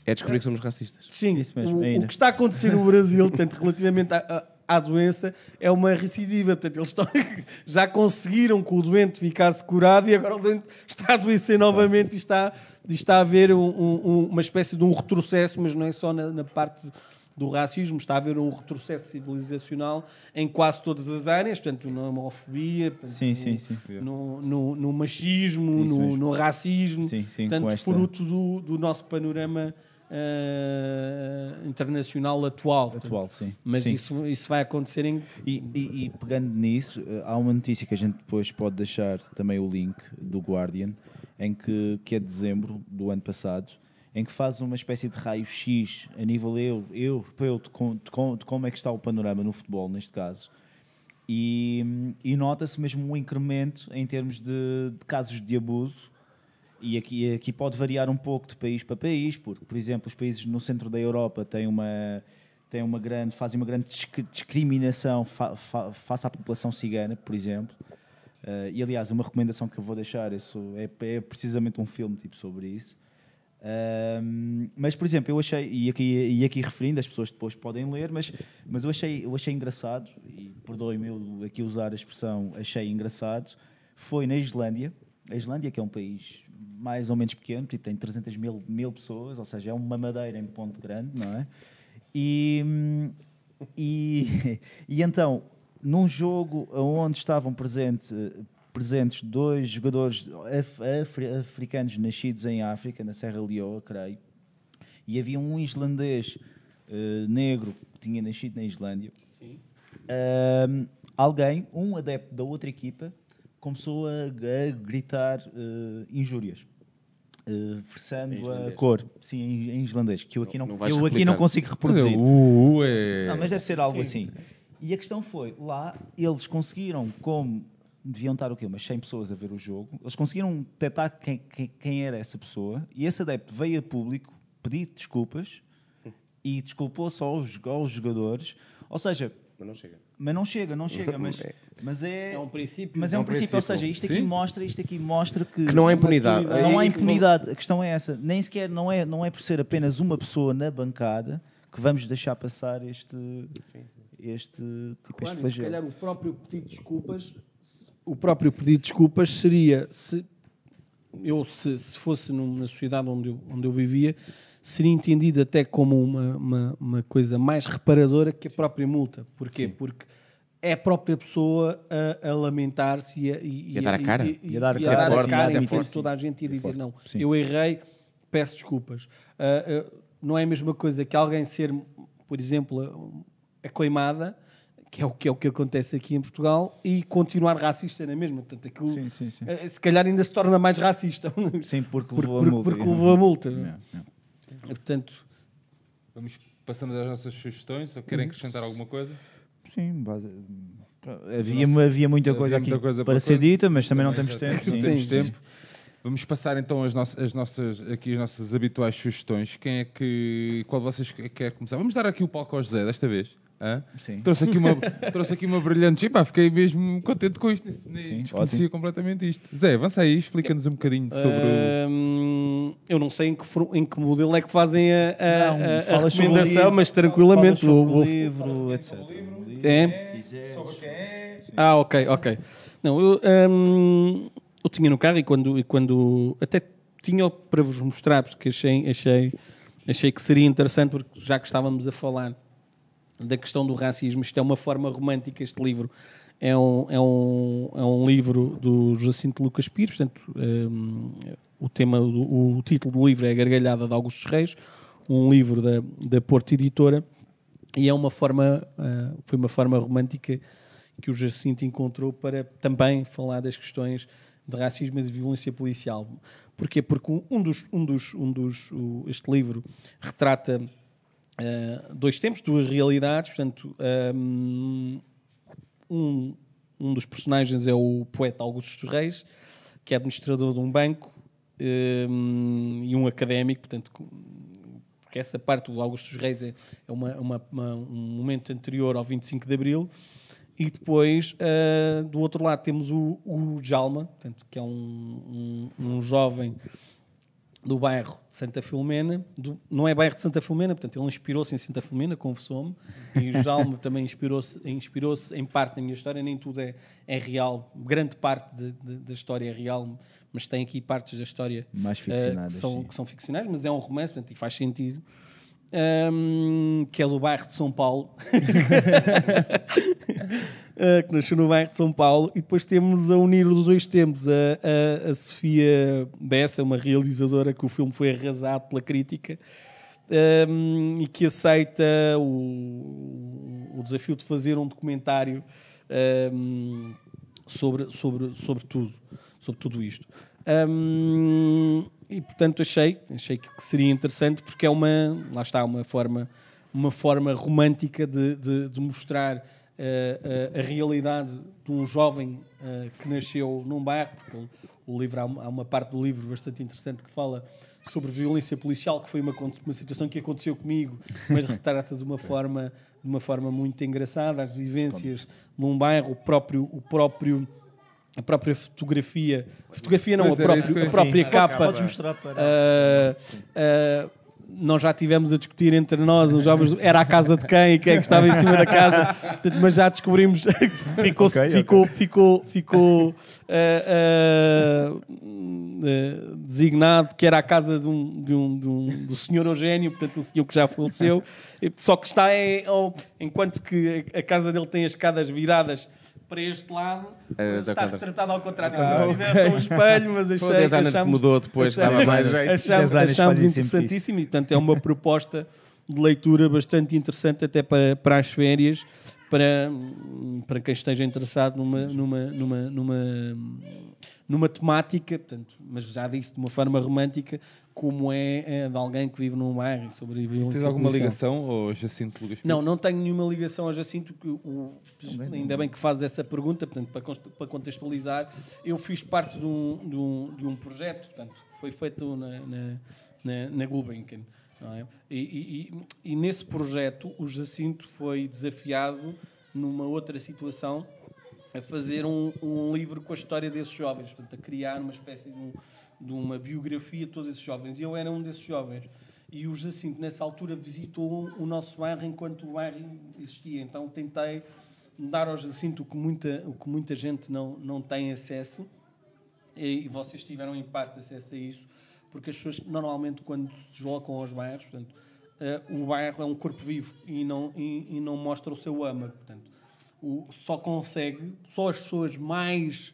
É descobrir que somos racistas. sim, Isso mesmo, o, o que está a acontecer no Brasil, portanto, relativamente à, à- à doença, é uma recidiva, portanto, eles estão, já conseguiram que o doente ficasse curado e agora o doente está a adoecer novamente e está, e está a haver um- um- uma espécie de um retrocesso, mas não é só na, na parte do racismo, está a haver um retrocesso civilizacional em quase todas as áreas, portanto, na homofobia, Sim, no, sim, sim. No, no- no machismo, no, racismo, Sim, sim, portanto, esta- fruto do, do nosso panorama eh, internacional atual. Atual, sim. Mas Sim. Isso, isso vai acontecer em. E, e- e pegando nisso, eh, há uma notícia que a gente depois pode deixar também o link do Guardian, em que, que é de dezembro do ano passado, em que faz uma espécie de raio-x a nível eu- europeu de, com- de de como é que está o panorama no futebol, neste caso. E, e nota-se mesmo um incremento em termos de, de casos de abuso. E aqui, aqui pode variar um pouco de país para país, porque, por exemplo, os países no centro da Europa têm uma, têm uma grande, fazem uma grande disc- discriminação fa, fa, face à população cigana, por exemplo. Eh, e, aliás, uma recomendação que eu vou deixar é, é, é precisamente um filme tipo sobre isso. Ahm, mas, por exemplo, eu achei, e aqui, e aqui referindo, as pessoas depois podem ler, mas, mas eu, achei, eu achei engraçado, e perdoem-me eu aqui usar a expressão achei engraçado, foi na Islândia, a Islândia que é um país mais ou menos pequeno, tipo, tem 300 mil, mil pessoas, ou seja, é uma madeira em ponto grande, não é? E, e, e então, num jogo onde estavam presente, presentes dois jogadores af- afri- africanos nascidos em África, na Serra Leoa, creio, e havia um islandês eh, negro que tinha nascido na Islândia. Ahm, alguém, um adepto da outra equipa, começou a, a gritar eh, injúrias. eh, versando a cor, sim, em, em islandês, que eu aqui não, Não eu aqui não consigo reproduzir. O U é. Não, mas deve ser algo assim. E a questão foi, lá eles conseguiram, como deviam estar o quê? Umas 100 pessoas a ver o jogo, eles conseguiram detectar quem, quem, quem era essa pessoa e esse adepto veio a público pedir desculpas e desculpou-se aos, aos jogadores. Ou seja, Mas não chega. mas não chega, não chega, mas, mas é... É um princípio. Mas é um, princípio, ou seja, isto aqui Sim. mostra, isto aqui mostra que, Que não há impunidade. não há Aí- impunidade. A questão é essa. Nem sequer não é, não é por ser apenas uma pessoa na bancada que vamos deixar passar este este tipo Claro, este se calhar o próprio pedido de desculpas, o próprio pedido de desculpas seria se eu se, se fosse numa sociedade onde eu, onde eu vivia seria entendido até como uma, uma, uma coisa mais reparadora que a própria multa. Porquê? Porque é a própria pessoa a, a lamentar-se e, a- e, E a dar a cara. e, E a dar- e a dar forte, a cara ser em frente toda a gente e a dizer forte, não, sim. eu errei, peço desculpas. Ah, ah, não é a mesma coisa que alguém ser, por exemplo, a coimada, que é o que, é o que acontece aqui em Portugal, e continuar racista na mesma. Portanto, aquilo, Sim, sim, sim. eh, se calhar ainda se torna mais racista. Sim, porque Por- levou por- a multa. porque levou a multa. Yeah. Portanto, Vamos, passamos às nossas sugestões. Ou querem acrescentar alguma coisa? Sim, base- havia, havia muita Havia coisa aqui muita coisa para para ser dita, mas também não temos tempo. Não sim. temos Sim. tempo. Vamos passar então as nossas, as nossas, aqui as nossas habituais sugestões. Quem é que. Qual de vocês que- quer começar? Vamos dar aqui o palco ao José desta vez. Hã? Sim. Trouxe aqui uma, trouxe aqui uma brilhante. Epá, fiquei mesmo contente com isto. Nem Sim, desconhecia ótimo. completamente isto. Zé, avança aí, explica-nos um bocadinho sobre o. hum, eu não sei em que, for- em que modelo é que fazem a, a- Não, a- a sobre o recomendação, livro, mas tranquilamente Falas vou, sobre o vou- livro, etc. É? Ah, ok, ok. Não, eu, hum, eu tinha no carro e quando, e quando até tinha para vos mostrar, porque achei, achei, achei que seria interessante, porque já que estávamos a falar da questão do racismo, isto é uma forma romântica, este livro. É um, é um, é um livro do Jacinto Lucas Pires, portanto, hum, o, tema, o, o título do livro é A Gargalhada de Augusto Reis, um livro da, da Porto Editora, e é uma forma, ah, foi uma forma romântica que o Jacinto encontrou para também falar das questões de racismo e de violência policial. Porquê? Porque um dos, um dos, um dos o, este livro retrata uh, dois tempos, duas realidades. Portanto, um, um dos personagens é o poeta Augusto Reis, que é administrador de um banco um, e um académico, portanto, porque essa parte do Augusto Reis é, é uma, uma, uma, um momento anterior ao 25 de Abril. E depois, uh, do outro lado, temos o, o Jalma, portanto, que é um, um, um jovem do bairro de Santa Filomena, do, não é bairro de Santa Filomena, portanto, ele inspirou-se em Santa Filomena, confessou-me, e o Jalma também inspirou-se inspirou em parte na minha história, nem tudo é, é real, grande parte de, de, da história é real, mas tem aqui partes da história Mais ficcionadas, uh, que, são, que são ficcionais, mas é um romance, portanto, e faz sentido. Um, que é do bairro de São Paulo, que nasceu no bairro de São Paulo, e depois temos a unir os dois tempos a, a, a Sofia Bessa, uma realizadora que o filme foi arrasado pela crítica um, e que aceita o, o desafio de fazer um documentário um, sobre, sobre, sobre tudo, sobre tudo isto. Um, e portanto achei, achei que seria interessante porque é uma, lá está, uma forma, uma forma romântica de, de, de mostrar a realidade de um jovem uh, que nasceu num bairro, porque o livro há uma, parte do livro bastante interessante que fala sobre violência policial, que foi uma, uma situação que aconteceu comigo, mas retrata de uma forma, de uma forma muito engraçada as vivências num bairro, o próprio, o próprio a própria fotografia, fotografia não, a, Pois era pró- isso que eu ia a própria capa. Podes mostrar para. Ah, ah, nós já tivemos a discutir entre nós, os jovens, era a casa de quem e quem é que estava em cima da casa, Portanto, mas já descobrimos, ficou, Ok, ok. ficou, ficou, ficou ah, ah, ah, designado que era a casa de um, de um, de um- do senhor Eugénio, portanto, o senhor que já faleceu, só que está em, enquanto que a casa dele tem as escadas viradas para este lado, É, está ao contrário. retratado ao contrário. Quando se tivesse um espelho, mas achei, que achamos- mudou depois, achamos- dava mais jeito. Achamos, achamos interessantíssimo e, portanto, é uma proposta de leitura bastante interessante até para, para as férias, para, para quem esteja interessado numa, numa, numa, numa, numa temática, portanto, mas já disse de uma forma romântica, como é, é de alguém que vive num bairro e sobre a violência Tens alguma ligação ao Jacinto Lugas Pinto? Não, não tenho nenhuma ligação ao Jacinto. Que o, ainda bem que fazes essa pergunta, portanto, para, para contextualizar, eu fiz parte de um, de um, de um projeto, portanto, foi feito na, na, na, na Gulbenkian. não é? E, e- e- e nesse projeto, o Jacinto foi desafiado numa outra situação a fazer um, um livro com a história desses jovens, portanto, a criar uma espécie de, um- de uma biografia de todos esses jovens. E eu era um desses jovens. E o Jacinto, nessa altura, visitou o nosso bairro enquanto o bairro existia. Então, tentei dar ao Jacinto o que muita, o que muita gente não, não tem acesso, e, vocês tiveram em parte acesso a isso, porque as pessoas normalmente quando se deslocam aos bairros, portanto, eh, o bairro é um corpo vivo e não, e, e não mostra o seu âmago. Portanto, o, só consegue, só as pessoas mais,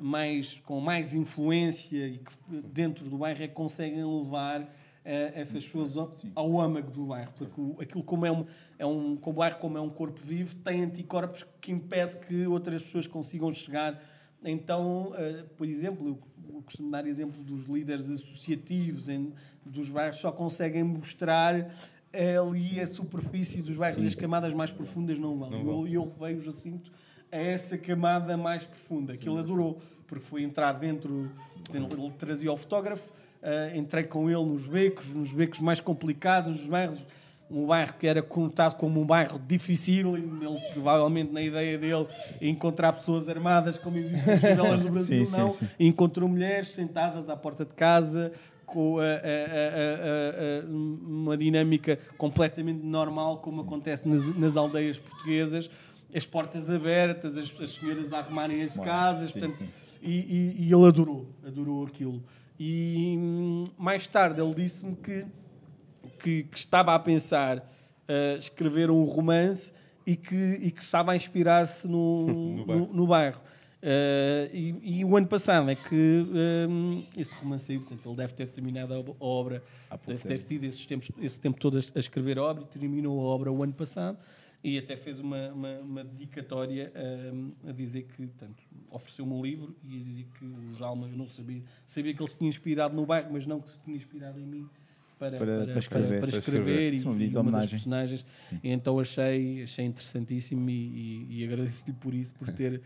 mais com mais influência e que dentro do bairro é que conseguem levar eh, essas pessoas ao, ao âmago do bairro. Porque aquilo como é um, é um, como o bairro como é um corpo vivo, tem anticorpos que impede que outras pessoas consigam chegar. Então, eh, por exemplo, eu costumo dar exemplo dos líderes associativos em- dos bairros, só conseguem mostrar ali a superfície dos bairros, as camadas mais profundas não vão. Não E eu, eu levei o Jacinto a essa camada mais profunda, que ele adorou, porque foi entrar dentro, ele trazia o fotógrafo, ah, entrei com ele nos becos, nos becos mais complicados, nos bairros, um bairro que era conotado como um bairro difícil, e ele provavelmente na ideia dele encontrar pessoas armadas como existem nas favelas do Brasil, Sim, sim, não. sim. E encontrou mulheres sentadas à porta de casa com a- a- a- uma dinâmica completamente normal, como acontece nas, nas aldeias portuguesas, as portas abertas, as, as senhoras a arrumarem as casas, sim, portanto, sim. E, e- e ele adorou, adorou aquilo. E hum, mais tarde ele disse-me que, que, que estava a pensar uh, escrever um romance e que, e que estava a inspirar-se no, no, bairro. no bairro. Uh, e, e o ano passado é que hum, esse romance saiu, portanto ele deve ter terminado a ob- a obra, deve ter tempo. tido esses tempos, esse tempo todo a, a escrever a obra e terminou a obra o ano passado. E até fez uma, uma, uma dedicatória hum, a dizer que, portanto, ofereceu-me um livro e a dizer que o Jalma, eu não sabia, sabia que ele se tinha inspirado no bairro, mas não que se tinha inspirado em mim para, Para- para, escrever. para Para escrever, é uma e, e uma das personagens. E então achei, achei interessantíssimo e, e, e agradeço-lhe por isso, por ter.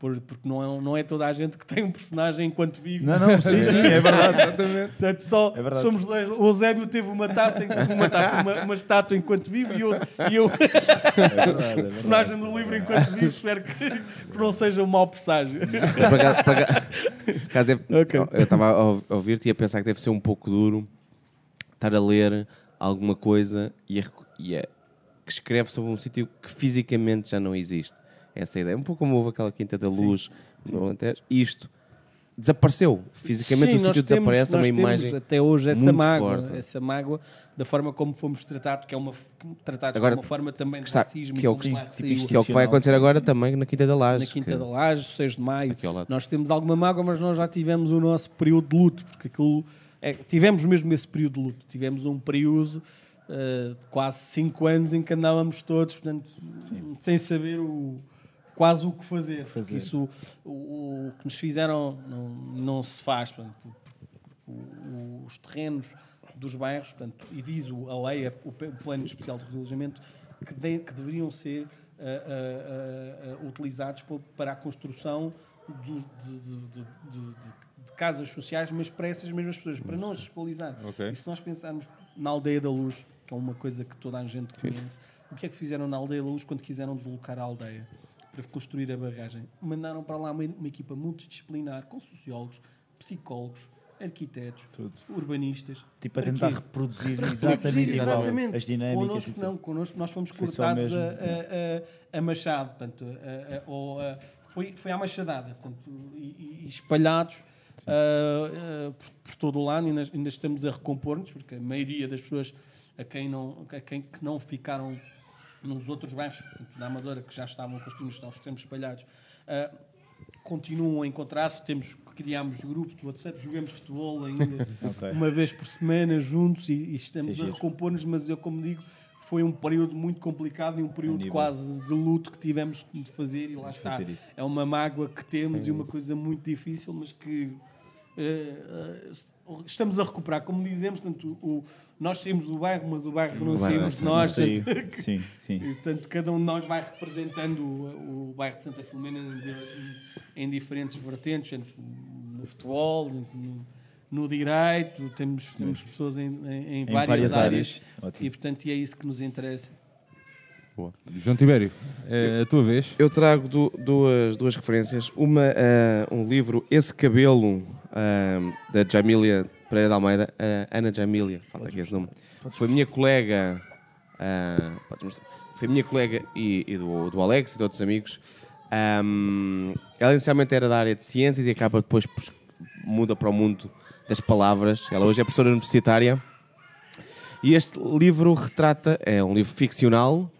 Por, porque não é, não é toda a gente que tem um personagem enquanto vive. Não, não, sim, sim, é verdade. Portanto, só É verdade. somos dois. O Eusébio teve uma taça, uma, taça uma, uma estátua enquanto vive e eu, e eu É verdade, é personagem do livro enquanto vive. Espero que, que não seja um mau presságio. Acaso é- Ok. Eu estava a ou- a ouvir-te e a pensar que deve ser um pouco duro estar a ler alguma coisa e, a, e a- que escreve sobre um sítio que fisicamente já não existe. Essa é ideia. Um pouco como houve aquela Quinta da Luz no Alentejo. Isto desapareceu. Fisicamente Sim, o sítio desaparece, é uma temos imagem. até hoje essa mágoa, forte. essa mágoa da forma como fomos tratados, que é uma tratados Agora, uma forma também de está- racismo que é o que- sim, saiu Que é o que vai acontecer agora também na Quinta da Laje. na Quinta da Laje, 6 de maio. Nós temos alguma mágoa, mas nós já tivemos o nosso período de luto, porque aquilo é, tivemos mesmo esse período de luto. Tivemos um período eh, de quase 5 anos em que andávamos todos, portanto, sem saber o, quase o que fazer. Fazer. isso, o, o que nos fizeram não, não se faz. portanto, o- os terrenos dos bairros, portanto, e diz o- a lei, o, pe- o plano especial de regulamento, que, de- que deveriam ser ah, ah, ah, utilizados para a construção de, de- de- casas sociais, mas para essas mesmas pessoas, para não as desqualizar. Ok. E se nós pensarmos na Aldeia da Luz, que é uma coisa que toda a gente conhece, o que é que fizeram na Aldeia da Luz quando quiseram deslocar a aldeia para construir a barragem? Mandaram para lá uma, uma equipa multidisciplinar com sociólogos, psicólogos, arquitetos, urbanistas. Tipo, a Para tentar reproduzir exatamente exatamente. as dinâmicas. Connosco tudo. não, connosco nós fomos Foi cortados a, a- a- machado, portanto, a- ou foi, foi à machadada, portanto, e, e- espalhados ah, ah, por, por todo o lado, ainda, ainda estamos a recompor-nos, porque a maioria das pessoas a quem não, a quem que não ficaram nos outros bairros da Amadora, que já estavam construídos, estão estamos espalhados, ah, continuam a encontrar-se, temos, criámos grupos de WhatsApp, jogamos futebol ainda Ok. uma vez por semana juntos e, e estamos Sim, a recompor-nos, mas eu, como digo, foi um período muito complicado e um período quase de luto que tivemos de fazer e lá está. É uma mágoa que temos e uma coisa muito difícil, mas que eh, eh, estamos a recuperar. Como dizemos, tanto, o, nós saímos do bairro, mas o bairro não saímos de nós. Sim, portanto, sim, sim. e, portanto, cada um de nós vai representando o, o bairro de Santa Filomena em, em diferentes vertentes, entre- no futebol, no, no direito, temos, temos pessoas em, em- em várias, várias áreas, áreas. E portanto e é isso que nos interessa. João Tibério, é a tua vez. Eu trago du- duas, duas referências. Uma, eh, um livro, Esse Cabelo, eh, da Jamília Pereira de Almeida, eh, Ana Jamília, falta aqui esse nome. Foi minha colega, mostrar? foi minha colega e, e do, do Alex e de outros amigos. Ahm, ela inicialmente era da área de ciências e acaba depois muda para o mundo das palavras. Ela hoje é professora universitária. E este livro retrata, é um livro ficcional,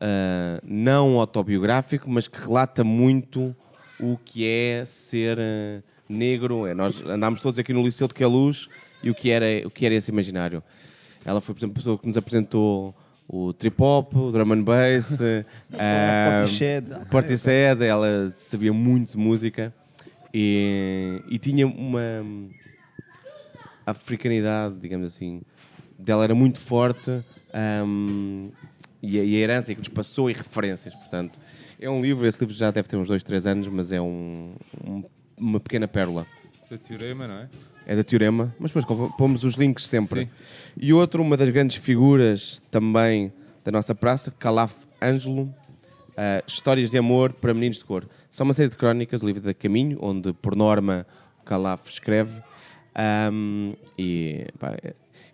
ah, não autobiográfico, mas que relata muito o que é ser ah, negro. É, nós andámos todos aqui no Liceu de Queluz e o que era, o que era esse imaginário. Ela foi, por exemplo, a pessoa que nos apresentou o trip-hop, o drum and bass, ah, Portishead. Portishead, ela sabia muito de música e, e tinha uma africanidade, digamos assim, dela era muito forte ahm, e, a, e a herança que nos passou e referências, portanto. É um livro, esse livro já deve ter uns dois, três anos, mas é um- um- uma pequena pérola. O teorema, não é? É da Teorema, mas depois pomos os links sempre. Sim. E outro, uma das grandes figuras também da nossa praça, Calaf Ângelo, ah, Histórias de Amor para Meninos de Cor. São uma série de crónicas, o livro da Caminho, onde por norma Calaf escreve. Ahm, e pá,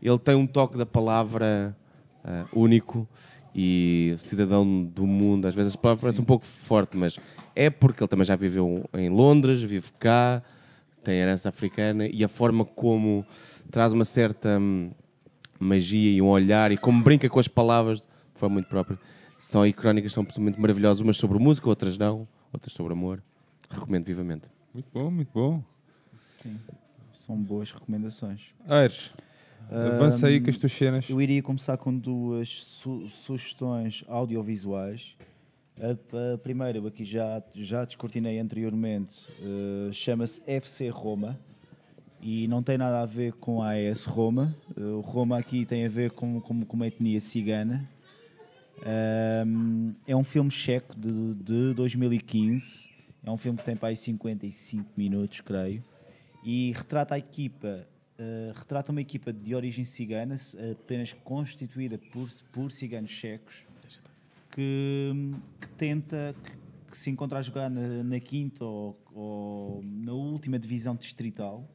ele tem um toque da palavra ah, único e cidadão do mundo. Às vezes parece um pouco forte, mas é porque ele também já viveu em Londres, vive cá, tem herança africana e a forma como traz uma certa hum, magia e um olhar e como brinca com as palavras de forma muito própria. São aí crónicas são absolutamente maravilhosas, umas sobre música, outras não, outras sobre amor. Recomendo vivamente. Muito bom, muito bom. São boas recomendações. Aires, Avança aí com as tuas cenas. Eu iria começar com duas su- sugestões audiovisuais. A, a primeira, eu aqui já, já descortinei anteriormente, eh, chama-se FC Roma e não tem nada a ver com a AS Roma. Eh, O Roma aqui tem a ver com, com, com uma etnia cigana. Ahm, é um filme checo de, de 2015. É um filme que tem para aí 55 minutos, creio. E retrata a equipa, eh, retrata uma equipa de origem cigana, apenas constituída por, por ciganos checos, que, que tenta, que, que se encontra a jogar na, na quinta ou, ou na última divisão distrital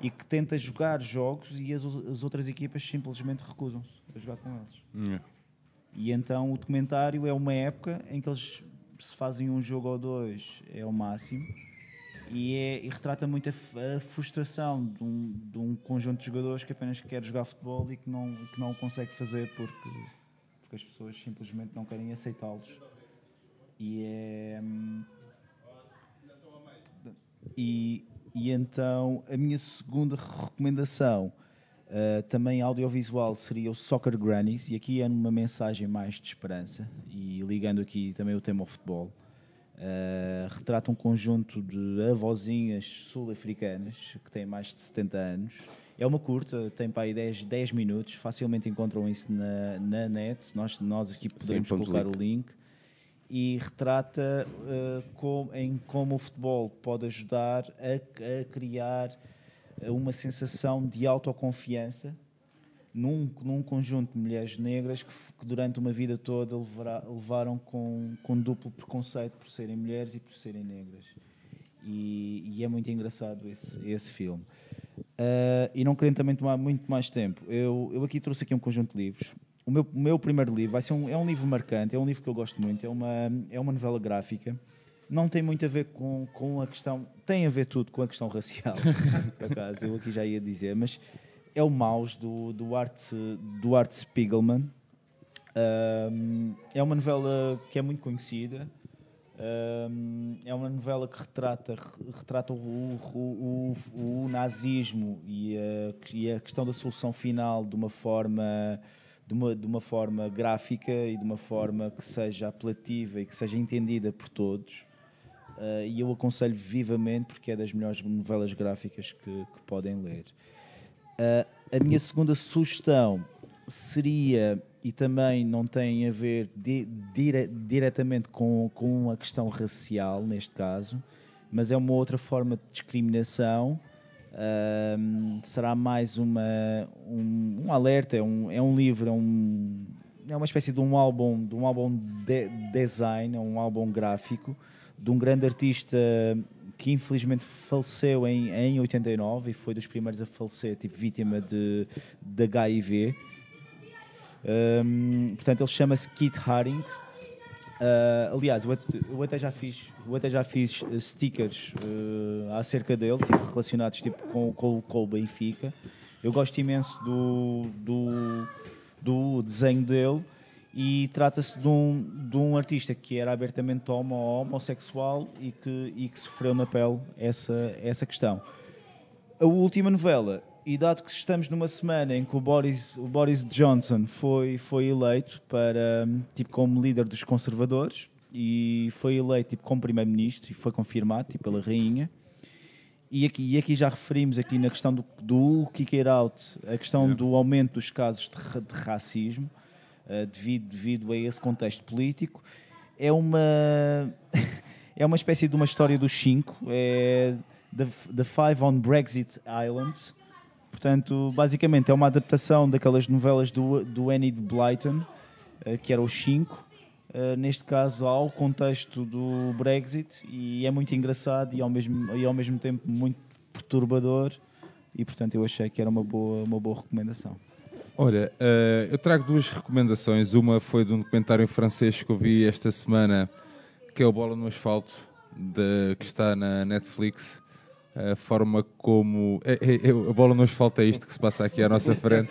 e que tenta jogar jogos e as, as outras equipas simplesmente recusam-se a jogar com eles. E então o documentário é uma época em que eles se fazem um jogo ou dois, é o máximo, e, é- e retrata muito a, a frustração de um, de um conjunto de jogadores que apenas quer jogar futebol e que não, que não consegue fazer porque, porque as pessoas simplesmente não querem aceitá-los. E é. E, e então a minha segunda recomendação, uh, também audiovisual, seria o Soccer Grannies, e aqui é uma mensagem mais de esperança, e ligando aqui também o tema ao futebol. Uh, retrata um conjunto de avózinhas sul-africanas que têm mais de 70 anos. É uma curta, tem para aí 10, 10 minutos, facilmente encontram isso na, na net. Nós, nós aqui poderemos pomos colocar link. o link e retrata eh, com- em como o futebol pode ajudar a, a criar uma sensação de autoconfiança num, num conjunto de mulheres negras que, que durante uma vida toda levará- levaram com, com duplo preconceito por serem mulheres e por serem negras. E, e é muito engraçado esse, esse filme. Ah, e não querendo também tomar muito mais tempo, eu, eu aqui trouxe aqui um conjunto de livros. O meu, meu primeiro livro vai ser um, é um livro marcante, é um livro que eu gosto muito, é uma, é uma novela gráfica. Não tem muito a ver com, com a questão, tem a ver tudo com a questão racial, por acaso, eu aqui já ia dizer, mas é o Maus do, do, Art, do Art Spiegelman. Um, é uma novela que é muito conhecida. Um, é uma novela que retrata, retrata o, o, o, o nazismo e a, e a questão da solução final de uma forma de uma, de uma forma gráfica e de uma forma que seja apelativa e que seja entendida por todos. Uh, e eu aconselho vivamente porque é das melhores novelas gráficas que, que podem ler. Uh, a minha segunda sugestão seria, e também não tem a ver di, dire, diretamente com, com a questão racial, neste caso, mas é uma outra forma de discriminação. Será mais uma, um, um alerta, é um, é um livro, é, um, é uma espécie de um álbum, de um álbum de design, é um álbum gráfico de um grande artista que infelizmente faleceu em, em 89 e foi dos primeiros a falecer, tipo vítima de, de HIV. Um, portanto, ele chama-se Kit Haring. Uh, aliás, eu até, eu até já fiz, eu até já fiz uh, stickers uh, acerca dele, tipo, relacionados tipo, com, com, com o Benfica. Eu gosto imenso do, do, do desenho dele e trata-se de um, de um artista que era abertamente homo, homossexual e que, e que sofreu na pele essa, essa questão. A última novela, e dado que estamos numa semana em que o Boris, o Boris Johnson foi, foi eleito para, tipo, como líder dos conservadores e foi eleito tipo, como primeiro-ministro e foi confirmado tipo, pela rainha. E aqui, e aqui já referimos aqui na questão do, do kick it out, a questão do aumento dos casos de, de racismo. Uh, devido, devido a esse contexto político. É uma, é uma espécie de uma história dos cinco, é The, the Five on Brexit Islands. Portanto, basicamente é uma adaptação daquelas novelas do, do Annie Blyton, uh, que era os cinco, uh, neste caso ao contexto do Brexit, e é muito engraçado e ao mesmo, e ao mesmo tempo muito perturbador, e portanto eu achei que era uma boa, uma boa recomendação. Olha, uh, eu trago duas recomendações. Uma foi de um documentário francês que eu vi esta semana, que é o Bola no Asfalto, de, que está na Netflix. A forma como. É, é, é, a bola no asfalto é isto que se passa aqui à nossa frente.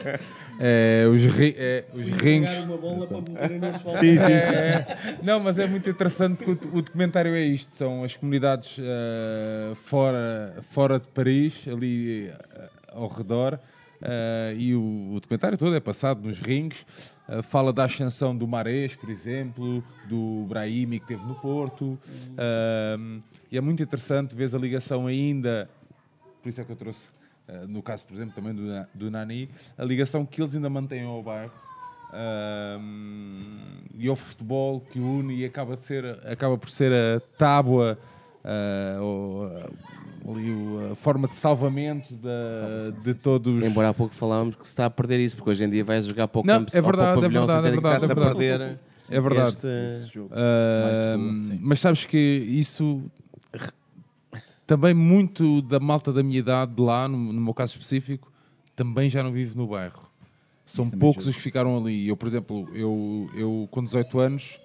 É, os, ri, é, os rings. uma bola para no asfalto. Sim, sim, sim, sim. Não, mas é muito interessante porque o, o documentário é isto: são as comunidades uh, fora, fora de Paris, ali uh, ao redor, Uh, e o, o, documentário todo é passado nos rings. Uh, fala da ascensão do Marés, por exemplo, do Brahimi que teve no Porto. Uh, e é muito interessante ver a ligação ainda, por isso é que eu trouxe, no caso, por exemplo, também do, do Nani, a ligação que eles ainda mantêm ao bairro. e ao futebol que une e acaba, de ser, acaba por ser a tábua ou, ali a forma de salvamento da, de todos. Embora há pouco falávamos que se está a perder isso, porque hoje em dia vais jogar para o não, campo é verdade, é verdade, é verdade, é verdade. a perder. É verdade. Este... Uh, mas sabes que isso também muito da malta da minha idade lá, no, no meu caso específico, também já não vive no bairro. São poucos os que ficaram ali. Eu, por exemplo, eu, eu com 18 anos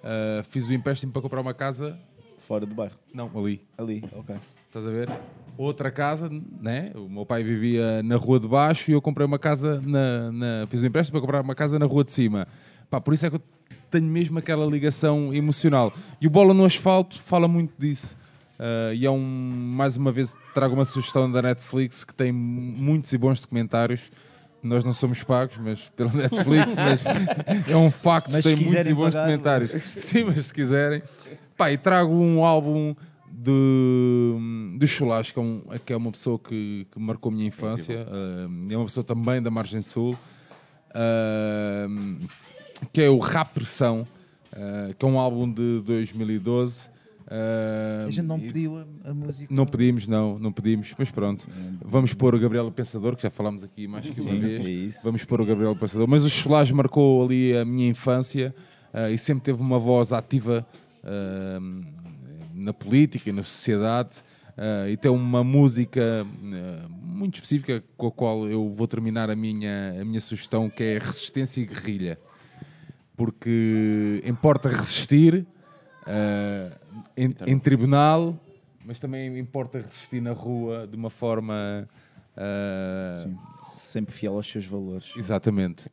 uh, fiz o empréstimo para comprar uma casa. Fora do bairro? Não, ali. Ali, ok. Estás a ver? Outra casa, né? O meu pai vivia na rua de baixo e eu comprei uma casa na, na fiz um empréstimo para comprar uma casa na rua de cima. Pá, por isso é que eu tenho mesmo aquela ligação emocional. E o Bola no Asfalto fala muito disso. Uh, e é um, mais uma vez, trago uma sugestão da Netflix que tem muitos e bons documentários. Nós não somos pagos, mas pela Netflix, mas é um facto, que tem muitos e bons pagar, documentários. Mas... Sim, mas se quiserem. Pá, e trago um álbum de, de Chulacho, que é, um, que é uma pessoa que, que marcou a minha infância, uh, é uma pessoa também da Margem Sul, uh, que é o Rap Pressão, uh, que é um álbum de 2012. Uh, a gente não pediu a, a, música. Não pedimos, não, não pedimos, mas pronto. Vamos pôr o Gabriel Pensador, que já falámos aqui mais que uma Sim, vez. É Vamos pôr o Gabriel Pensador. Mas o Cholage marcou ali a minha infância e sempre teve uma voz ativa uh, na política e na sociedade uh, e tem uma música uh, muito específica com a qual eu vou terminar a minha, a minha sugestão, que é resistência e guerrilha. Porque importa resistir uh, em, em, tribunal, mas também importa resistir na rua de uma forma... Sempre fiel aos seus valores. Exatamente.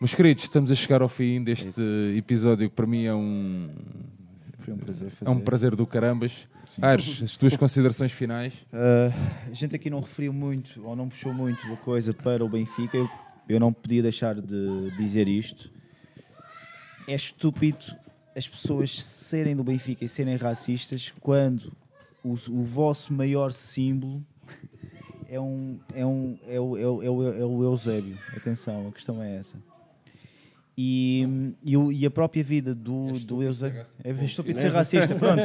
Meus queridos, estamos a chegar ao fim deste é episódio que para mim é um, foi um prazer fazer. É um prazer do carambas. Aires, as tuas considerações finais? Uh, a gente aqui não referiu muito, ou não puxou muito a coisa para o Benfica. Eu, eu não podia deixar de dizer isto. É estúpido as pessoas serem do Benfica e serem racistas quando o, o vosso maior símbolo é, um, é, um, é, o, é, o, é o Eusébio. Atenção, a questão é essa. E, e, e, a própria vida do, é do Eusébio. É estúpido ser racista, pronto.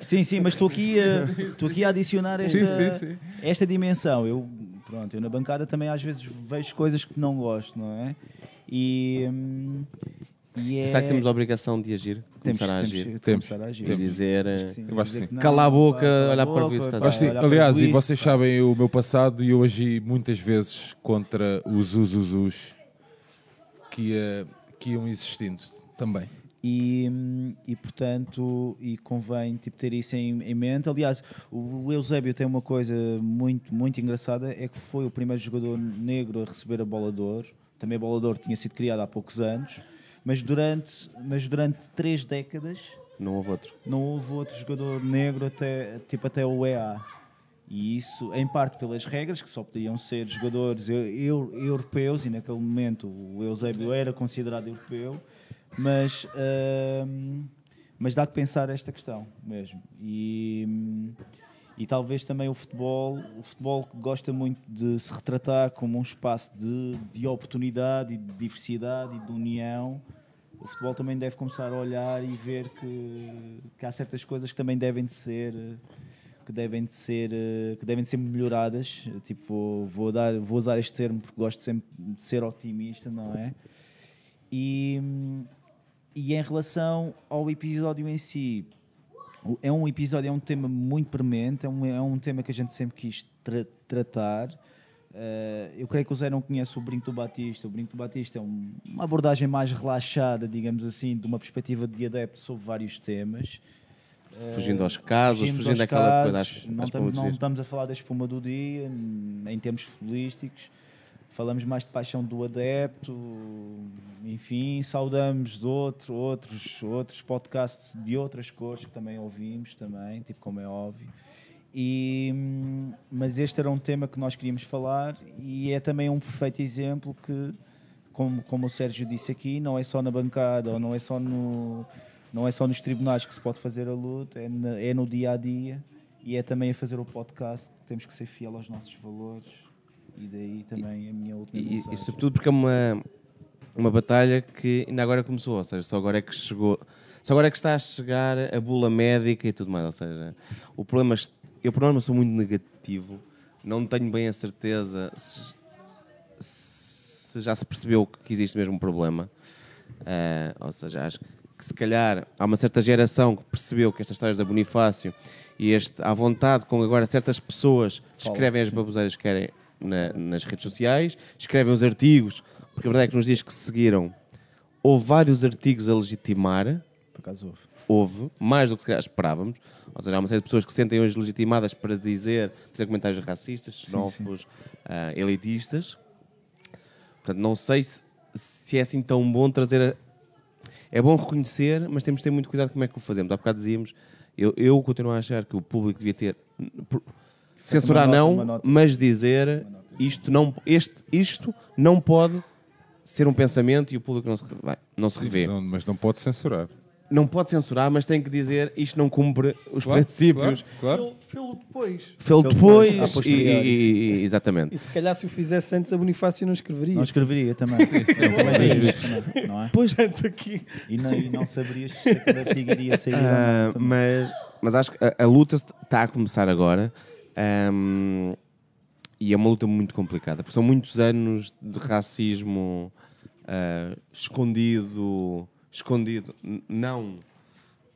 sim, sim, mas estou aqui a, estou aqui a adicionar esta, sim, sim, sim. esta dimensão. Eu, pronto, eu na bancada também às vezes vejo coisas que não gosto, não é? E. Hum, e é... Será que temos a obrigação de agir? Temos, começar a agir? Temos, temos. Começar a agir. Temos. dizer, sim, eu acho que sim. Cala a boca, olhar para o visto. Aliás, e vocês sabem o meu passado e eu agi muitas vezes contra os usos que, uh, que iam existindo também. E, e, portanto e convém tipo, ter isso em, em, mente. Aliás, o Eusébio tem uma coisa muito, muito engraçada: é que foi o primeiro jogador negro a receber a bola de ouro. Também a bola de ouro tinha sido criada há poucos anos, mas durante, mas durante três décadas não houve outro. Não houve outro jogador negro até, tipo, até o EA. E isso, em parte, pelas regras, que só podiam ser jogadores eu, europeus, e naquele momento o Eusébio era considerado europeu, mas, uh, mas dá que pensar esta questão mesmo. E, e talvez também o futebol, o futebol gosta muito de se retratar como um espaço de, de oportunidade e de diversidade e de união. O futebol também deve começar a olhar e ver que, que há certas coisas que também devem de ser que devem de ser eh, que devem de ser melhoradas. Tipo vou, vou dar vou usar este termo porque gosto sempre de ser otimista não é? E e em relação ao episódio em si é um episódio é um tema muito premente é um, é um tema que a gente sempre quis tra tratar. Uh, eu creio que o Zé não conhece o Brinco do Batista. O Brinco do Batista é um, uma abordagem mais relaxada digamos assim de uma perspectiva de adepto sobre vários temas Fugindo aos casos, fugindo, fugindo daquela coisa. Às, não, estamos, não estamos a falar da espuma do dia, em termos futebolísticos. Falamos mais de paixão do adepto, enfim, saudamos outro, outros, outros podcasts de outras cores que também ouvimos, também, tipo como é óbvio. E, mas este era um tema que nós queríamos falar e é também um perfeito exemplo que, como, como o Sérgio disse aqui, não é só na bancada ou não é só, no, não é só nos tribunais que se pode fazer a luta, é, na- é no dia a dia e é também a fazer o podcast. Temos que ser fiel aos nossos valores e daí também a minha última E, mensagem. e sobretudo porque é uma, uma batalha que ainda agora começou, ou seja, só agora é que chegou, só agora é que está a chegar a bula médica e tudo mais, ou seja, o problema, eu por norma sou muito negativo, não tenho bem a certeza se, se já se percebeu que existe mesmo um problema, Ah, ou seja, acho que se calhar há uma certa geração que percebeu que estas histórias da Bonifácio e este, à vontade com agora certas pessoas escrevem as baboseiras que querem na- nas redes sociais, escrevem os artigos, porque a verdade é que nos dias que se seguiram houve vários artigos a legitimar, Por acaso houve. houve, mais do que se calhar esperávamos. Ou seja, há uma série de pessoas que se sentem hoje legitimadas para dizer, fazer comentários racistas, xenófobos, ah, elitistas. Portanto, não sei se, se é assim tão bom trazer. É bom reconhecer, mas temos de ter muito cuidado como é que o fazemos. Há bocado dizíamos, eu, eu continuo a achar que o público devia ter. por- Censurar nota, não, mas dizer isto não, este, isto não pode ser um pensamento e o público não se, vai, não se revê Não- mas não pode censurar. Não pode censurar, mas tem que dizer isto não cumpre os Claro, princípios. Claro, claro. Fê-lo depois. Fê-lo depois. depois, a e, e- e- exatamente. E se calhar se o fizesse antes, a Bonifácio não escreveria. Não escreveria também. Digo isso também, não é? Portanto, aqui. E não, e não saberias se aquele artigo iria sair não. também. mas, mas acho que a, a luta está a começar agora. ahm, e é uma luta muito complicada, porque são muitos anos de racismo ah, escondido, escondido, não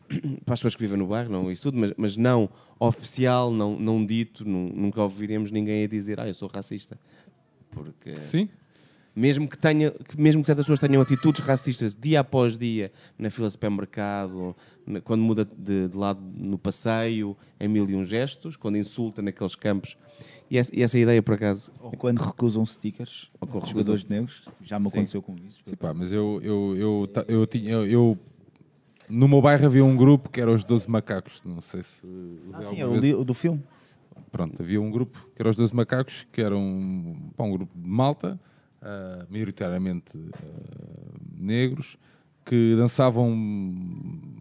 para as pessoas que vivem no bairro, não isso tudo, mas, mas não oficial, não, não dito, nu- nunca ouviremos ninguém a dizer, ah, eu sou racista. Porque Sim. mesmo que tenha, mesmo que certas pessoas tenham atitudes racistas dia após dia na fila de supermercado, quando muda de, de lado no passeio, em mil e um gestos, quando insulta naqueles campos. E essa, e essa ideia, por acaso, Ou quando recusam stickers Ou quando de jogadores negros, já me Sim. aconteceu com isso. Sim, pá, mas eu, eu, eu, ta- eu, tinha, eu, eu- no meu bairro havia um grupo que era os 12 macacos. Não sei se. Ah, sim, alguma era o, vez. li- o do filme. Pronto, havia um grupo que era os 12 macacos, que era um, pá, um grupo de malta, ah, maioritariamente ah, negros, que dançavam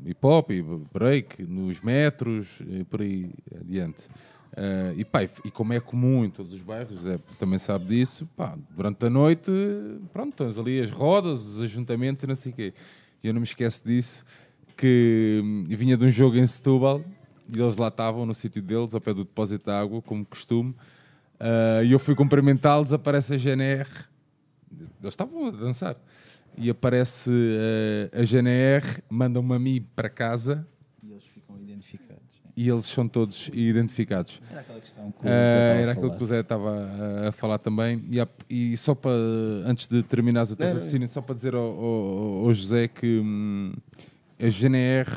hip hop e break nos metros e por aí adiante. Ah, e, pá, e como é comum em todos os bairros, Zé também sabe disso, pá, durante a noite, pronto, tens ali as rodas, os ajuntamentos e não sei o quê. E eu não me esqueço disso, que hum, vinha de um jogo em Setúbal e eles lá estavam no sítio deles, ao pé do depósito de água, como costume. Ah, e eu fui cumprimentá-los, aparece a GNR. Eles estavam a dançar. E aparece ah, a GNR, manda-me a mim para casa E eles ficam identificados. sim. E eles são todos identificados. Era aquela questão que o Zé era aquilo que o Zé estava a, falar também. E, há- e só para, antes de terminares o teu Não, não. raciocínio, só para dizer ao, ao- ao José que hum, a GNR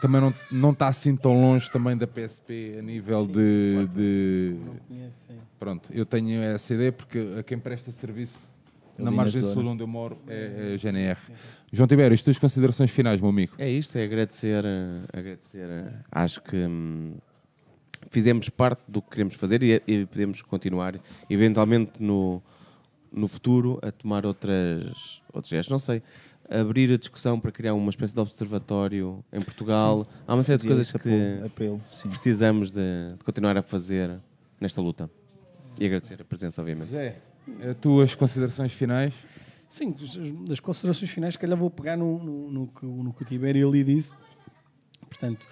também não, não está assim tão longe também da PSP a nível de, de- Conheço, sim. Pronto, eu tenho essa ideia porque a quem presta serviço na na margem zona. sul onde eu moro é, é a GNR. João Tibério, as tuas considerações finais, meu amigo. É isto, é agradecer. eh, agradecer eh, acho que hum, fizemos parte do que queremos fazer e, e podemos continuar, eventualmente no, no futuro, a tomar outras, outros gestos. Não sei, abrir a discussão para criar uma espécie de observatório em Portugal. Há uma série de coisas que apelo, apelo, sim. precisamos de, de continuar a fazer nesta luta. E agradecer a presença, obviamente. Zé, as tuas considerações finais. Sim, das- considerações finais, se calhar vou pegar no, no, no que, no que o Tibério ali disse. Portanto,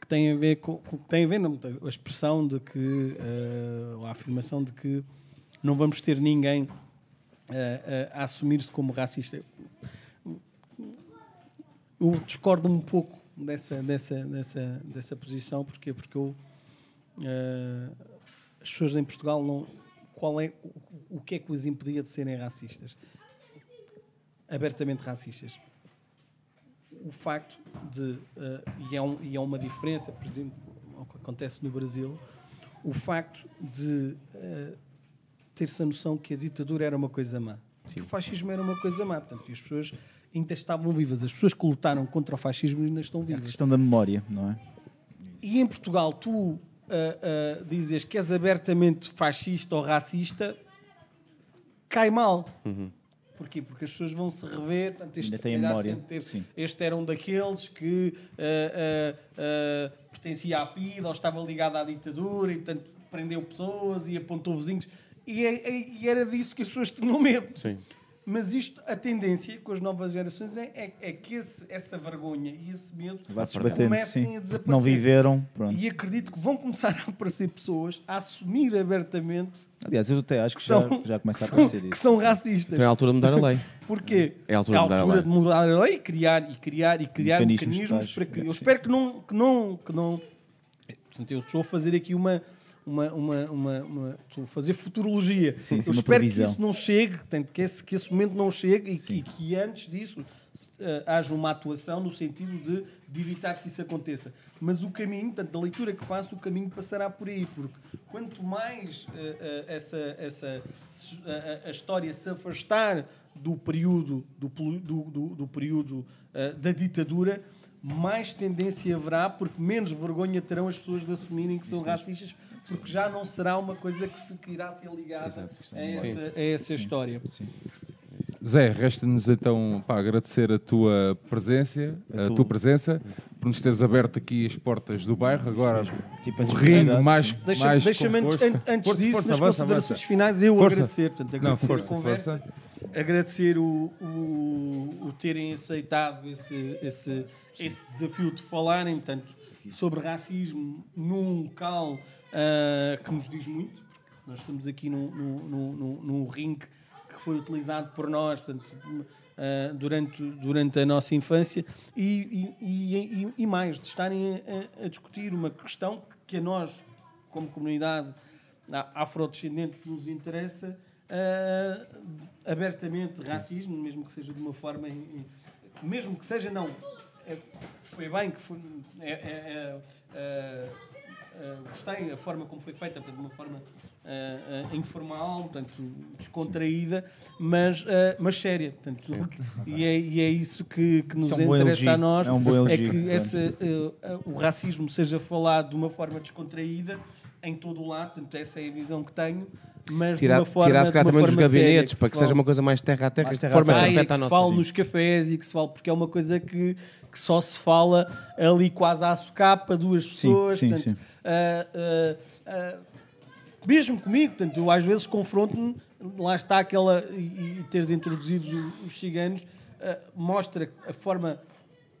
que tem a ver com, tem a ver não, a expressão de que, eh, ou a afirmação de que não vamos ter ninguém eh, a, a assumir-se como racista. Eu discordo um pouco dessa, dessa, dessa, dessa posição, porque Porque eu, eh, as pessoas em Portugal não. Qual é, o, o que é que os impedia de serem racistas? Abertamente racistas. O facto de, eh, e, é um- e é uma diferença, por exemplo, ao que acontece no Brasil, o facto de eh, ter-se a noção que a ditadura era uma coisa má. Que o fascismo era uma coisa má. Portanto, e as pessoas ainda estavam vivas. As pessoas que lutaram contra o fascismo ainda estão É a vivas. questão da memória, não é? E em Portugal, tu uh, uh, dizes que és abertamente fascista ou racista, cai mal. Porquê? Porque as pessoas vão se rever. Portanto, este, Ainda tem memória, teve- este era um daqueles que uh, pertencia à PIDE ou estava ligado à ditadura e, portanto, prendeu pessoas e apontou vizinhos. E, é- é- e era disso que as pessoas tinham medo. Sim. Mas isto, a tendência com as novas gerações é, é- é que esse- essa vergonha e esse medo comecem sim. a desaparecer. Não viveram, pronto. E acredito que vão começar a aparecer pessoas a assumir abertamente Aliás, eu até acho que, que já, são, já começa a que são- aparecer que isso. são racistas. Então é a altura de mudar a lei. Porquê? É a altura É de mudar a lei. de mudar a lei e criar, e criar, e criar Mecanismos mecanismos, para que. é, Eu espero que não. Que não, que não portanto, eu estou a fazer aqui uma. Uma, uma, uma, uma- fazer futurologia. Sim, eu sim, espero que isso não chegue, portanto, que, esse, que esse momento não chegue e que, que antes disso eh, haja uma atuação no sentido de, de evitar que isso aconteça. Mas o caminho, portanto, da leitura que faço, o caminho passará por aí, porque quanto mais eh, eh, essa, essa, a, história se afastar do período, do, do, do- do período da ditadura, mais tendência haverá, porque menos vergonha terão as pessoas de assumirem que são racistas, porque já não será uma coisa que, se, que irá ser ligada Exato. a essa, a essa história. Zé, resta-nos então pá, agradecer a tua presença, a, A tua presença, por nos teres aberto aqui as portas do bairro. Agora, Tipo, o ringue mais, sim. Deixa-me mais deixa antes, composto. antes Força, disso, força, nas avança, considerações avança. finais, eu Força. agradecer, portanto, Não, agradecer força, a conversa, agradecer o, o, o terem aceitado esse, esse, esse desafio de falarem, portanto, sobre racismo num local ah, que nos diz muito, porque nós estamos aqui num, num, num, num- ringue que foi utilizado por nós, portanto, ah, durante, durante a nossa infância. E, e, e, e- mais, de estarem a, a- discutir uma questão que a nós, como comunidade afrodescendente nos interessa, ah, abertamente racismo, mesmo que seja de uma forma, mesmo que seja não, é- foi bem que foi, é- é- é, ah, Uh, gostei a forma como foi feita, portanto, de uma forma uh, uh, informal, portanto, descontraída, mas, uh, mas séria. Portanto, e, é, e é isso que, que nos Isso é um interessa a nós, é um bom elogio, que pronto. esse, uh, uh, o racismo seja falado de uma forma descontraída em todo o lado, portanto, essa é a visão que tenho, mas Tirar, de uma forma, tirar se calhar também dos gabinetes que para se que seja fala- uma coisa mais terra a terra, Mais de terra forma a terra. ah, que e afeta que a se nossa. fala sim. nos cafés e que se fala, porque é uma coisa que, que só se fala ali quase à socapa, duas pessoas. sim, portanto, sim. Ah, mesmo comigo, portanto, eu às vezes confronto-me, lá está aquela, e, e teres introduzido os ciganos, mostra a forma.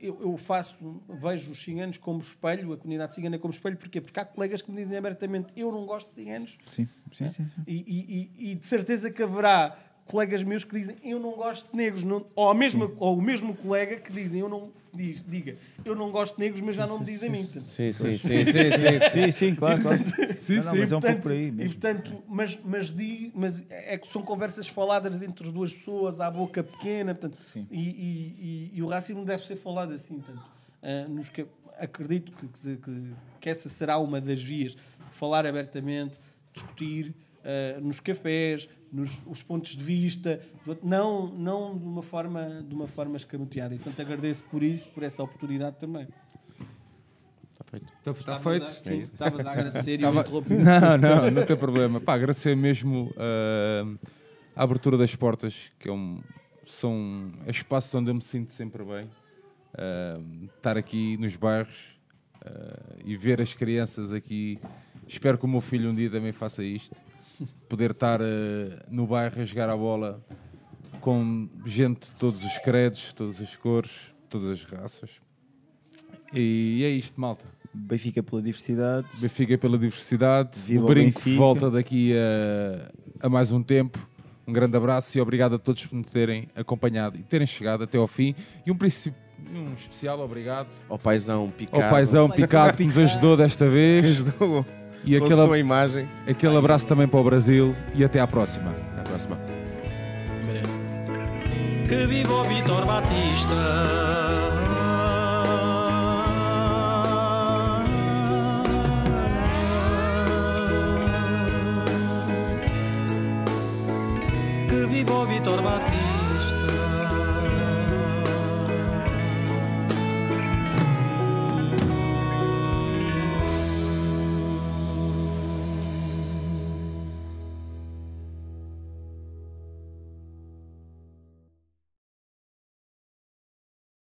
Eu, eu faço, vejo os ciganos como espelho, a comunidade cigana como espelho, porquê? Porque há colegas que me dizem abertamente: eu não gosto de ciganos, Sim, sim, sim. sim. e- e- e de certeza que haverá colegas meus que dizem eu não gosto de negros, não- ou, a mesma, ou o mesmo colega que dizem eu não diz, diga eu não gosto de negros, mas já não me diz a mim. Sim, sim, sim, sim, sim. Sim, sim, claro, claro. sim, Não, não, mas é um pouco por aí E, mesmo. portanto, mas, mas, di, mas é que são conversas faladas entre duas pessoas, à boca pequena, portanto, Sim. e, e- e- e o racismo deve ser falado assim. Portanto, ah, nos que- acredito que, que, que- que essa será uma das vias. Falar abertamente, discutir ah, nos cafés, nos os pontos de vista, não, não de, uma forma, de uma forma escamoteada. E, portanto, agradeço por isso, por essa oportunidade também. Está feito. Está, Estavas feito? a- Sim, estavas a agradecer e eu Estava- interrompi. Não, não, não tem problema. Pá, agradecer mesmo ah, a abertura das portas, que é um, são é espaços onde eu me sinto sempre bem. Ah, estar aqui nos bairros ah, e ver as crianças aqui. Espero que o meu filho um dia também faça isto. Poder estar ah, no bairro a jogar a bola com gente de todos os credos, todas as cores, todas as raças. E é isto, malta. Benfica pela diversidade. Benfica pela diversidade. Viva o brinco Benfica. volta daqui a, a mais um tempo. Um grande abraço e obrigado a todos por nos terem acompanhado e terem chegado até ao fim. E um, um especial obrigado Ao paizão picado. ao paizão Picado que nos ajudou desta vez. E com a aquele, sua imagem. aquele abraço também para o Brasil e até à próxima. Até à próxima. Que viva o Vitor Batista. Que viva o Vitor Batista.